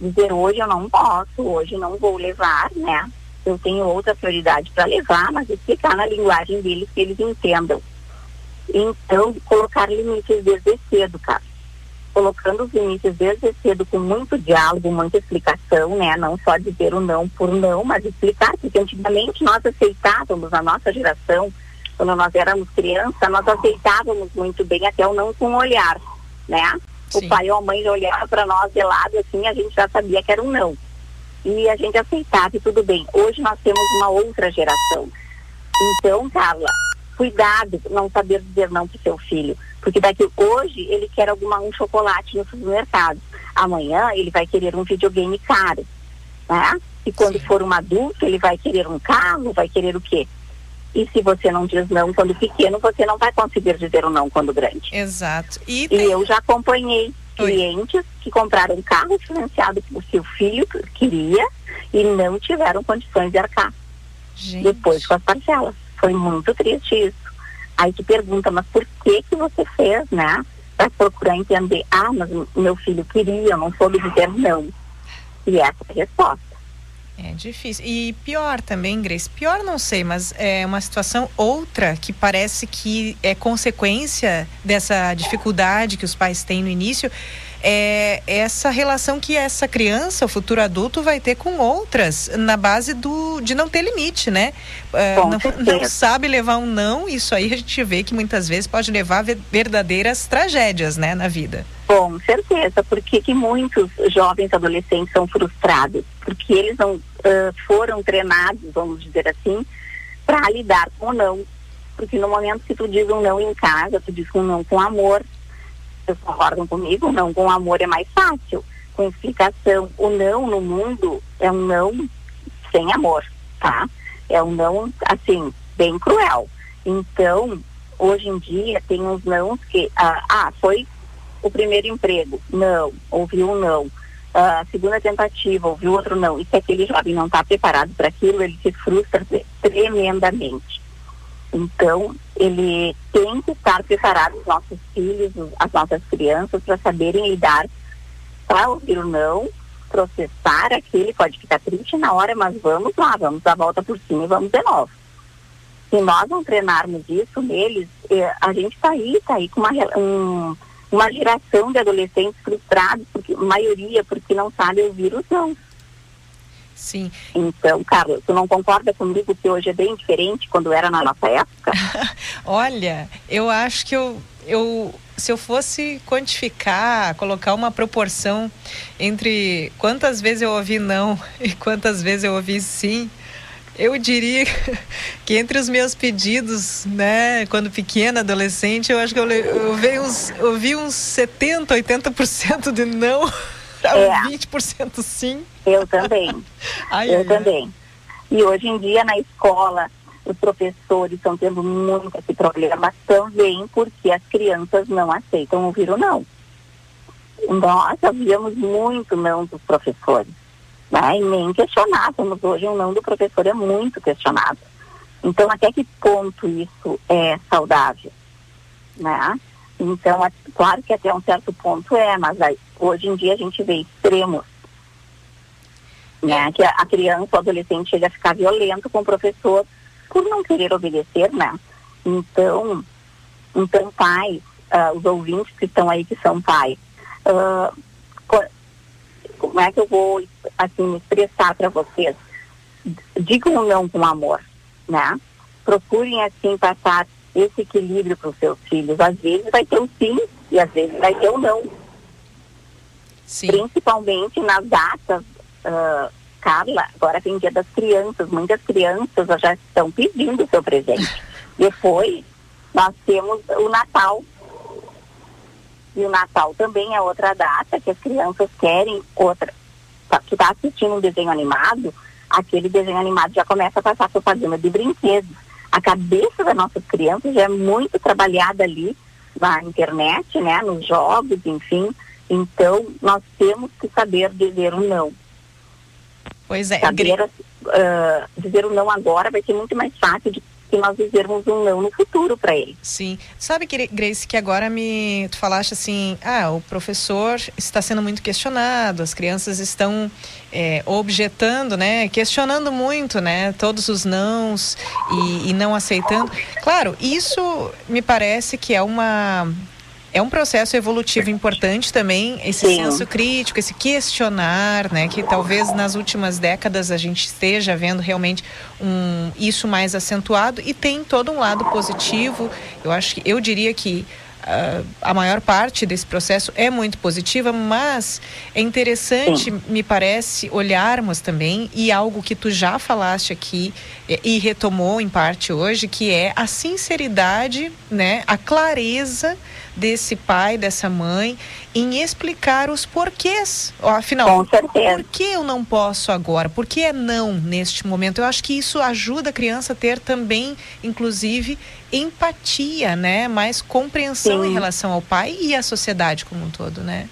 Dizer hoje eu não posso, hoje não vou levar, né? Eu tenho outra prioridade para levar, mas explicar na linguagem deles que eles entendam. Então, colocar limites desde cedo, cara. Colocando os limites desde cedo com muito diálogo, muita explicação, né? Não só dizer o não por não, mas explicar, porque antigamente nós aceitávamos, a nossa geração, quando nós éramos crianças, nós aceitávamos muito bem até o não com o olhar, né? Sim. O pai ou a mãe olhava para nós de lado assim, a gente já sabia que era um não. E a gente aceitava e tudo bem. Hoje nós temos uma outra geração. Então, Carla, cuidado não saber dizer não para seu filho. Porque daqui hoje ele quer alguma, um chocolate no supermercado. Amanhã ele vai querer um videogame caro. Né? E quando Sim. for um adulto, ele vai querer um carro, vai querer o quê? E se você não diz não quando pequeno, você não vai conseguir dizer o um não quando grande. Exato. E, tem... e eu já acompanhei Oi. clientes que compraram um carro financiado por seu filho queria e não tiveram condições de arcar. Gente. Depois com as parcelas. Foi muito triste isso. Aí tu pergunta, mas por que que você fez, né? Para procurar entender, ah, mas meu filho queria, eu não soube dizer não. E essa é a resposta. É difícil. E pior também, Grace, pior não sei, mas é uma situação outra que parece que é consequência dessa dificuldade que os pais têm no início, é essa relação que essa criança, o futuro adulto, vai ter com outras na base do de não ter limite, né? É, não, não, sabe levar um não, isso aí a gente vê que muitas vezes pode levar a verdadeiras tragédias, né, na vida. Com certeza, porque que muitos jovens adolescentes são frustrados, porque eles não uh, foram treinados, vamos dizer assim, para lidar com o não. Porque no momento que tu diz um não em casa, tu diz um não com amor, vocês concordam comigo? Não com amor é mais fácil. Com explicação, o não no mundo é um não sem amor, tá? É um não, assim, bem cruel. Então, hoje em dia, tem uns não que, ah, ah, foi o primeiro emprego, não, ouviu um não. A segunda tentativa, ouviu outro não. E se aquele jovem não está preparado para aquilo, ele se frustra tremendamente. Então, ele tem que estar preparado, os nossos filhos, as nossas crianças, para saberem lidar, para ouvir o não, processar aquele, pode ficar triste na hora, mas vamos lá, vamos dar a volta por cima e vamos de novo. Se nós não treinarmos isso neles, eh, a gente está aí, está aí com uma, um, uma geração de adolescentes frustrados, porque, maioria porque não sabe ouvir os não. Sim. Então, Carlos, tu não concorda comigo que hoje é bem diferente quando era na nossa época? Olha, eu acho que eu, eu se eu fosse quantificar, colocar uma proporção entre quantas vezes eu ouvi não e quantas vezes eu ouvi sim, eu diria que entre os meus pedidos, né, quando pequena, adolescente, eu acho que eu, eu ouvi uns, ouvi uns 70, 80% de não é. 20% sim. Eu também. Ai, eu ai, também. Ai. E hoje em dia na escola, os professores estão tendo muito esse problema também porque as crianças não aceitam ouvir o não. Nós havíamos muito não dos professores. Né? E nem questionávamos. Hoje o não do professor é muito questionado. Então, até que ponto isso é saudável? Né? Então, claro que até um certo ponto é, mas aí, hoje em dia a gente vê extremos. Né? Que a, criança, o adolescente chega a ficar violento com o professor por não querer obedecer, né? Então, então pais, uh, os ouvintes que estão aí que são pais, uh, como é que eu vou assim expressar para vocês? Digam não com amor, né? Procurem assim passar esse equilíbrio para os seus filhos. Às vezes vai ter um sim e às vezes vai ter um não. Sim. Principalmente nas datas, uh, Carla, agora tem dia das crianças, muitas crianças já estão pedindo o seu presente. Depois nós temos o Natal. E o Natal também é outra data que as crianças querem outra. Tá, tu está assistindo um desenho animado, aquele desenho animado já começa a passar propaganda de brinquedos a cabeça das nossas crianças já é muito trabalhada ali na internet, né, nos jogos, enfim. Então, nós temos que saber dizer o um não. Pois é. Saber uh, dizer o um não agora vai ser muito mais fácil de que nós dizermos um não no futuro para ele. Sim. Sabe, Grace, que agora me tu falaste assim, ah, o professor está sendo muito questionado, as crianças estão é, objetando, né, questionando muito, né, todos os nãos e, e não aceitando. Claro, isso me parece que é uma é um processo evolutivo importante também, esse Sim. senso crítico, esse questionar, né? Que talvez nas últimas décadas a gente esteja vendo realmente um, isso mais acentuado e tem todo um lado positivo. Eu acho que eu diria que Uh, a maior parte desse processo é muito positiva, mas é interessante, Sim. me parece, olharmos também, e algo que tu já falaste aqui e, e retomou em parte hoje, que é a sinceridade, né, a clareza desse pai, dessa mãe, em explicar os porquês. Afinal, por que eu não posso agora? Por que é não neste momento? Eu acho que isso ajuda a criança a ter também, inclusive, empatia, né? Mais compreensão Sim. em relação ao pai e à sociedade como um todo, né?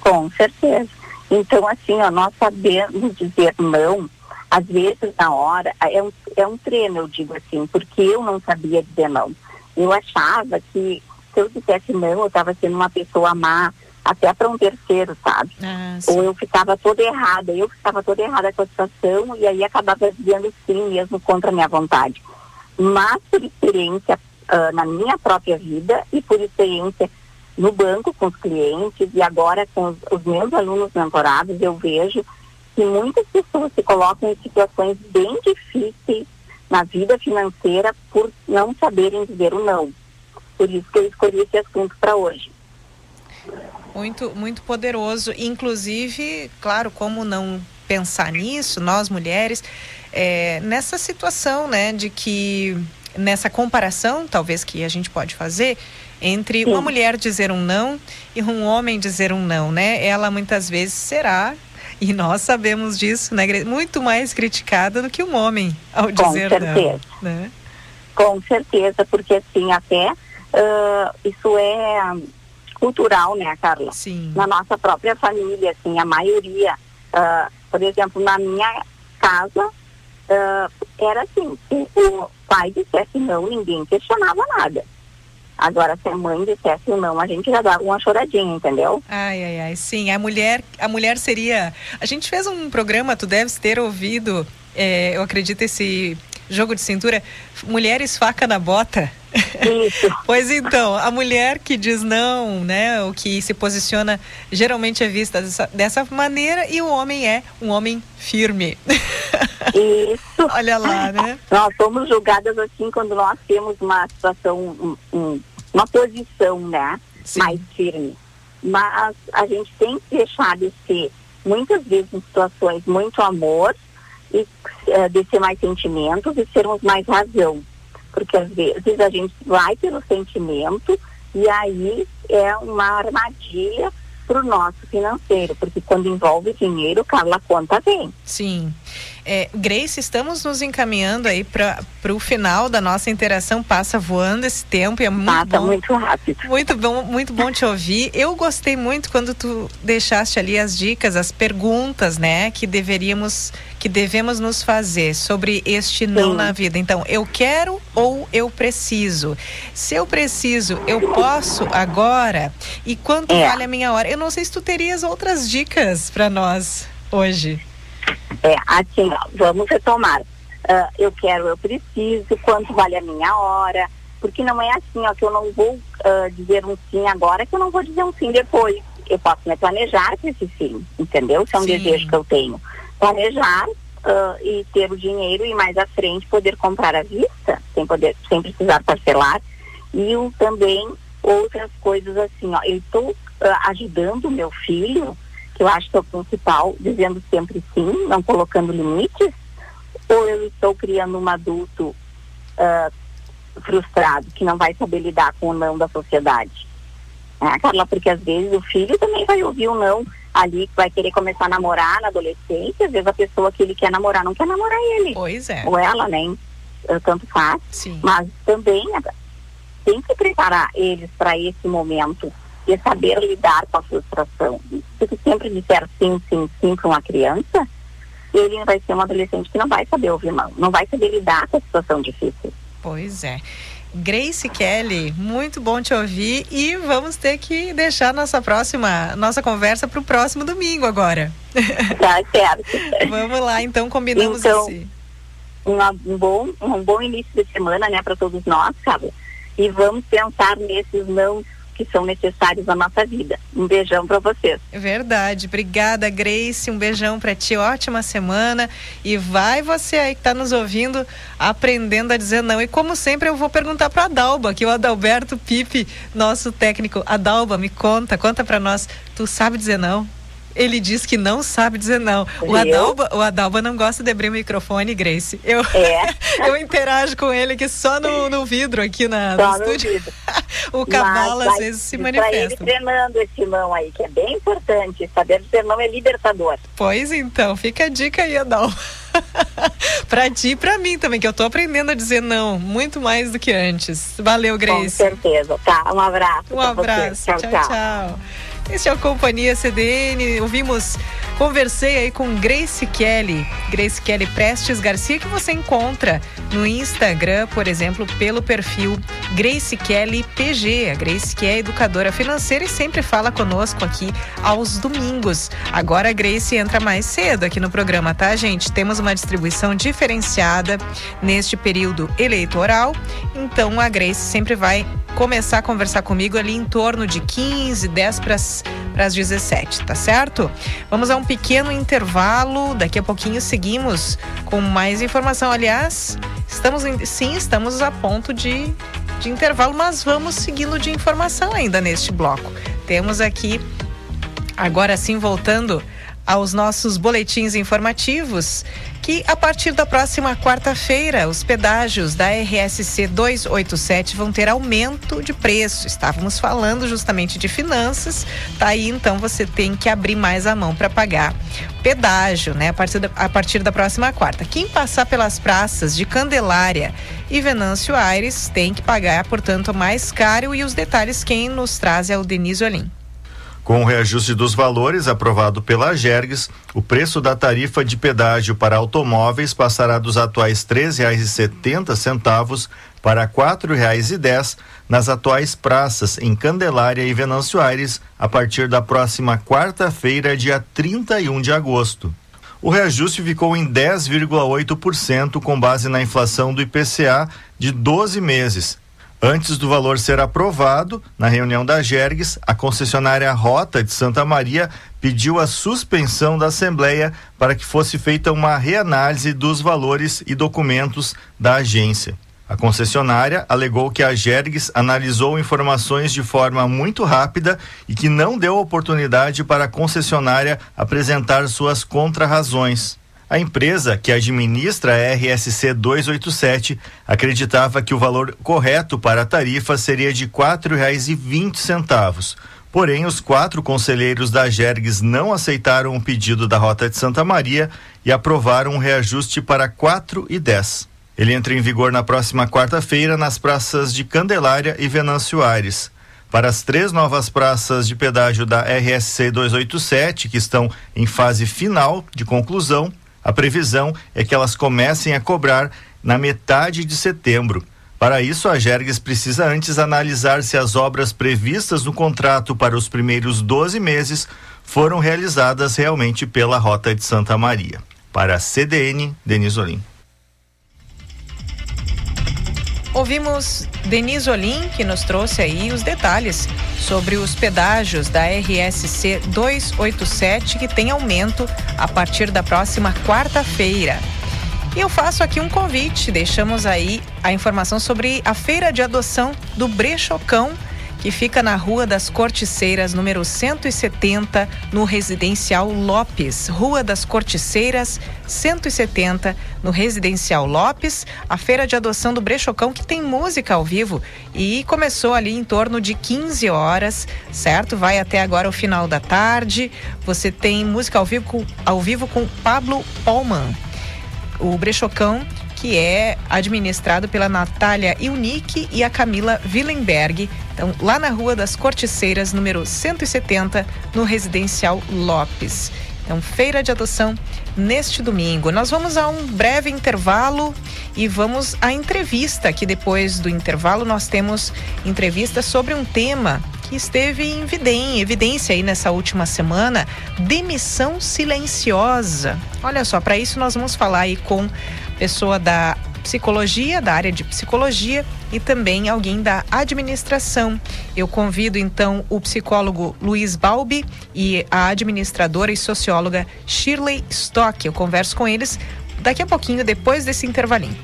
Com certeza. Então, assim, ó, nós sabemos dizer não, às vezes na hora, é um, é um treino, eu digo assim, porque eu não sabia dizer não. Eu achava que se eu dissesse não, eu estava sendo uma pessoa má, até para um terceiro, sabe? Ah, Ou eu ficava toda errada, eu ficava toda errada com a situação e aí acabava dizendo sim mesmo contra a minha vontade. Mas por experiência uh, na minha própria vida e por experiência no banco com os clientes e agora com os, os meus alunos mentorados, eu vejo que muitas pessoas se colocam em situações bem difíceis na vida financeira por não saberem dizer o não. Por isso que eu escolhi esse assunto para hoje. Muito, muito poderoso. Inclusive, claro, como não pensar nisso, nós mulheres, é, nessa situação, né, de que nessa comparação, talvez que a gente pode fazer entre Sim. uma mulher dizer um não e um homem dizer um não, né? Ela muitas vezes será e nós sabemos disso, né? Muito mais criticada do que um homem ao dizer Com certeza. não. Né? Com certeza, porque assim, até uh, isso é cultural, né, Carla? Sim. Na nossa própria família, assim, a maioria, uh, por exemplo, na minha casa, uh, era assim, se o pai dissesse não, ninguém questionava nada. Agora, se a mãe dissesse não, a gente já dava uma choradinha, entendeu? Ai, ai, ai. Sim, a mulher, a mulher seria. A gente fez um programa, tu deves ter ouvido, é, eu acredito, esse jogo de cintura, mulheres faca na bota. Isso. pois então, a mulher que diz não, né, o que se posiciona geralmente é vista dessa, dessa maneira e o homem é um homem firme. Isso. Olha lá, né? Nós somos julgadas assim quando nós temos uma situação, um, um, uma posição, né, Sim. mais firme. Mas a gente tem que deixar de ser muitas vezes em situações muito amor e uh, mais sentimentos e sermos mais razão. Porque às vezes a gente vai pelo sentimento e aí é uma armadilha para o nosso financeiro, porque quando envolve dinheiro, Carla, a conta vem. Sim. É, Grace, estamos nos encaminhando aí para o final da nossa interação. Passa voando esse tempo e é muito Passa bom. muito rápido. Muito bom, muito bom te ouvir. Eu gostei muito quando tu deixaste ali as dicas, as perguntas, né, que deveríamos, que devemos nos fazer sobre este não Sim. na vida. Então, eu quero ou eu preciso? Se eu preciso, eu posso agora? E quanto é. vale a minha hora? Eu não sei se tu terias outras dicas para nós hoje. É, assim, ó, vamos retomar. Uh, eu quero, eu preciso, quanto vale a minha hora, porque não é assim, ó, que eu não vou uh, dizer um sim agora, que eu não vou dizer um sim depois. Eu posso me planejar para esse sim, entendeu? Se é um sim. desejo que eu tenho. Planejar uh, e ter o dinheiro e mais à frente poder comprar à vista, sem poder, sem precisar parcelar. E um, também outras coisas assim, ó, eu estou ajudando o meu filho que eu acho que é o principal, dizendo sempre sim, não colocando limites, ou eu estou criando um adulto uh, frustrado, que não vai saber lidar com o não da sociedade? É, Carla, porque às vezes o filho também vai ouvir o não ali, que vai querer começar a namorar na adolescência, às vezes a pessoa que ele quer namorar não quer namorar ele. Pois é. Ou ela, né? Tanto faz. Sim. Mas também tem que preparar eles para esse momento e saber lidar com a frustração. Se sempre disser sim, sim, sim para uma criança, ele vai ser um adolescente que não vai saber ouvir não, não vai saber lidar com a situação difícil. Pois é. Grace Kelly, muito bom te ouvir e vamos ter que deixar nossa próxima, nossa conversa para o próximo domingo agora. Tá certo. vamos lá, então combinamos então. Uma, um bom, um bom início de semana, né, para todos nós, Carla. E vamos pensar nesses não que são necessários na nossa vida. Um beijão para vocês. É verdade. Obrigada, Grace. Um beijão para ti. Ótima semana. E vai você aí que está nos ouvindo aprendendo a dizer não. E como sempre, eu vou perguntar para a Dalba, que é o Adalberto Pipe, nosso técnico. Adalba, me conta, conta para nós. Tu sabe dizer não? Ele diz que não sabe dizer não. O Adalba, o Adalba não gosta de abrir o microfone, Grace. Eu, é. eu interajo com ele aqui só no, no vidro aqui na, no estúdio. o cavalo às vezes se manifesta. ele treinando esse não aí, que é bem importante. Saber dizer não é libertador. Pois então, fica a dica aí, Adalba. pra ti e pra mim também, que eu tô aprendendo a dizer não, muito mais do que antes. Valeu, Grace. Com certeza. Tá, um abraço. Um abraço. tchau. tchau. tchau. Este é o Companhia CDN. Ouvimos, conversei aí com Grace Kelly, Grace Kelly Prestes Garcia, que você encontra no Instagram, por exemplo, pelo perfil Grace Kelly PG. A Grace que é educadora financeira e sempre fala conosco aqui aos domingos. Agora a Grace entra mais cedo aqui no programa, tá, gente? Temos uma distribuição diferenciada neste período eleitoral, então a Grace sempre vai começar a conversar comigo ali em torno de 15, 10 para as 17, tá certo? Vamos a um pequeno intervalo, daqui a pouquinho seguimos com mais informação. Aliás, estamos em, sim, estamos a ponto de, de intervalo, mas vamos seguindo de informação ainda neste bloco. Temos aqui, agora sim, voltando aos nossos boletins informativos que a partir da próxima quarta-feira os pedágios da RSC 287 vão ter aumento de preço. Estávamos falando justamente de finanças, tá aí então você tem que abrir mais a mão para pagar pedágio, né? A partir, da, a partir da próxima quarta. Quem passar pelas praças de Candelária e Venâncio Aires tem que pagar, portanto, mais caro e os detalhes quem nos traz é o Denise Olim. Com o reajuste dos valores aprovado pela Gergs, o preço da tarifa de pedágio para automóveis passará dos atuais R$ 3,70 para R$ 4,10 nas atuais praças em Candelária e Venâncio Aires a partir da próxima quarta-feira, dia 31 de agosto. O reajuste ficou em 10,8% com base na inflação do IPCA de 12 meses, Antes do valor ser aprovado, na reunião da Gergs, a concessionária Rota de Santa Maria pediu a suspensão da Assembleia para que fosse feita uma reanálise dos valores e documentos da agência. A concessionária alegou que a Gergs analisou informações de forma muito rápida e que não deu oportunidade para a concessionária apresentar suas contrarrazões. A empresa que administra a RSC 287 acreditava que o valor correto para a tarifa seria de R$ 4,20. Porém, os quatro conselheiros da Gergs não aceitaram o pedido da Rota de Santa Maria e aprovaram um reajuste para R$ 4,10. Ele entra em vigor na próxima quarta-feira nas praças de Candelária e Venâncio Aires. Para as três novas praças de pedágio da RSC 287, que estão em fase final de conclusão, a previsão é que elas comecem a cobrar na metade de setembro. Para isso, a Gerges precisa antes analisar se as obras previstas no contrato para os primeiros 12 meses foram realizadas realmente pela Rota de Santa Maria. Para a CDN, Denis Olim. Ouvimos Denise Olim, que nos trouxe aí os detalhes sobre os pedágios da RSC 287, que tem aumento a partir da próxima quarta-feira. E eu faço aqui um convite, deixamos aí a informação sobre a feira de adoção do Brechocão que fica na Rua das Corticeiras, número 170, no Residencial Lopes. Rua das Corticeiras, 170, no Residencial Lopes. A feira de adoção do Brechocão, que tem música ao vivo e começou ali em torno de 15 horas, certo? Vai até agora o final da tarde. Você tem música ao vivo com, ao vivo com Pablo Polman. O Brechocão que é administrado pela Natália Iunique e a Camila Willenberg. Então, lá na Rua das Corticeiras, número 170, no Residencial Lopes. Então, feira de adoção neste domingo. Nós vamos a um breve intervalo e vamos à entrevista, que depois do intervalo nós temos entrevista sobre um tema que esteve em evidência aí nessa última semana, demissão silenciosa. Olha só, para isso nós vamos falar aí com pessoa da psicologia, da área de psicologia e também alguém da administração. Eu convido então o psicólogo Luiz Balbi e a administradora e socióloga Shirley Stock. Eu converso com eles daqui a pouquinho, depois desse intervalinho.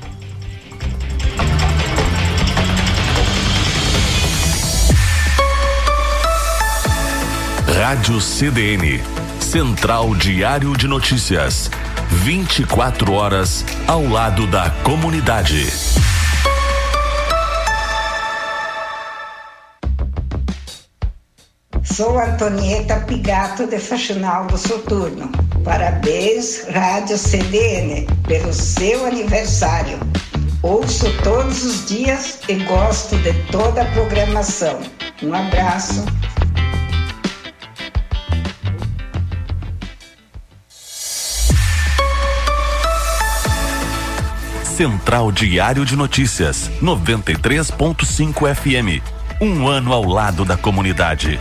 Rádio CDN, Central Diário de Notícias. 24 horas ao lado da comunidade. Sou Antonieta Pigato de Faxinal Soturno. Parabéns, Rádio CDN, pelo seu aniversário. Ouço todos os dias e gosto de toda a programação. Um abraço. Central Diário de Notícias, 93.5 FM. Um ano ao lado da comunidade.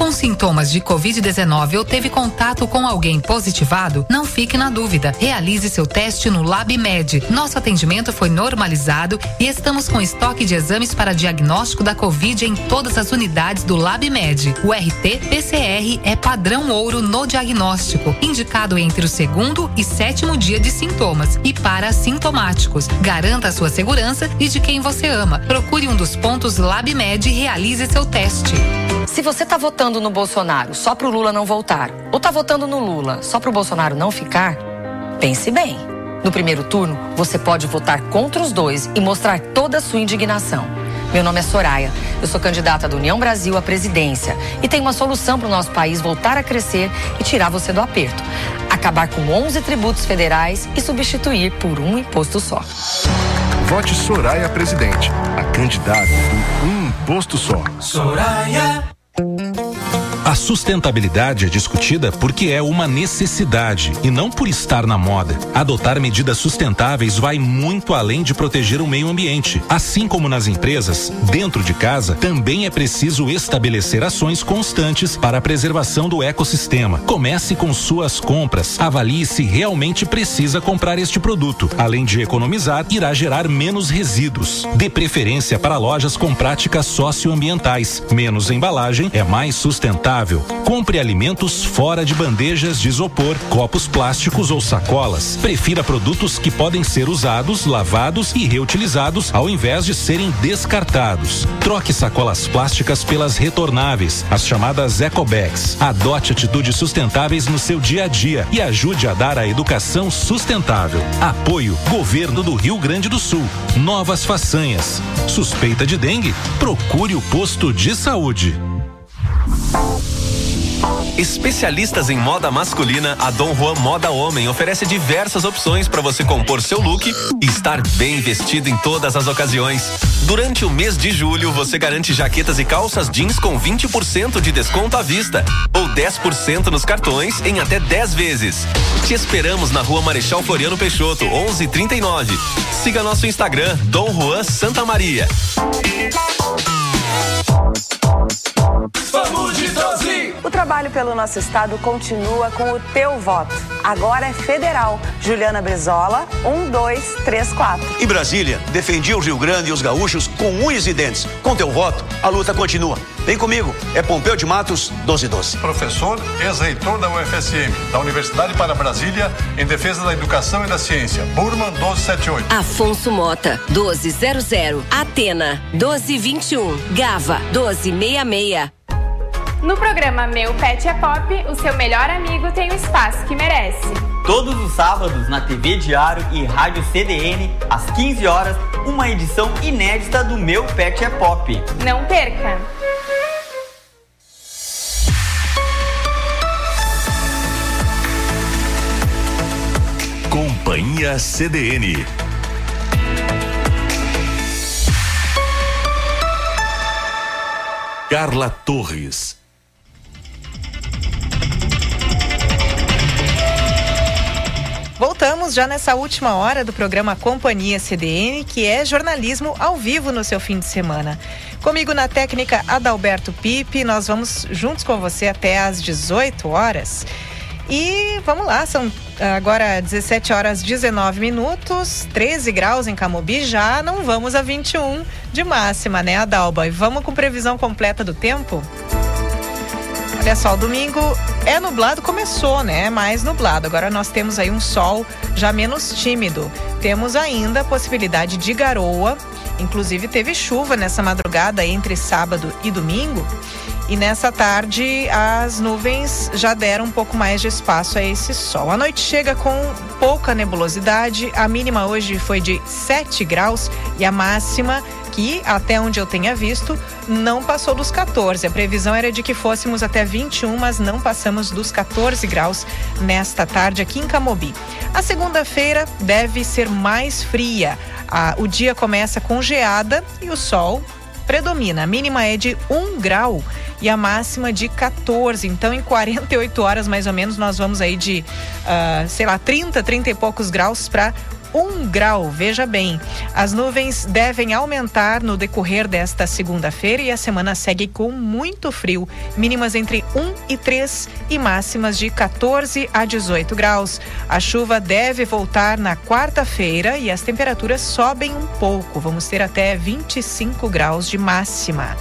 Com sintomas de Covid-19 ou teve contato com alguém positivado, não fique na dúvida. Realize seu teste no LabMed. Nosso atendimento foi normalizado e estamos com estoque de exames para diagnóstico da Covid em todas as unidades do LabMed. O RT-PCR é padrão ouro no diagnóstico, indicado entre o segundo e sétimo dia de sintomas e para sintomáticos. Garanta a sua segurança e de quem você ama. Procure um dos pontos LabMed e realize seu teste. Se você está votando no Bolsonaro só para o Lula não voltar, ou está votando no Lula só para o Bolsonaro não ficar, pense bem. No primeiro turno, você pode votar contra os dois e mostrar toda a sua indignação. Meu nome é Soraya, eu sou candidata da União Brasil à presidência e tenho uma solução para o nosso país voltar a crescer e tirar você do aperto. Acabar com 11 tributos federais e substituir por um imposto só. Vote Soraya Presidente, a candidata por um imposto só. Soraya. A sustentabilidade é discutida porque é uma necessidade e não por estar na moda. Adotar medidas sustentáveis vai muito além de proteger o meio ambiente. Assim como nas empresas, dentro de casa também é preciso estabelecer ações constantes para a preservação do ecossistema. Comece com suas compras. Avalie se realmente precisa comprar este produto. Além de economizar, irá gerar menos resíduos. Dê preferência para lojas com práticas socioambientais. Menos embalagem é mais sustentável Compre alimentos fora de bandejas de isopor, copos plásticos ou sacolas. Prefira produtos que podem ser usados, lavados e reutilizados ao invés de serem descartados. Troque sacolas plásticas pelas retornáveis, as chamadas ecobags. Adote atitudes sustentáveis no seu dia a dia e ajude a dar a educação sustentável. Apoio Governo do Rio Grande do Sul. Novas façanhas. Suspeita de dengue? Procure o posto de saúde. Especialistas em moda masculina, a Dom Juan Moda Homem oferece diversas opções para você compor seu look e estar bem vestido em todas as ocasiões. Durante o mês de julho, você garante jaquetas e calças jeans com 20% de desconto à vista ou 10% nos cartões em até 10 vezes. Te esperamos na Rua Marechal Floriano Peixoto, 1139. Siga nosso Instagram, Dom Juan Santa Maria. Vamos de Trozi! O trabalho pelo nosso estado continua com o teu voto. Agora é federal. Juliana Brizola, 1, 2, 3, 4. Em Brasília, defendi o Rio Grande e os gaúchos com unhas e dentes. Com teu voto, a luta continua. Vem comigo, é Pompeu de Matos, 1212. Professor, ex-reitor da UFSM, da Universidade para Brasília, em defesa da educação e da ciência. Burman 1278. Afonso Mota, 1200. Atena, 1221. Gava, 1266. No programa Meu Pet é Pop, o seu melhor amigo tem o espaço que merece. Todos os sábados na TV Diário e Rádio CDN, às 15 horas, uma edição inédita do Meu Pet é Pop. Não perca! Companhia CDN. Carla Torres. Voltamos já nessa última hora do programa Companhia CDN, que é jornalismo ao vivo no seu fim de semana. Comigo na técnica Adalberto Pipe, nós vamos juntos com você até às 18 horas. E vamos lá, são agora 17 horas 19 minutos, 13 graus em Camobi, já não vamos a 21 de máxima, né, Adalba? E vamos com previsão completa do tempo? Olha só, domingo é nublado, começou, né? Mais nublado. Agora nós temos aí um sol já menos tímido. Temos ainda a possibilidade de garoa. Inclusive teve chuva nessa madrugada entre sábado e domingo. E nessa tarde as nuvens já deram um pouco mais de espaço a esse sol. A noite chega com pouca nebulosidade. A mínima hoje foi de 7 graus e a máxima que, até onde eu tenha visto, não passou dos 14. A previsão era de que fôssemos até 21, mas não passamos dos 14 graus nesta tarde aqui em Camobi. A segunda-feira deve ser mais fria. Ah, o dia começa com geada e o sol predomina. A mínima é de 1 grau e a máxima de 14. Então, em 48 horas mais ou menos, nós vamos aí de, uh, sei lá, 30, 30 e poucos graus para um grau. Veja bem, as nuvens devem aumentar no decorrer desta segunda-feira e a semana segue com muito frio. Mínimas entre 1 e 3 e máximas de 14 a 18 graus. A chuva deve voltar na quarta-feira e as temperaturas sobem um pouco. Vamos ter até 25 graus de máxima.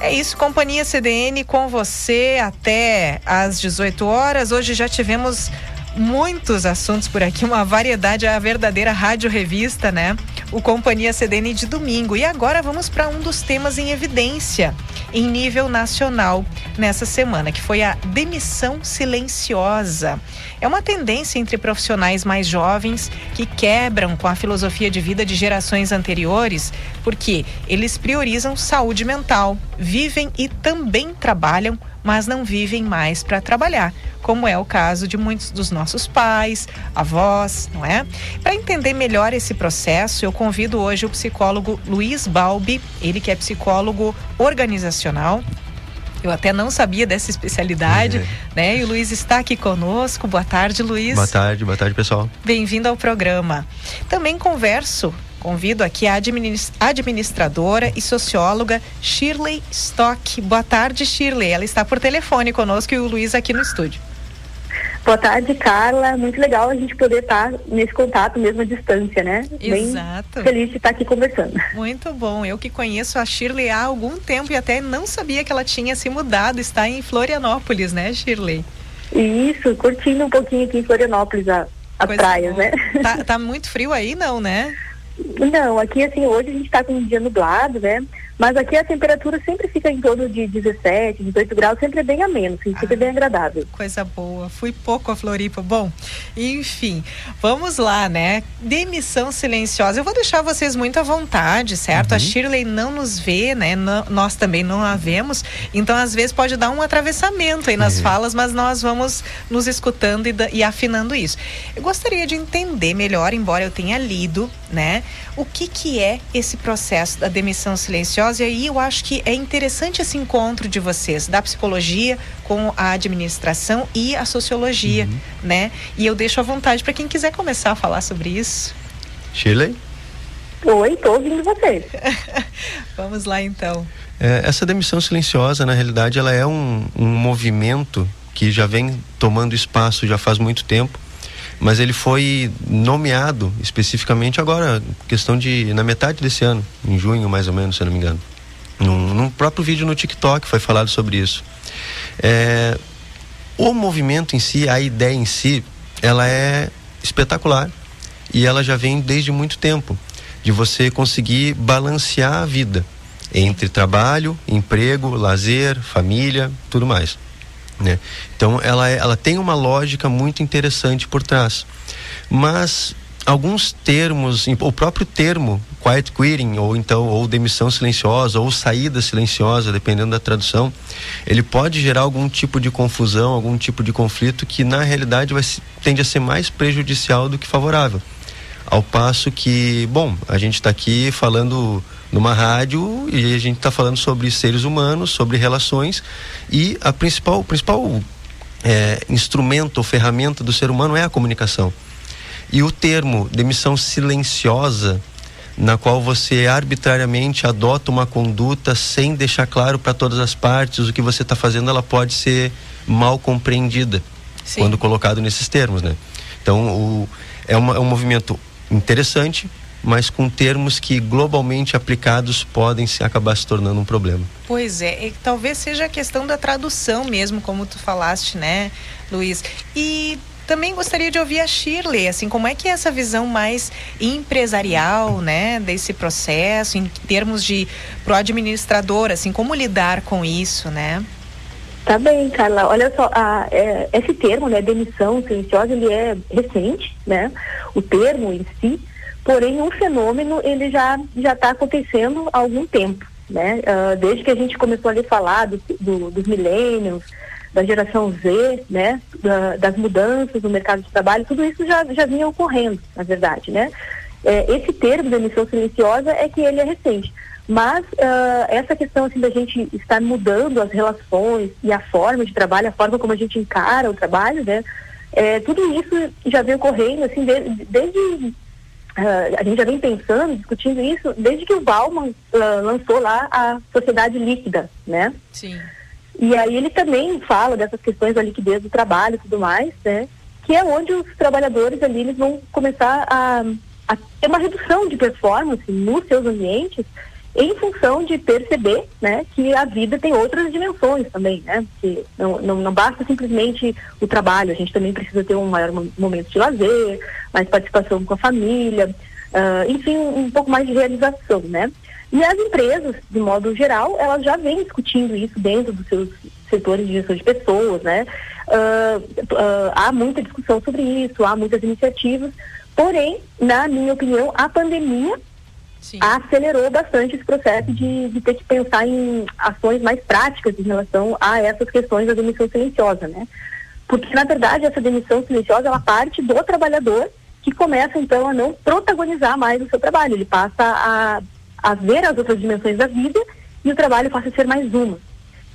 É isso, Companhia CDN com você até às 18 horas. Hoje já tivemos muitos assuntos por aqui, uma variedade, a verdadeira rádio revista, né? O Companhia CDN de domingo. E agora vamos para um dos temas em evidência em nível nacional nessa semana, que foi a demissão silenciosa. É uma tendência entre profissionais mais jovens que quebram com a filosofia de vida de gerações anteriores, porque eles priorizam saúde mental, vivem e também trabalham mas não vivem mais para trabalhar, como é o caso de muitos dos nossos pais, avós, não é? Para entender melhor esse processo, eu convido hoje o psicólogo Luiz Balbi, ele que é psicólogo organizacional, eu até não sabia dessa especialidade, é. né? E o Luiz está aqui conosco. Boa tarde, Luiz. Boa tarde, boa tarde, pessoal. Bem-vindo ao programa. Também converso Convido aqui a administradora e socióloga Shirley Stock. Boa tarde, Shirley. Ela está por telefone conosco e o Luiz aqui no estúdio. Boa tarde, Carla. Muito legal a gente poder estar nesse contato mesmo à distância, né? Exato. Bem feliz de estar aqui conversando. Muito bom. Eu que conheço a Shirley há algum tempo e até não sabia que ela tinha se mudado. Está em Florianópolis, né, Shirley? Isso, curtindo um pouquinho aqui em Florianópolis, a, as praias, né? Tá, tá muito frio aí, não, né? Não, aqui assim, hoje a gente está com um dia nublado, né? Mas aqui a temperatura sempre fica em torno de 17, 18 graus, sempre é bem ameno, assim, sempre ah, bem agradável. Coisa boa. Fui pouco a Floripa. Bom, enfim, vamos lá, né? Demissão silenciosa. Eu vou deixar vocês muito à vontade, certo? Uhum. A Shirley não nos vê, né? Não, nós também não a vemos. Então, às vezes, pode dar um atravessamento aí nas uhum. falas, mas nós vamos nos escutando e, e afinando isso. Eu gostaria de entender melhor, embora eu tenha lido, né? O que, que é esse processo da demissão silenciosa? E aí eu acho que é interessante esse encontro de vocês, da psicologia com a administração e a sociologia, uhum. né? E eu deixo à vontade para quem quiser começar a falar sobre isso. Shirley? Oi, estou ouvindo você. Vamos lá então. É, essa demissão silenciosa, na realidade, ela é um, um movimento que já vem tomando espaço já faz muito tempo mas ele foi nomeado especificamente agora, questão de na metade desse ano, em junho mais ou menos, se eu não me engano. Num, num próprio vídeo no TikTok foi falado sobre isso. É, o movimento em si, a ideia em si, ela é espetacular e ela já vem desde muito tempo de você conseguir balancear a vida entre trabalho, emprego, lazer, família, tudo mais. Né? Então ela, é, ela tem uma lógica muito interessante por trás. Mas alguns termos, o próprio termo quiet quitting, ou então ou demissão silenciosa, ou saída silenciosa, dependendo da tradução, ele pode gerar algum tipo de confusão, algum tipo de conflito que na realidade vai, tende a ser mais prejudicial do que favorável. Ao passo que, bom, a gente está aqui falando numa rádio e a gente está falando sobre seres humanos, sobre relações e a principal, principal é, instrumento ou ferramenta do ser humano é a comunicação. E o termo demissão silenciosa, na qual você arbitrariamente adota uma conduta sem deixar claro para todas as partes o que você está fazendo, ela pode ser mal compreendida Sim. quando colocado nesses termos, né? Então, o, é, uma, é um movimento interessante, mas com termos que globalmente aplicados podem se acabar se tornando um problema. Pois é, e talvez seja a questão da tradução mesmo, como tu falaste, né, Luiz? E também gostaria de ouvir a Shirley, assim, como é que é essa visão mais empresarial, né, desse processo, em termos de pro administrador, assim, como lidar com isso, né? Tá bem, Carla. Olha só, a, é, esse termo, né, demissão silenciosa, ele é recente, né? O termo em si, porém um fenômeno ele já já está acontecendo há algum tempo, né? Uh, desde que a gente começou a falar do, do, dos milênios, da geração Z, né? Da, das mudanças no mercado de trabalho, tudo isso já já vinha ocorrendo, na verdade, né? É, esse termo de emissão silenciosa é que ele é recente. Mas uh, essa questão assim, da gente estar mudando as relações e a forma de trabalho, a forma como a gente encara o trabalho, né? É, tudo isso já vem ocorrendo, assim, desde uh, a gente já vem pensando, discutindo isso, desde que o Bauman uh, lançou lá a sociedade líquida, né? Sim. E aí ele também fala dessas questões da liquidez do trabalho e tudo mais, né? Que é onde os trabalhadores ali eles vão começar a, a ter uma redução de performance nos seus ambientes em função de perceber né, que a vida tem outras dimensões também, né? Que não, não, não basta simplesmente o trabalho, a gente também precisa ter um maior momento de lazer, mais participação com a família, uh, enfim, um, um, pouco mais de realização, né? E as empresas, de modo geral, elas já vêm discutindo isso dentro dos seus setores de gestão de pessoas, né? Uh, uh, há muita discussão sobre isso, há muitas iniciativas, porém, na minha opinião, a pandemia Sim. acelerou bastante esse processo de, de, ter que pensar em ações mais práticas em relação a essas questões da demissão silenciosa, né? Porque, na verdade, essa demissão silenciosa, ela parte do trabalhador que começa, então, a não protagonizar mais o seu trabalho. Ele passa a, a ver as outras dimensões da vida e o trabalho passa a ser mais uma.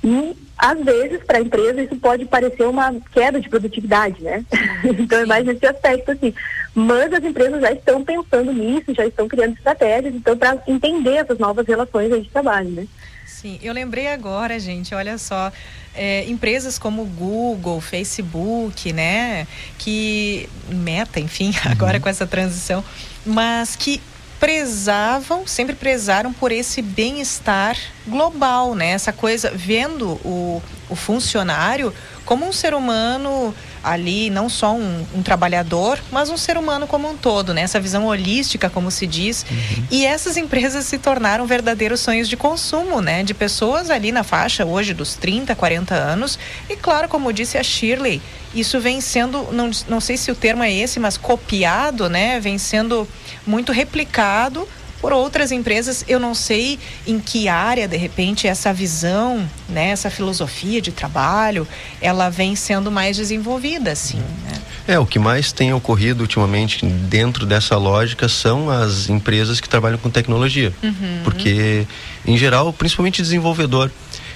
E, às vezes, para a empresa, isso pode parecer uma queda de produtividade, né? então, é mais nesse aspecto, assim. Mas as empresas já estão pensando nisso, já estão criando estratégias, então, para entender essas novas relações de trabalho, né? Sim, eu lembrei agora, gente, olha só, é, empresas como Google, Facebook, né, que Meta, enfim, uhum. agora com essa transição, mas que prezavam, sempre prezaram por esse bem-estar global, né? Essa coisa, vendo o, o funcionário como um ser humano ali, não só um, um, trabalhador, mas um ser humano como um todo, né? Essa visão holística, como se diz. Uhum. E essas empresas se tornaram verdadeiros sonhos de consumo, né? De pessoas ali na faixa hoje dos 30, 40 anos. E claro, como disse a Shirley, isso vem sendo, não, não sei se o termo é esse, mas copiado, né? Vem sendo muito replicado por outras empresas. Eu não sei em que área, de repente, essa visão, né, essa filosofia de trabalho, ela vem sendo mais desenvolvida, assim. Né? É, o que mais tem ocorrido ultimamente dentro dessa lógica são as empresas que trabalham com tecnologia. Uhum. Porque, em geral, principalmente desenvolvedor,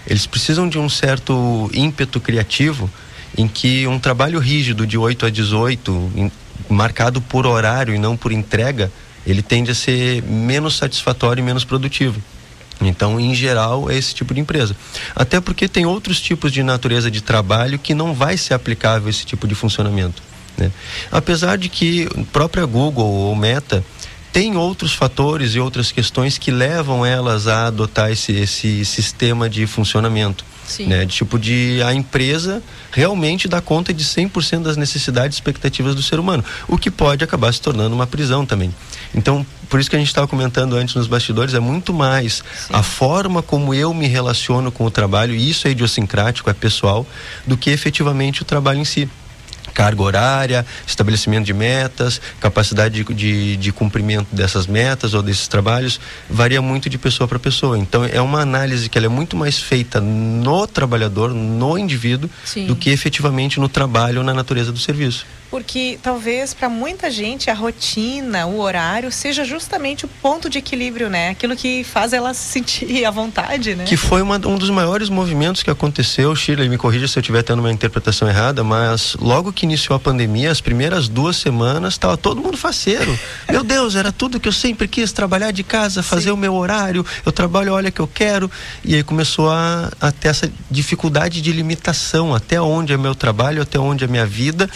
eles precisam de um certo ímpeto criativo em que um trabalho rígido de 8 a 18, em, marcado por horário e não por entrega, ele tende a ser menos satisfatório e menos produtivo. Então, em geral, é esse tipo de empresa. Até porque tem outros tipos de natureza de trabalho que não vai ser aplicável esse tipo de funcionamento. Né? Apesar de que própria Google ou Meta tem outros fatores e outras questões que levam elas a adotar esse, esse sistema de funcionamento. Sim. Né? De tipo de a empresa realmente dar conta de 100% das necessidades e expectativas do ser humano, o que pode acabar se tornando uma prisão também. Então, por isso que a gente estava comentando antes nos bastidores, é muito mais Sim. a forma como eu me relaciono com o trabalho, e isso é idiosincrático, é pessoal, do que efetivamente o trabalho em si carga horária, estabelecimento de metas, capacidade de, de, de, cumprimento dessas metas ou desses trabalhos, varia muito de pessoa para pessoa. Então é uma análise que ela é muito mais feita no trabalhador, no indivíduo, Sim. do que efetivamente no trabalho ou na natureza do serviço porque talvez para muita gente a rotina, o horário seja justamente o ponto de equilíbrio, né? Aquilo que faz ela se sentir à vontade, né? Que foi uma, um dos maiores movimentos que aconteceu, Shirley, me corrija se eu estiver tendo uma interpretação errada, mas logo que iniciou a pandemia, as primeiras duas semanas estava todo mundo faceiro. Meu Deus, era tudo que eu sempre quis, trabalhar de casa, fazer Sim. o meu horário, eu trabalho, olha que eu quero. E aí começou a, a ter essa dificuldade de limitação, até onde é meu trabalho, até onde é minha vida.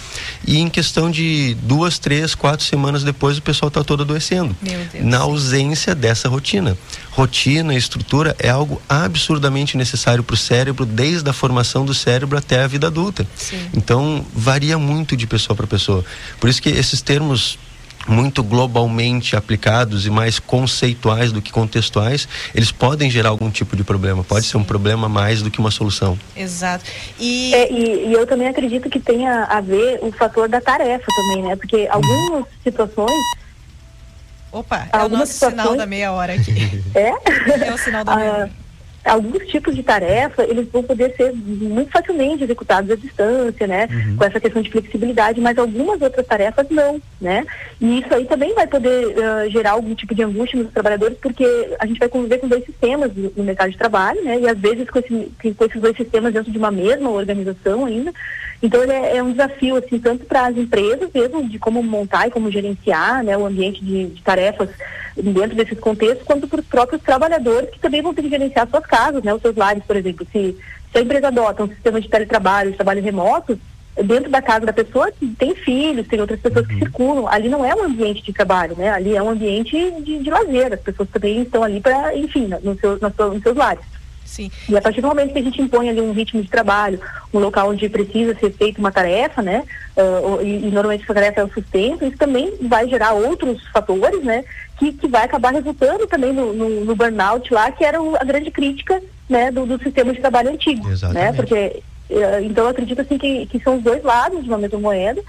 E em questão de duas, três, quatro semanas depois o pessoal está todo adoecendo. Na ausência dessa rotina. Rotina, estrutura é algo absurdamente necessário para o cérebro, desde a formação do cérebro até a vida adulta. Sim. Então, varia muito de pessoa para pessoa. Por isso que esses termos muito globalmente aplicados e mais conceituais do que contextuais, eles podem gerar algum tipo de problema. Pode Sim. ser um problema mais do que uma solução. Exato. E... É, e... e, eu também acredito que tenha a ver o fator da tarefa também, né? Porque algumas situações. Opa, é o nosso situações... sinal da meia hora aqui. É? É o sinal da meia hora. Alguns tipos de tarefa eles vão poder ser muito facilmente executados à distância, né? Uhum. Com essa questão de flexibilidade, mas algumas outras tarefas não, né? E isso aí também vai poder uh, gerar algum tipo de angústia nos trabalhadores, porque a gente vai conviver com dois sistemas no mercado de trabalho, né? E às vezes com, esse, com esses dois sistemas dentro de uma mesma organização ainda, Então ele é, é um desafio assim tanto para as empresas mesmo de como montar e como gerenciar, né, o ambiente de, de tarefas dentro desses contextos, quanto para os próprios trabalhadores que também vão ter que gerenciar suas casas, né, os seus lares, por exemplo, se, se a empresa adota um sistema de teletrabalho, de trabalho remoto, dentro da casa da pessoa tem filhos, tem outras pessoas que circulam. Ali não é um ambiente de trabalho, né? Ali é um ambiente de, de lazer. As pessoas também estão ali para, enfim, no seu, no nos seus lares. Sim. E a partir do momento que a gente impõe ali um ritmo de trabalho, um local onde precisa ser feita uma tarefa, né? Uh, e, e, normalmente essa tarefa é o sustento, isso também vai gerar outros fatores, né? Que, que vai acabar resultando também no, no, no burnout lá, que era o, a grande crítica, né? Do, do sistema de trabalho antigo, Exatamente. né? Porque eh, então, eu acredito assim que, que são os dois lados de uma mesma moeda.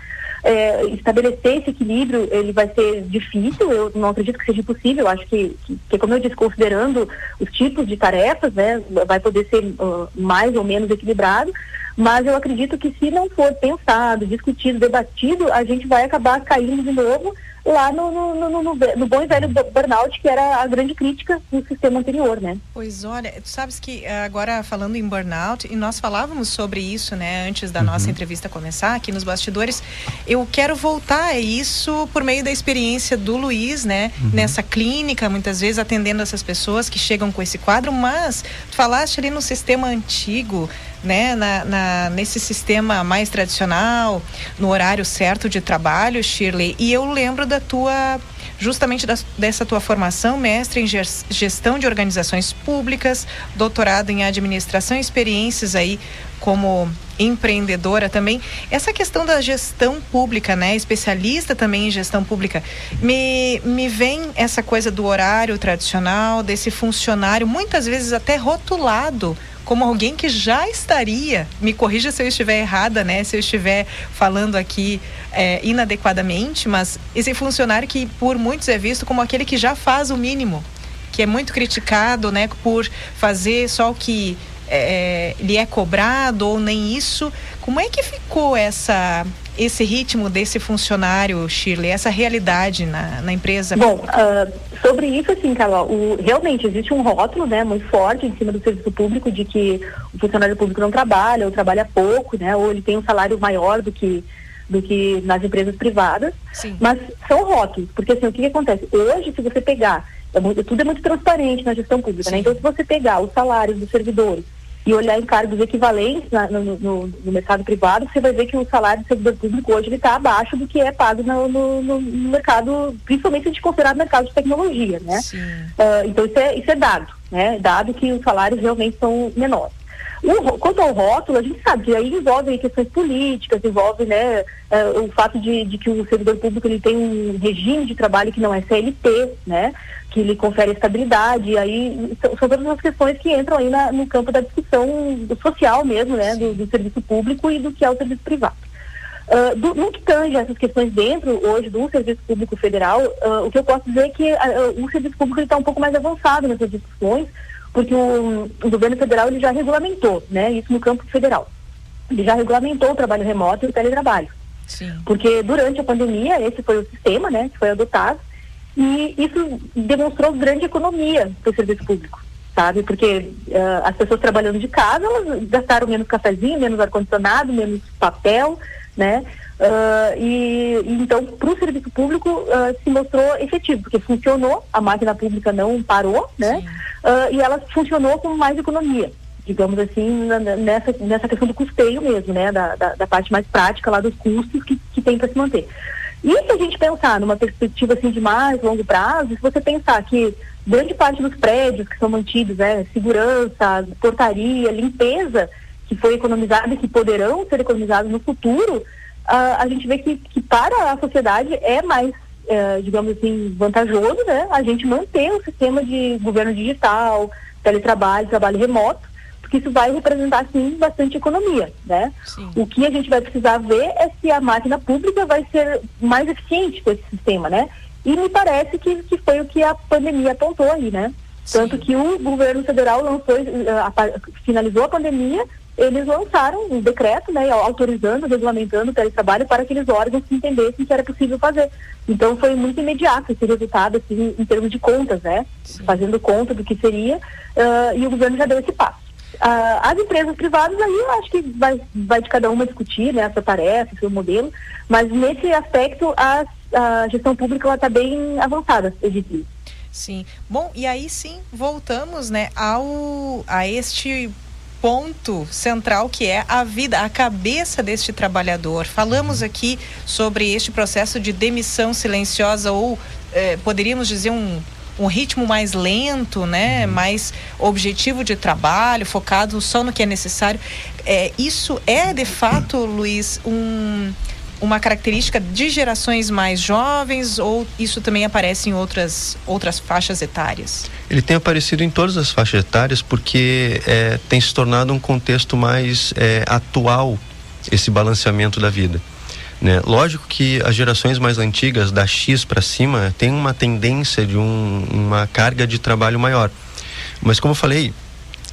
É, estabelecer esse equilíbrio ele vai ser difícil, eu não acredito que seja impossível, acho que, que, que como eu disse, considerando os tipos de tarefas, né, vai poder ser uh, mais ou menos equilibrado, mas eu acredito que se não for pensado, discutido, debatido, a gente vai acabar caindo de novo lá no, no, no, no, no bom e velho burnout, que era a grande crítica do sistema anterior, né? Pois olha, tu sabes que eh, agora falando em burnout, e nós falávamos sobre isso, né, antes da uhum. nossa entrevista começar, aqui nos bastidores, eu quero voltar a isso por meio da experiência do Luiz, né, uhum. nessa clínica, muitas vezes atendendo essas pessoas que chegam com esse quadro, mas tu falaste ali no sistema antigo, né, na, na, nesse sistema mais tradicional, no horário certo de trabalho, Shirley. E eu lembro da tua, justamente dessa tua formação, mestre em gestão de organizações públicas, doutorado em administração, experiências aí como empreendedora também. Essa questão da gestão pública, né? Especialista também em gestão pública. Me, me vem essa coisa do horário tradicional, desse funcionário, muitas vezes até rotulado como alguém que já estaria, me corrija se eu estiver errada, né? Se eu estiver falando aqui é, inadequadamente, mas esse funcionário que por muitos é visto como aquele que já faz o mínimo, que é muito criticado, né? Por fazer só o que é, lhe é cobrado ou nem isso. Como é que ficou essa esse ritmo desse funcionário, Shirley, essa realidade na, na empresa? Bom, uh, sobre isso, assim, Carol, o, realmente existe um rótulo, né, muito forte em cima do serviço público de que o funcionário público não trabalha, ou trabalha pouco, né, ou ele tem um salário maior do que do que nas empresas privadas, Sim. mas são rótulos, porque assim, o que, que acontece? Hoje, se você pegar, é muito, tudo é muito transparente na gestão pública, né? Então, se você pegar os salários dos servidores, e olhar em cargos equivalentes na, no, no, no, mercado privado, você vai ver que o salário do servidor público hoje está abaixo do que é pago no, no, mercado, principalmente se a gente considerar mercado de tecnologia, né? Uh, então isso é, isso é dado, né? Dado que os salários realmente são menores. O, quanto ao rótulo, a gente sabe que aí envolve questões políticas, envolve né, uh, o fato de, de, que o servidor público ele tem um regime de trabalho que não é CLT, né? que lhe confere estabilidade, aí são, são todas as questões que entram aí na, no campo da discussão social mesmo, né, do, do, serviço público e do que é o serviço privado. Uh, do, no que tange essas questões dentro hoje do serviço público federal, uh, o que eu posso dizer é que uh, o serviço público está um pouco mais avançado nessas discussões, porque o, o, governo federal ele já regulamentou, né, isso no campo federal. Ele já regulamentou o trabalho remoto e o teletrabalho. Sim. Porque durante a pandemia, esse foi o sistema, né, que foi adotado, e isso demonstrou grande economia para o serviço público, sabe? Porque uh, as pessoas trabalhando de casa, elas gastaram menos cafezinho, menos ar-condicionado, menos papel, né? Uh, e, e, então, para o serviço público, uh, se mostrou efetivo, porque funcionou, a máquina pública não parou, né? e ela funcionou com mais economia digamos assim, nessa, nessa questão do custeio mesmo, né, da, da, da parte mais prática lá dos custos que, que tem para se manter. E se a gente pensar numa perspectiva assim de mais longo prazo, se você pensar que grande parte dos prédios que são mantidos, né, segurança, portaria, limpeza, que foi economizada e que poderão ser economizados no futuro, uh, a gente vê que, que para a sociedade é mais, uh, digamos assim, vantajoso, né, a gente manter o sistema de governo digital, teletrabalho, trabalho remoto, porque isso vai representar, sim, bastante economia, né? Sim. O que a gente vai precisar ver é se a máquina pública vai ser mais eficiente com esse sistema, né? E me parece que, que foi o que a pandemia apontou aí, né? Sim. Tanto que o governo federal lançou, a, a, finalizou a pandemia, eles lançaram um decreto, né, autorizando, regulamentando o teletrabalho para aqueles órgãos que entendessem que era possível fazer. Então foi muito imediato esse resultado, assim, em termos de contas, né? Sim. Fazendo conta do que seria, uh, e o governo já deu esse passo. ah, as empresas privadas aí eu acho que vai, vai de cada uma discutir né, essa tarefa, seu modelo, mas nesse aspecto as, a gestão pública está bem avançada, eu diria. Sim. Bom, e aí sim voltamos né, ao, a este ponto central que é a vida, a cabeça deste trabalhador. Falamos aqui sobre este processo de demissão silenciosa ou eh, poderíamos dizer um um ritmo mais lento, né, uhum. mais objetivo de trabalho, focado só no que é necessário. É, isso é de fato, Luiz, um, uma característica de gerações mais jovens ou isso também aparece em outras, outras faixas etárias? Ele tem aparecido em todas as faixas etárias porque é, tem se tornado um contexto mais é, atual esse balanceamento da vida. Né? Lógico que as gerações mais antigas, da X para cima, tem uma tendência de um, uma carga de trabalho maior. Mas como eu falei,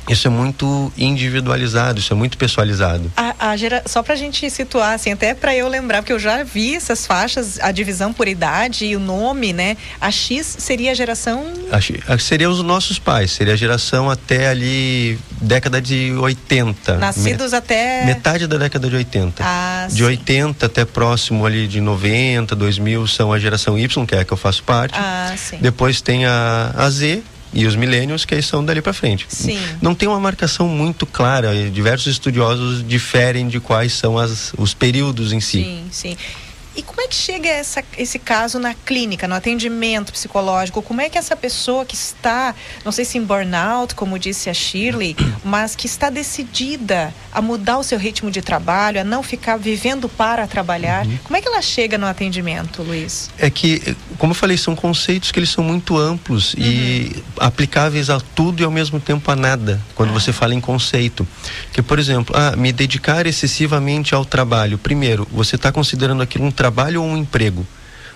isso é muito individualizado, isso é muito pessoalizado. A, a gera... Só para a gente situar, assim, até para eu lembrar, porque eu já vi essas faixas, a divisão por idade e o nome, né? A X seria a geração. A, seria os nossos pais, seria a geração até ali, década de 80. Nascidos Me... até. Metade da década de 80. Ah, de sim. 80 até próximo ali de 90, 2000 são a geração Y, que é a que eu faço parte. Ah, sim. Depois tem a, a Z, e os millennials que são dali para frente. Sim. Não tem uma marcação muito clara, diversos estudiosos diferem de quais são as, os períodos em si. Sim, sim. E como é que chega essa, esse caso na clínica, no atendimento psicológico? Como é que essa pessoa que está, não sei se em burnout, como disse a Shirley, mas que está decidida a mudar o seu ritmo de trabalho, a não ficar vivendo para trabalhar, uhum. como é que ela chega no atendimento, Luiz? É que, como eu falei, são conceitos que eles são muito amplos uhum. e aplicáveis a tudo e ao mesmo tempo a nada, quando ah. você fala em conceito. Que, por exemplo, ah, me dedicar excessivamente ao trabalho. Primeiro, você está considerando aquilo um trabalho ou um emprego.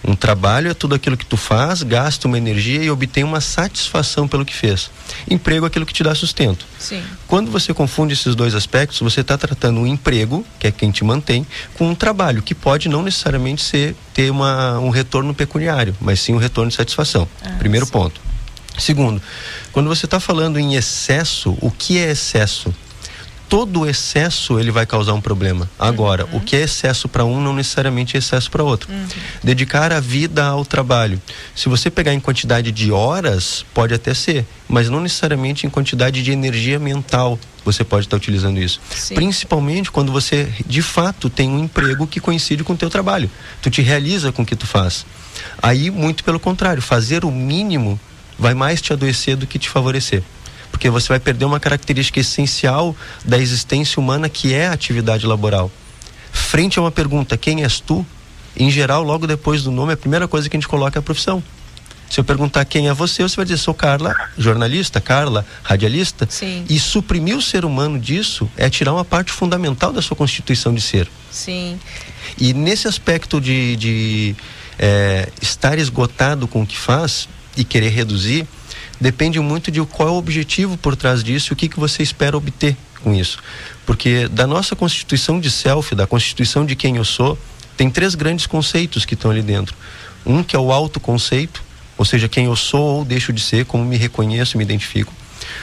Um trabalho é tudo aquilo que tu faz, gasta uma energia e obtém uma satisfação pelo que fez. Emprego é aquilo que te dá sustento. Sim. Quando você confunde esses dois aspectos, você está tratando um emprego, que é quem te mantém, com um trabalho, que pode não necessariamente ser ter uma, um retorno pecuniário, mas sim um retorno de satisfação. Ah, Primeiro sim. ponto. Segundo, quando você está falando em excesso, o que é excesso? Todo excesso ele vai causar um problema. Agora, uhum. o que é excesso para um não necessariamente é excesso para outro. Uhum. Dedicar a vida ao trabalho. Se você pegar em quantidade de horas, pode até ser, mas não necessariamente em quantidade de energia mental. Você pode estar utilizando isso. Sim. Principalmente quando você de fato tem um emprego que coincide com o teu trabalho. Tu te realiza com o que tu faz. Aí, muito pelo contrário, fazer o mínimo vai mais te adoecer do que te favorecer porque você vai perder uma característica essencial da existência humana que é a atividade laboral. Frente a uma pergunta, quem és tu? Em geral, logo depois do nome, a primeira coisa que a gente coloca é a profissão. Se eu perguntar quem é você, você vai dizer, sou Carla, jornalista, Carla, radialista. Sim. E suprimir o ser humano disso é tirar uma parte fundamental da sua constituição de ser. Sim. E nesse aspecto de, de é, estar esgotado com o que faz e querer reduzir, depende muito de qual é o objetivo por trás disso e o que, que você espera obter com isso. Porque da nossa constituição de self, da constituição de quem eu sou, tem três grandes conceitos que estão ali dentro. Um que é o autoconceito, ou seja, quem eu sou ou deixo de ser, como me reconheço, me identifico.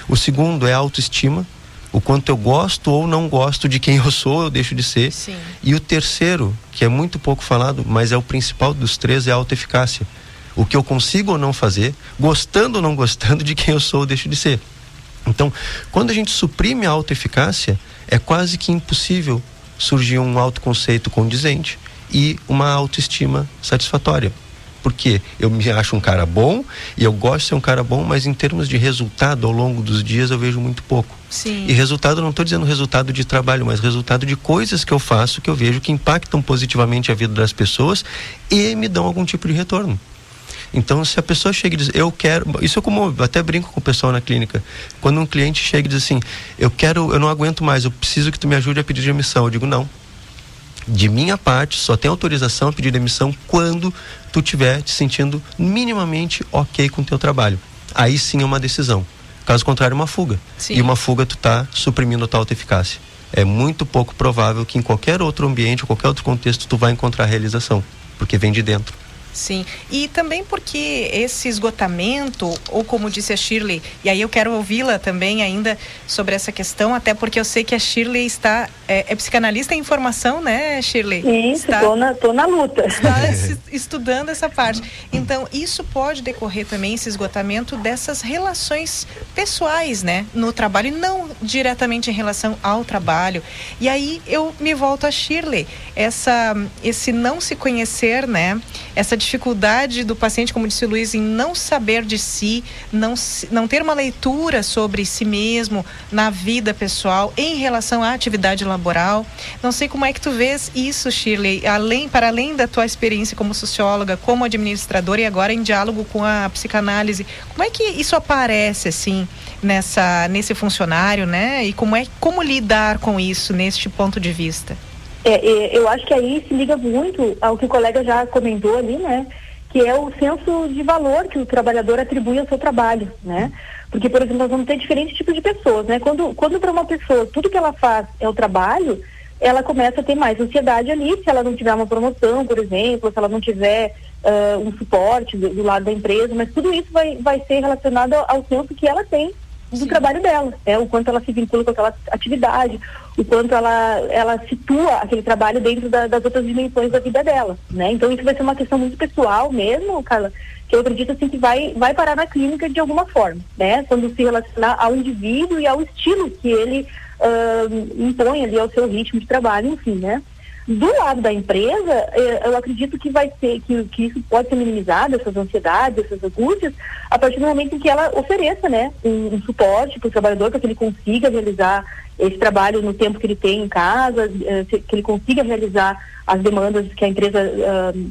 O segundo é a autoestima, o quanto eu gosto ou não gosto de quem eu sou, eu deixo de ser. Sim. E o terceiro, que é muito pouco falado, mas é o principal dos três, é a autoeficácia o que eu consigo ou não fazer, gostando ou não gostando de quem eu sou ou deixo de ser. Então, quando a gente suprime a autoeficácia, é quase que impossível surgir um autoconceito condizente e uma autoestima satisfatória. Porque eu me acho um cara bom e eu gosto de ser um cara bom, mas em termos de resultado ao longo dos dias eu vejo muito pouco. Sim. E resultado, não estou dizendo resultado de trabalho, mas resultado de coisas que eu faço que eu vejo que impactam positivamente a vida das pessoas e me dão algum tipo de retorno. Então, se a pessoa chega e diz, eu quero, isso é como eu até brinco com o pessoal na clínica. Quando um cliente chega e diz assim, eu quero, eu não aguento mais, eu preciso que tu me ajude a pedir demissão. Eu digo não. De minha parte, só tem autorização a pedir demissão quando tu estiver te sentindo minimamente ok com o teu trabalho. Aí sim é uma decisão. Caso contrário, é uma fuga. Sim. E uma fuga tu está suprimindo a tua eficácia. É muito pouco provável que em qualquer outro ambiente, qualquer outro contexto, tu vai encontrar realização, porque vem de dentro. Sim, e também porque esse esgotamento, ou como disse a Shirley, e aí eu quero ouvi-la também ainda sobre essa questão, até porque eu sei que a Shirley está, é, é psicanalista em formação, né, Shirley? Isso, está, tô, na, tô na luta. Está estudando essa parte. Então, isso pode decorrer também, esse esgotamento dessas relações pessoais, né, no trabalho, e não diretamente em relação ao trabalho. E aí eu me volto a Shirley, essa, esse não se conhecer, né, essa dificuldade do paciente, como disse o Luiz, em não saber de si, não, não ter uma leitura sobre si mesmo na vida pessoal em relação à atividade laboral. Não sei como é que tu vês isso, Shirley, além, para além da tua experiência como socióloga, como administradora e agora em diálogo com a psicanálise. Como é que isso aparece assim nessa nesse funcionário, né? E como é como lidar com isso neste ponto de vista? É, é, eu acho que aí se liga muito ao que o colega já comentou ali, né? Que é o senso de valor que o trabalhador atribui ao seu trabalho, né? Porque, por exemplo, nós vamos ter diferentes tipos de pessoas, né? Quando, quando para uma pessoa tudo que ela faz é o trabalho, ela começa a ter mais ansiedade ali, se ela não tiver uma promoção, por exemplo, se ela não tiver uh, um suporte do, do, lado da empresa, mas tudo isso vai, vai ser relacionado ao, ao senso que ela tem do Sim. trabalho dela, é o quanto ela se vincula com aquela atividade, o quanto ela, ela situa aquele trabalho dentro da, das outras dimensões da vida dela, né? Então isso vai ser uma questão muito pessoal mesmo, Carla, que eu acredito assim que vai, vai parar na clínica de alguma forma, né? Quando se relacionar ao indivíduo e ao estilo que ele uh, impõe ali ao seu ritmo de trabalho, enfim, né? Do lado da empresa, eh, eu acredito que vai ser, que, que isso pode ser minimizado, essas ansiedades, essas angústias, a partir do momento em que ela ofereça, né, um, um suporte para o trabalhador para que ele consiga realizar esse trabalho no tempo que ele tem em casa, eh, que ele consiga realizar as demandas que a empresa uh,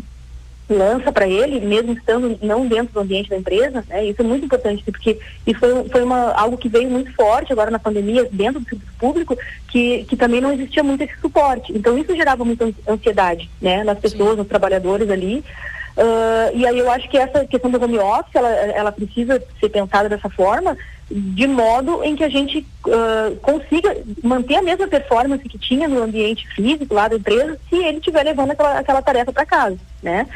lança para ele, mesmo estando não dentro do ambiente da empresa, né? Isso é muito importante, porque isso foi, foi uma, algo que veio muito forte agora na pandemia, dentro do serviço público, que, que também não existia muito esse suporte. Então isso gerava muita ansiedade, né? Nas pessoas, Sim. nos trabalhadores ali. Uh, e aí eu acho que essa questão do home office, ela, ela precisa ser pensada dessa forma, de modo em que a gente uh, consiga manter a mesma performance que tinha no ambiente físico lá da empresa, se ele estiver levando aquela, aquela tarefa para casa, né?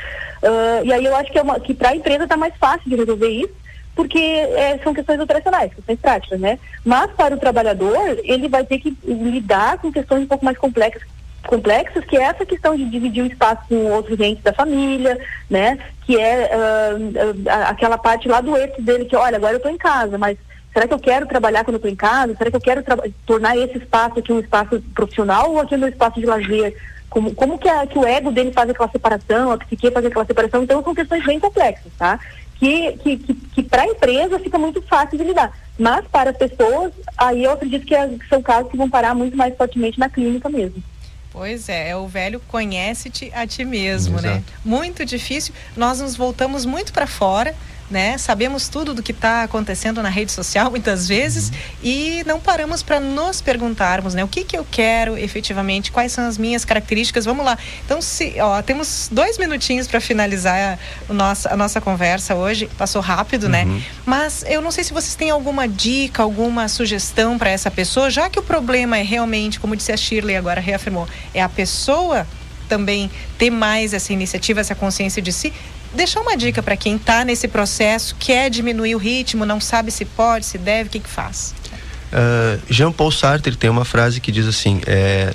Uh, e aí eu acho que, é que para a empresa está mais fácil de resolver isso, porque é, são questões operacionais, questões práticas, né? Mas para o trabalhador, ele vai ter que lidar com questões um pouco mais complexas complexas, que é essa questão de dividir o espaço com outros entes da família, né? Que é uh, uh, aquela parte lá do eixo dele que, olha, agora eu estou em casa, mas será que eu quero trabalhar quando eu estou em casa? Será que eu quero tornar esse espaço aqui um espaço profissional ou aqui um espaço de lazer? Como, como que, a, que o ego dele faz aquela separação, a psique faz aquela separação? Então são questões bem complexas, tá? Que, que, que, que para a empresa fica muito fácil de lidar. Mas para as pessoas, aí eu acredito que, é, que são casos que vão parar muito mais fortemente na clínica mesmo. Pois é, é o velho conhece-te a ti mesmo, né? Exato. né? Muito difícil. Nós nos voltamos muito para fora né? Sabemos tudo do que está acontecendo na rede social muitas vezes uhum. e não paramos para nos perguntarmos, né? O que que eu quero efetivamente? Quais são as minhas características? Vamos lá. Então, se, ó, temos dois minutinhos para finalizar a nossa, a nossa conversa hoje. Passou rápido, né? uhum. né? Mas eu não sei se vocês têm alguma dica, alguma sugestão para essa pessoa, já que o problema é realmente, como disse a Shirley agora reafirmou, é a pessoa também ter mais essa iniciativa, essa consciência de si, deixar uma dica para quem está nesse processo, quer diminuir o ritmo, não sabe se pode, se deve, o que, que faz? Uh, Jean Paul Sartre tem uma frase que diz assim: é,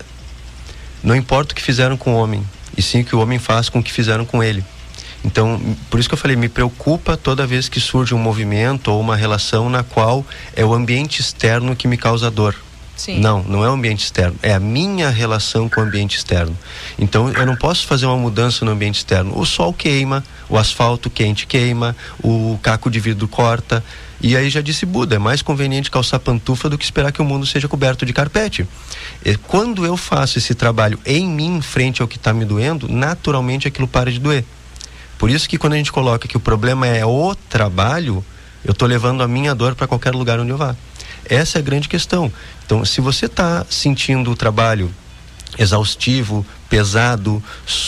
não importa o que fizeram com o homem, e sim o que o homem faz com o que fizeram com ele. Então, por isso que eu falei, me preocupa toda vez que surge um movimento ou uma relação na qual é o ambiente externo que me causa dor. Sim. Não, não é o ambiente externo, é a minha relação com o ambiente externo. Então eu não posso fazer uma mudança no ambiente externo. O sol queima, o asfalto quente queima, o caco de vidro corta. E aí já disse Buda, é mais conveniente calçar pantufa do que esperar que o mundo seja coberto de carpete. E quando eu faço esse trabalho em mim, frente ao que está me doendo, naturalmente aquilo para de doer. Por isso que quando a gente coloca que o problema é o trabalho, eu estou levando a minha dor para qualquer lugar onde eu vá. Essa é a grande questão. Então, se você está sentindo o trabalho exaustivo, pesado,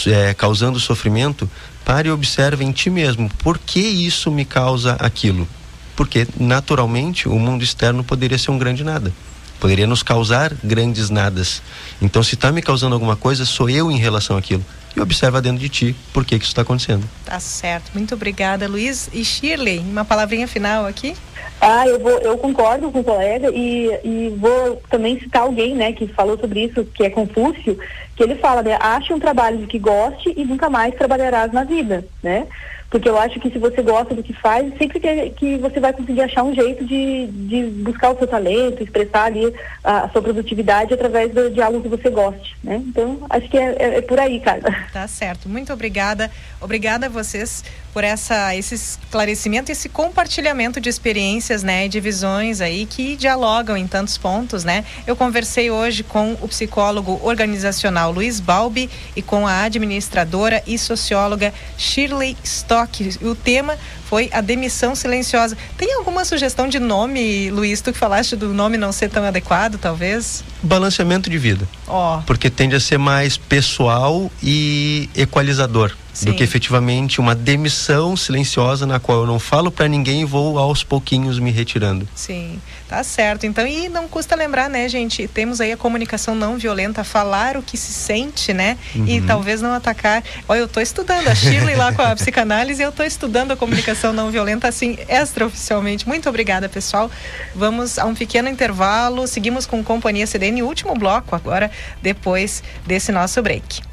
é, causando sofrimento, pare e observe em ti mesmo por que isso me causa aquilo. Porque, naturalmente, o mundo externo poderia ser um grande nada. Poderia nos causar grandes nadas. Então, se está me causando alguma coisa, sou eu em relação àquilo. E observa dentro de ti por que, que isso está acontecendo. Tá certo. Muito obrigada, Luiz. E Shirley, uma palavrinha final aqui? Ah, eu, vou, eu concordo com o colega e, e vou também citar alguém, né, que falou sobre isso, que é Confúcio, que ele fala, né, ache um trabalho de que goste e nunca mais trabalharás na vida, né? Porque eu acho que se você gosta do que faz, sempre que, que você vai conseguir achar um jeito de, de buscar o seu talento, expressar ali a, a sua produtividade através do, de algo que você goste, né? Então, acho que é, é, é por aí, cara. Tá certo. Muito obrigada. Obrigada a vocês por essa, esse esclarecimento, esse compartilhamento de experiências, né, e de visões aí que dialogam em tantos pontos, né? Eu conversei hoje com o psicólogo organizacional Luiz Balbi e com a administradora e socióloga Shirley Stock. O tema foi a demissão silenciosa. Tem alguma sugestão de nome, Luiz? Tu que falaste do nome não ser tão adequado, talvez? Balanceamento de vida. Ó. Oh. Porque tende a ser mais pessoal e equalizador. Sim. do que efetivamente uma demissão silenciosa na qual eu não falo para ninguém e vou aos pouquinhos me retirando. Sim, tá certo. Então, e não custa lembrar, né, gente? Temos aí a comunicação não violenta, falar o que se sente, né? Uhum. E talvez não atacar. Olha, eu tô estudando a Shirley lá com a psicanálise, eu tô estudando a comunicação não violenta assim extraoficialmente. Muito obrigada, pessoal. Vamos a um pequeno intervalo, seguimos com Companhia CDN, último bloco agora depois desse nosso break.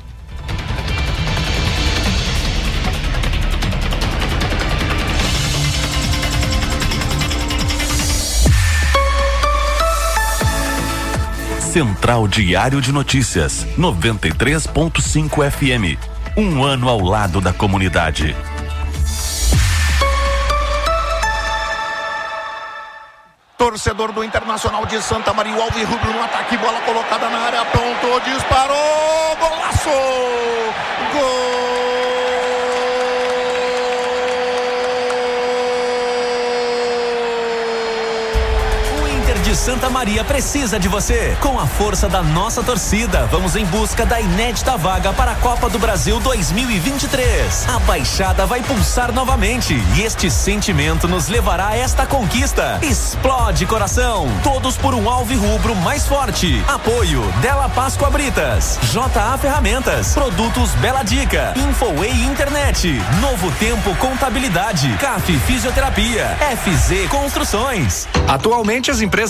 Central Diário de Notícias, 93.5 FM. Um ano ao lado da comunidade. Torcedor do Internacional de Santa Maria, o Alves Rubro no ataque, bola colocada na área, apontou, disparou, golaço! Gol! De Santa Maria precisa de você. Com a força da nossa torcida, vamos em busca da inédita vaga para a Copa do Brasil 2023. A Baixada vai pulsar novamente e este sentimento nos levará a esta conquista. Explode coração. Todos por um alvo rubro mais forte. Apoio Della Páscoa Britas, JA Ferramentas, Produtos Bela Dica, Infoway Internet, Novo Tempo Contabilidade, CAF Fisioterapia, FZ Construções. Atualmente as empresas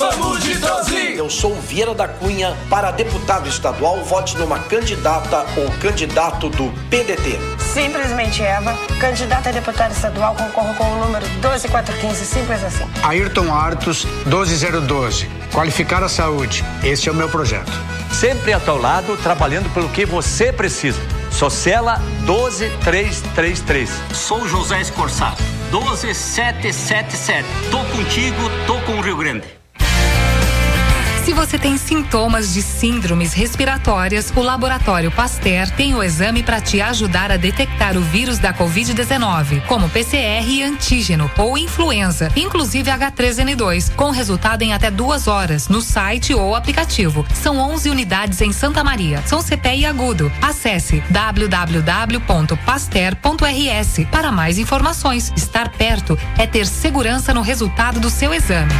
Vamos de 12! Eu sou Vieira da Cunha. Para deputado estadual, vote numa candidata ou candidato do PDT. Simplesmente Eva, candidata a deputada estadual, concorro com o número 12415, simples assim. Ayrton Artos, 12012. Qualificar a saúde. Esse é o meu projeto. Sempre ao teu lado, trabalhando pelo que você precisa. Socela 12333. Sou José Escorçado, 12777. Tô contigo, tô com o Rio Grande. Se você tem sintomas de síndromes respiratórias, o Laboratório Pasteur tem o exame para te ajudar a detectar o vírus da Covid-19, como PCR e antígeno ou influenza, inclusive H3N2, com resultado em até duas horas no site ou aplicativo. São 11 unidades em Santa Maria. São CPI agudo. Acesse www.pasteur.rs para mais informações. Estar perto é ter segurança no resultado do seu exame.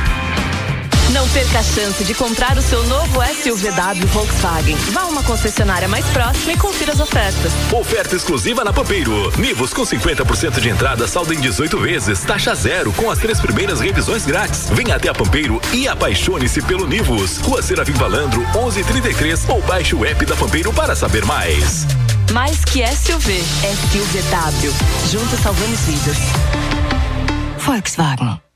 Não perca a chance de comprar o seu novo SUVW Volkswagen. Vá a uma concessionária mais próxima e confira as ofertas. Oferta exclusiva na Pampeiro. Nivus com 50% de entrada, saldo em 18 vezes, taxa zero, com as três primeiras revisões grátis. Venha até a Pampeiro e apaixone-se pelo Nivus. Rua Seravim Valandro, 1133 ou baixe o app da Pampeiro para saber mais. Mais que SUV, SUVW. Juntos salvamos vidas. Volkswagen.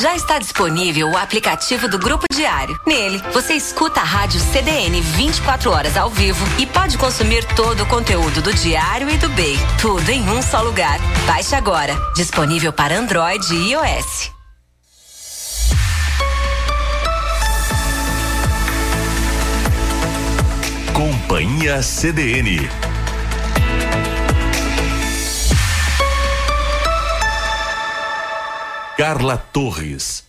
Já está disponível o aplicativo do Grupo Diário. Nele, você escuta a rádio CDN 24 horas ao vivo e pode consumir todo o conteúdo do Diário e do BEI. Tudo em um só lugar. Baixe agora. Disponível para Android e iOS. Companhia CDN Carla Torres.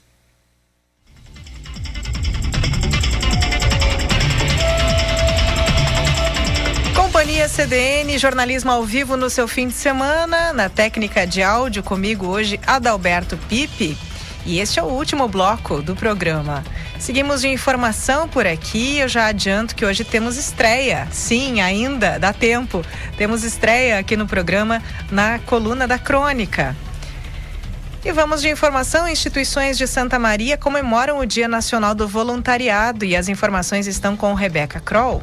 Companhia CDN, jornalismo ao vivo no seu fim de semana, na técnica de áudio comigo hoje, Adalberto Pipe. E este é o último bloco do programa. Seguimos de informação por aqui. Eu já adianto que hoje temos estreia. Sim, ainda dá tempo. Temos estreia aqui no programa na coluna da Crônica. E vamos de informação. Instituições de Santa Maria comemoram o Dia Nacional do Voluntariado e as informações estão com Rebeca Kroll.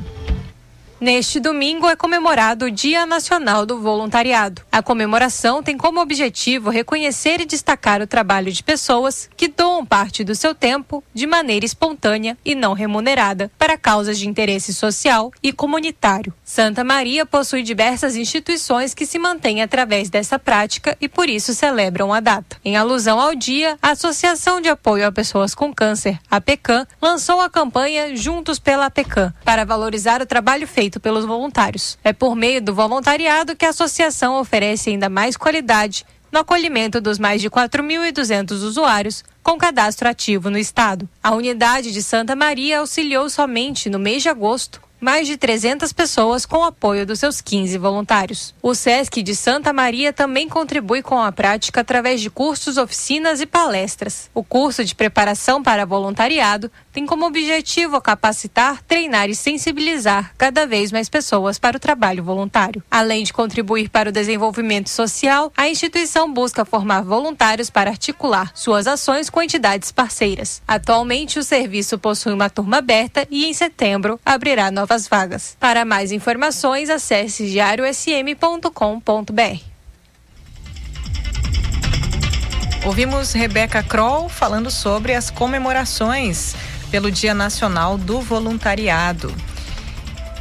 Neste domingo é comemorado o Dia Nacional do Voluntariado. A comemoração tem como objetivo reconhecer e destacar o trabalho de pessoas que doam parte do seu tempo de maneira espontânea e não remunerada para causas de interesse social e comunitário. Santa Maria possui diversas instituições que se mantêm através dessa prática e por isso celebram a data. Em alusão ao dia, a Associação de Apoio a Pessoas com Câncer, a PECAM, lançou a campanha Juntos pela PECAM para valorizar o trabalho feito feito pelos voluntários. É por meio do voluntariado que a associação oferece ainda mais qualidade no acolhimento dos mais de 4.200 usuários com cadastro ativo no estado. A unidade de Santa Maria auxiliou somente no mês de agosto mais de 300 pessoas com o apoio dos seus 15 voluntários. O SESC de Santa Maria também contribui com a prática através de cursos, oficinas e palestras. O curso de preparação para voluntariado tem como objetivo capacitar, treinar e sensibilizar cada vez mais pessoas para o trabalho voluntário. Além de contribuir para o desenvolvimento social, a instituição busca formar voluntários para articular suas ações com entidades parceiras. Atualmente, o serviço possui uma turma aberta e em setembro abrirá novas vagas. Para mais informações, acesse diariosm.com.br. Ouvimos Rebeca Kroll falando sobre as comemorações pelo Dia Nacional do Voluntariado.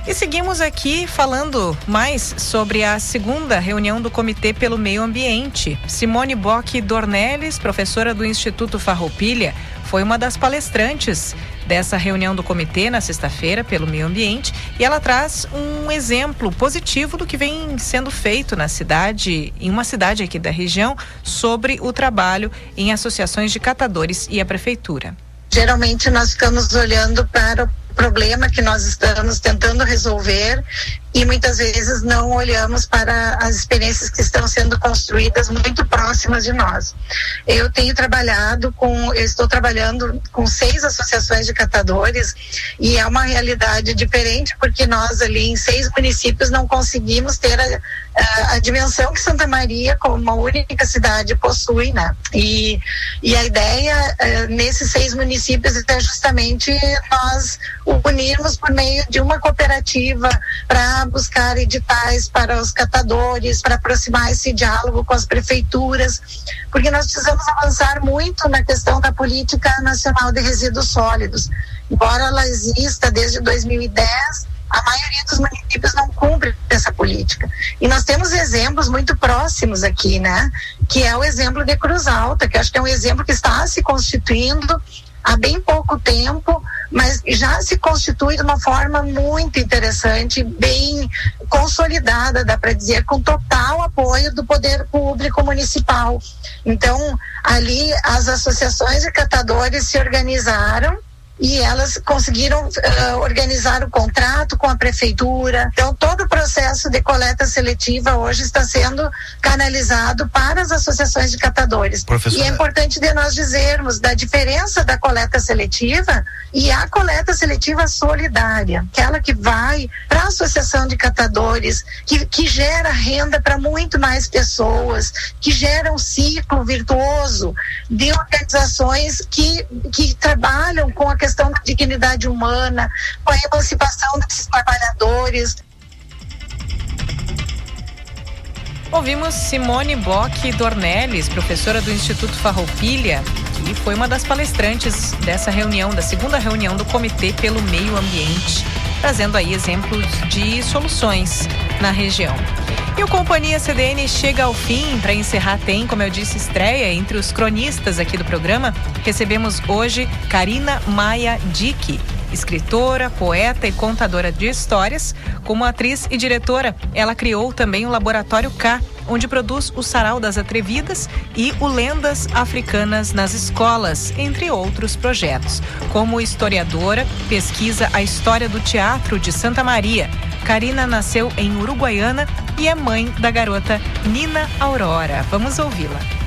E seguimos aqui falando mais sobre a segunda reunião do Comitê pelo Meio Ambiente. Simone Bock Dornelles, professora do Instituto Farroupilha, foi uma das palestrantes dessa reunião do comitê na sexta-feira pelo meio ambiente e ela traz um exemplo positivo do que vem sendo feito na cidade, em uma cidade aqui da região, sobre o trabalho em associações de catadores e a prefeitura. Geralmente nós ficamos olhando para o problema que nós estamos tentando resolver e muitas vezes não olhamos para as experiências que estão sendo construídas muito próximas de nós. Eu tenho trabalhado com, eu estou trabalhando com seis associações de catadores e é uma realidade diferente porque nós ali em seis municípios não conseguimos ter a, a, a dimensão que Santa Maria, como uma única cidade, possui, né? E, e a ideia uh, nesses seis municípios é justamente nós unirmos por meio de uma cooperativa para buscar editais para os catadores, para aproximar esse diálogo com as prefeituras, porque nós precisamos avançar muito na questão da política nacional de resíduos sólidos. Embora ela exista desde 2010, a maioria dos municípios não cumpre essa política. E nós temos exemplos muito próximos aqui, né? Que é o exemplo de Cruz Alta, que acho que é um exemplo que está se constituindo há bem pouco tempo, mas já se constitui de uma forma muito interessante, bem consolidada, dá para dizer, com total apoio do poder público municipal. Então, ali as associações de catadores se organizaram e elas conseguiram uh, organizar o contrato com a prefeitura. Então, todo o processo de coleta seletiva hoje está sendo canalizado para as associações de catadores. Professor... E é importante de nós dizermos da diferença da coleta seletiva e a coleta seletiva solidária, aquela que vai para a associação de catadores, que, que gera renda para muito mais pessoas, que gera um ciclo virtuoso de organizações que, que trabalham com a questão da dignidade humana, com a emancipação desses trabalhadores. Ouvimos Simone Bock Dornelles, professora do Instituto Farroupilha, que foi uma das palestrantes dessa reunião, da segunda reunião do Comitê pelo Meio Ambiente, trazendo aí exemplos de soluções na região. E o Companhia CDN chega ao fim. Para encerrar, tem, como eu disse, estreia entre os cronistas aqui do programa. Recebemos hoje Karina Maia Dick, escritora, poeta e contadora de histórias. Como atriz e diretora, ela criou também o Laboratório K, onde produz o Sarau das Atrevidas e o Lendas Africanas nas Escolas, entre outros projetos. Como historiadora, pesquisa a história do teatro de Santa Maria. Karina nasceu em Uruguaiana e é mãe da garota Nina Aurora. Vamos ouvi-la.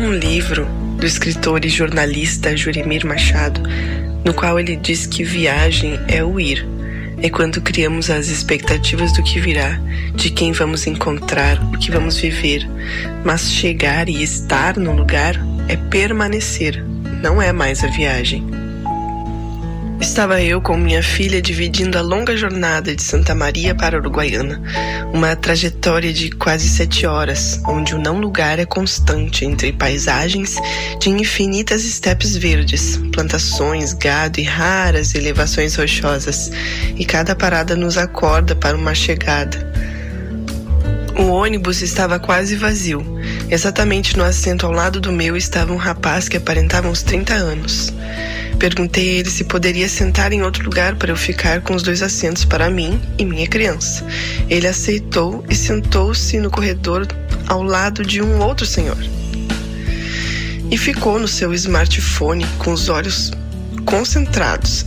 Um livro do escritor e jornalista Jurimir Machado, no qual ele diz que viagem é o ir. É quando criamos as expectativas do que virá, de quem vamos encontrar, o que vamos viver. Mas chegar e estar no lugar é permanecer, não é mais a viagem. Estava eu com minha filha dividindo a longa jornada de Santa Maria para Uruguaiana, uma trajetória de quase sete horas, onde o não lugar é constante entre paisagens de infinitas estepes verdes, plantações, gado e raras elevações rochosas, e cada parada nos acorda para uma chegada. O ônibus estava quase vazio. Exatamente no assento ao lado do meu estava um rapaz que aparentava uns 30 anos. Perguntei a ele se poderia sentar em outro lugar para eu ficar com os dois assentos para mim e minha criança. Ele aceitou e sentou-se no corredor ao lado de um outro senhor. E ficou no seu smartphone com os olhos concentrados.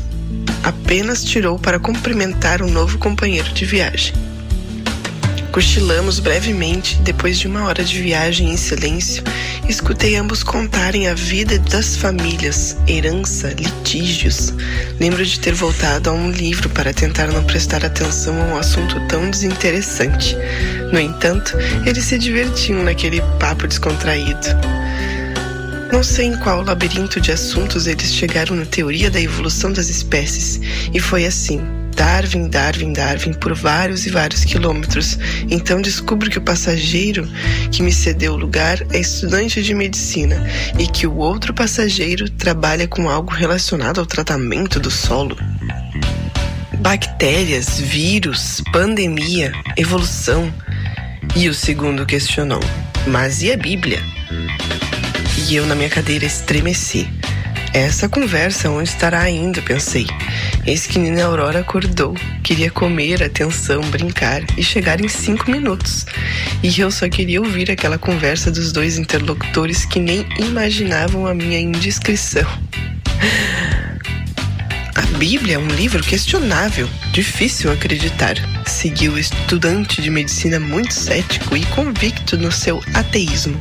Apenas tirou para cumprimentar um novo companheiro de viagem. Cochilamos brevemente depois de uma hora de viagem em silêncio. Escutei ambos contarem a vida das famílias, herança, litígios. Lembro de ter voltado a um livro para tentar não prestar atenção a um assunto tão desinteressante. No entanto, eles se divertiam naquele papo descontraído. Não sei em qual labirinto de assuntos eles chegaram na teoria da evolução das espécies, e foi assim. Darwin, Darwin, Darwin por vários e vários quilômetros. Então descubro que o passageiro que me cedeu o lugar é estudante de medicina e que o outro passageiro trabalha com algo relacionado ao tratamento do solo. Bactérias, vírus, pandemia, evolução. E o segundo questionou: Mas e a Bíblia? E eu na minha cadeira estremeci. Essa conversa onde estará ainda, pensei. Eis que Nina Aurora acordou, queria comer, atenção, brincar e chegar em cinco minutos. E eu só queria ouvir aquela conversa dos dois interlocutores que nem imaginavam a minha indiscrição. A Bíblia é um livro questionável, difícil acreditar. Seguiu estudante de medicina muito cético e convicto no seu ateísmo.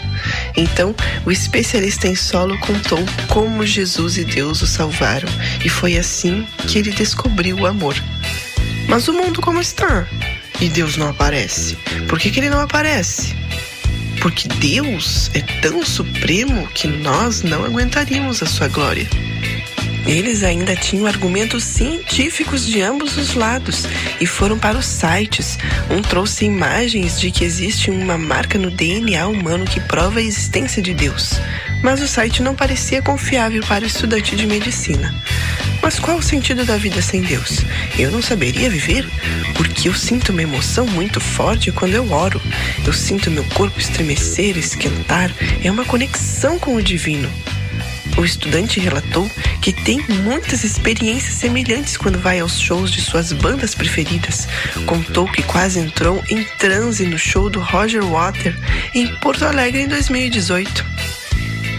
Então, o especialista em solo contou como Jesus e Deus o salvaram, e foi assim que ele descobriu o amor. Mas o mundo como está? E Deus não aparece. Por que, que ele não aparece? Porque Deus é tão supremo que nós não aguentaríamos a sua glória. Eles ainda tinham argumentos científicos de ambos os lados e foram para os sites. Um trouxe imagens de que existe uma marca no DNA humano que prova a existência de Deus. Mas o site não parecia confiável para o estudante de medicina. Mas qual o sentido da vida sem Deus? Eu não saberia viver? Porque eu sinto uma emoção muito forte quando eu oro. Eu sinto meu corpo estremecer, esquentar. É uma conexão com o divino. O estudante relatou que tem muitas experiências semelhantes quando vai aos shows de suas bandas preferidas. Contou que quase entrou em transe no show do Roger Water em Porto Alegre em 2018.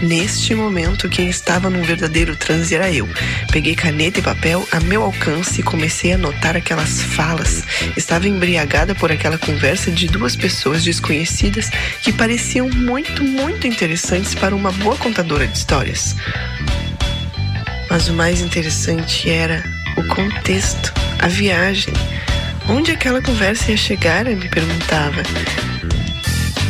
Neste momento, quem estava num verdadeiro transe era eu. Peguei caneta e papel a meu alcance e comecei a anotar aquelas falas. Estava embriagada por aquela conversa de duas pessoas desconhecidas que pareciam muito, muito interessantes para uma boa contadora de histórias. Mas o mais interessante era o contexto, a viagem. Onde aquela conversa ia chegar? Eu me perguntava.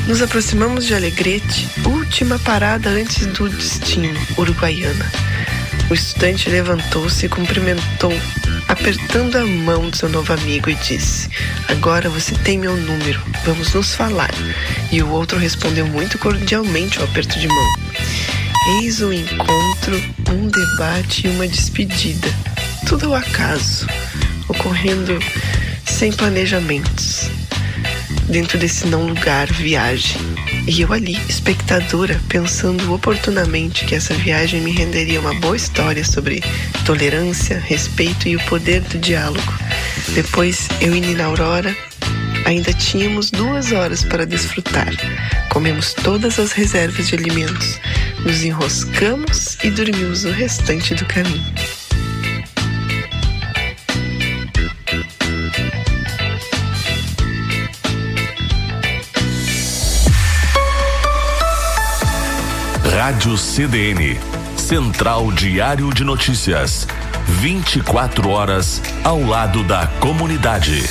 Nos aproximamos de Alegrete, última parada antes do destino, Uruguaiana. O estudante levantou-se e cumprimentou, apertando a mão de seu novo amigo e disse: Agora você tem meu número, vamos nos falar. E o outro respondeu muito cordialmente ao aperto de mão. Eis um encontro, um debate e uma despedida. Tudo ao acaso, ocorrendo sem planejamentos dentro desse não lugar viagem. E eu ali, espectadora, pensando oportunamente que essa viagem me renderia uma boa história sobre tolerância, respeito e o poder do diálogo. Depois, eu e Nina Aurora ainda tínhamos duas horas para desfrutar. Comemos todas as reservas de alimentos, nos enroscamos e dormimos o restante do caminho. Rádio CDN, Central Diário de Notícias. 24 horas ao lado da comunidade.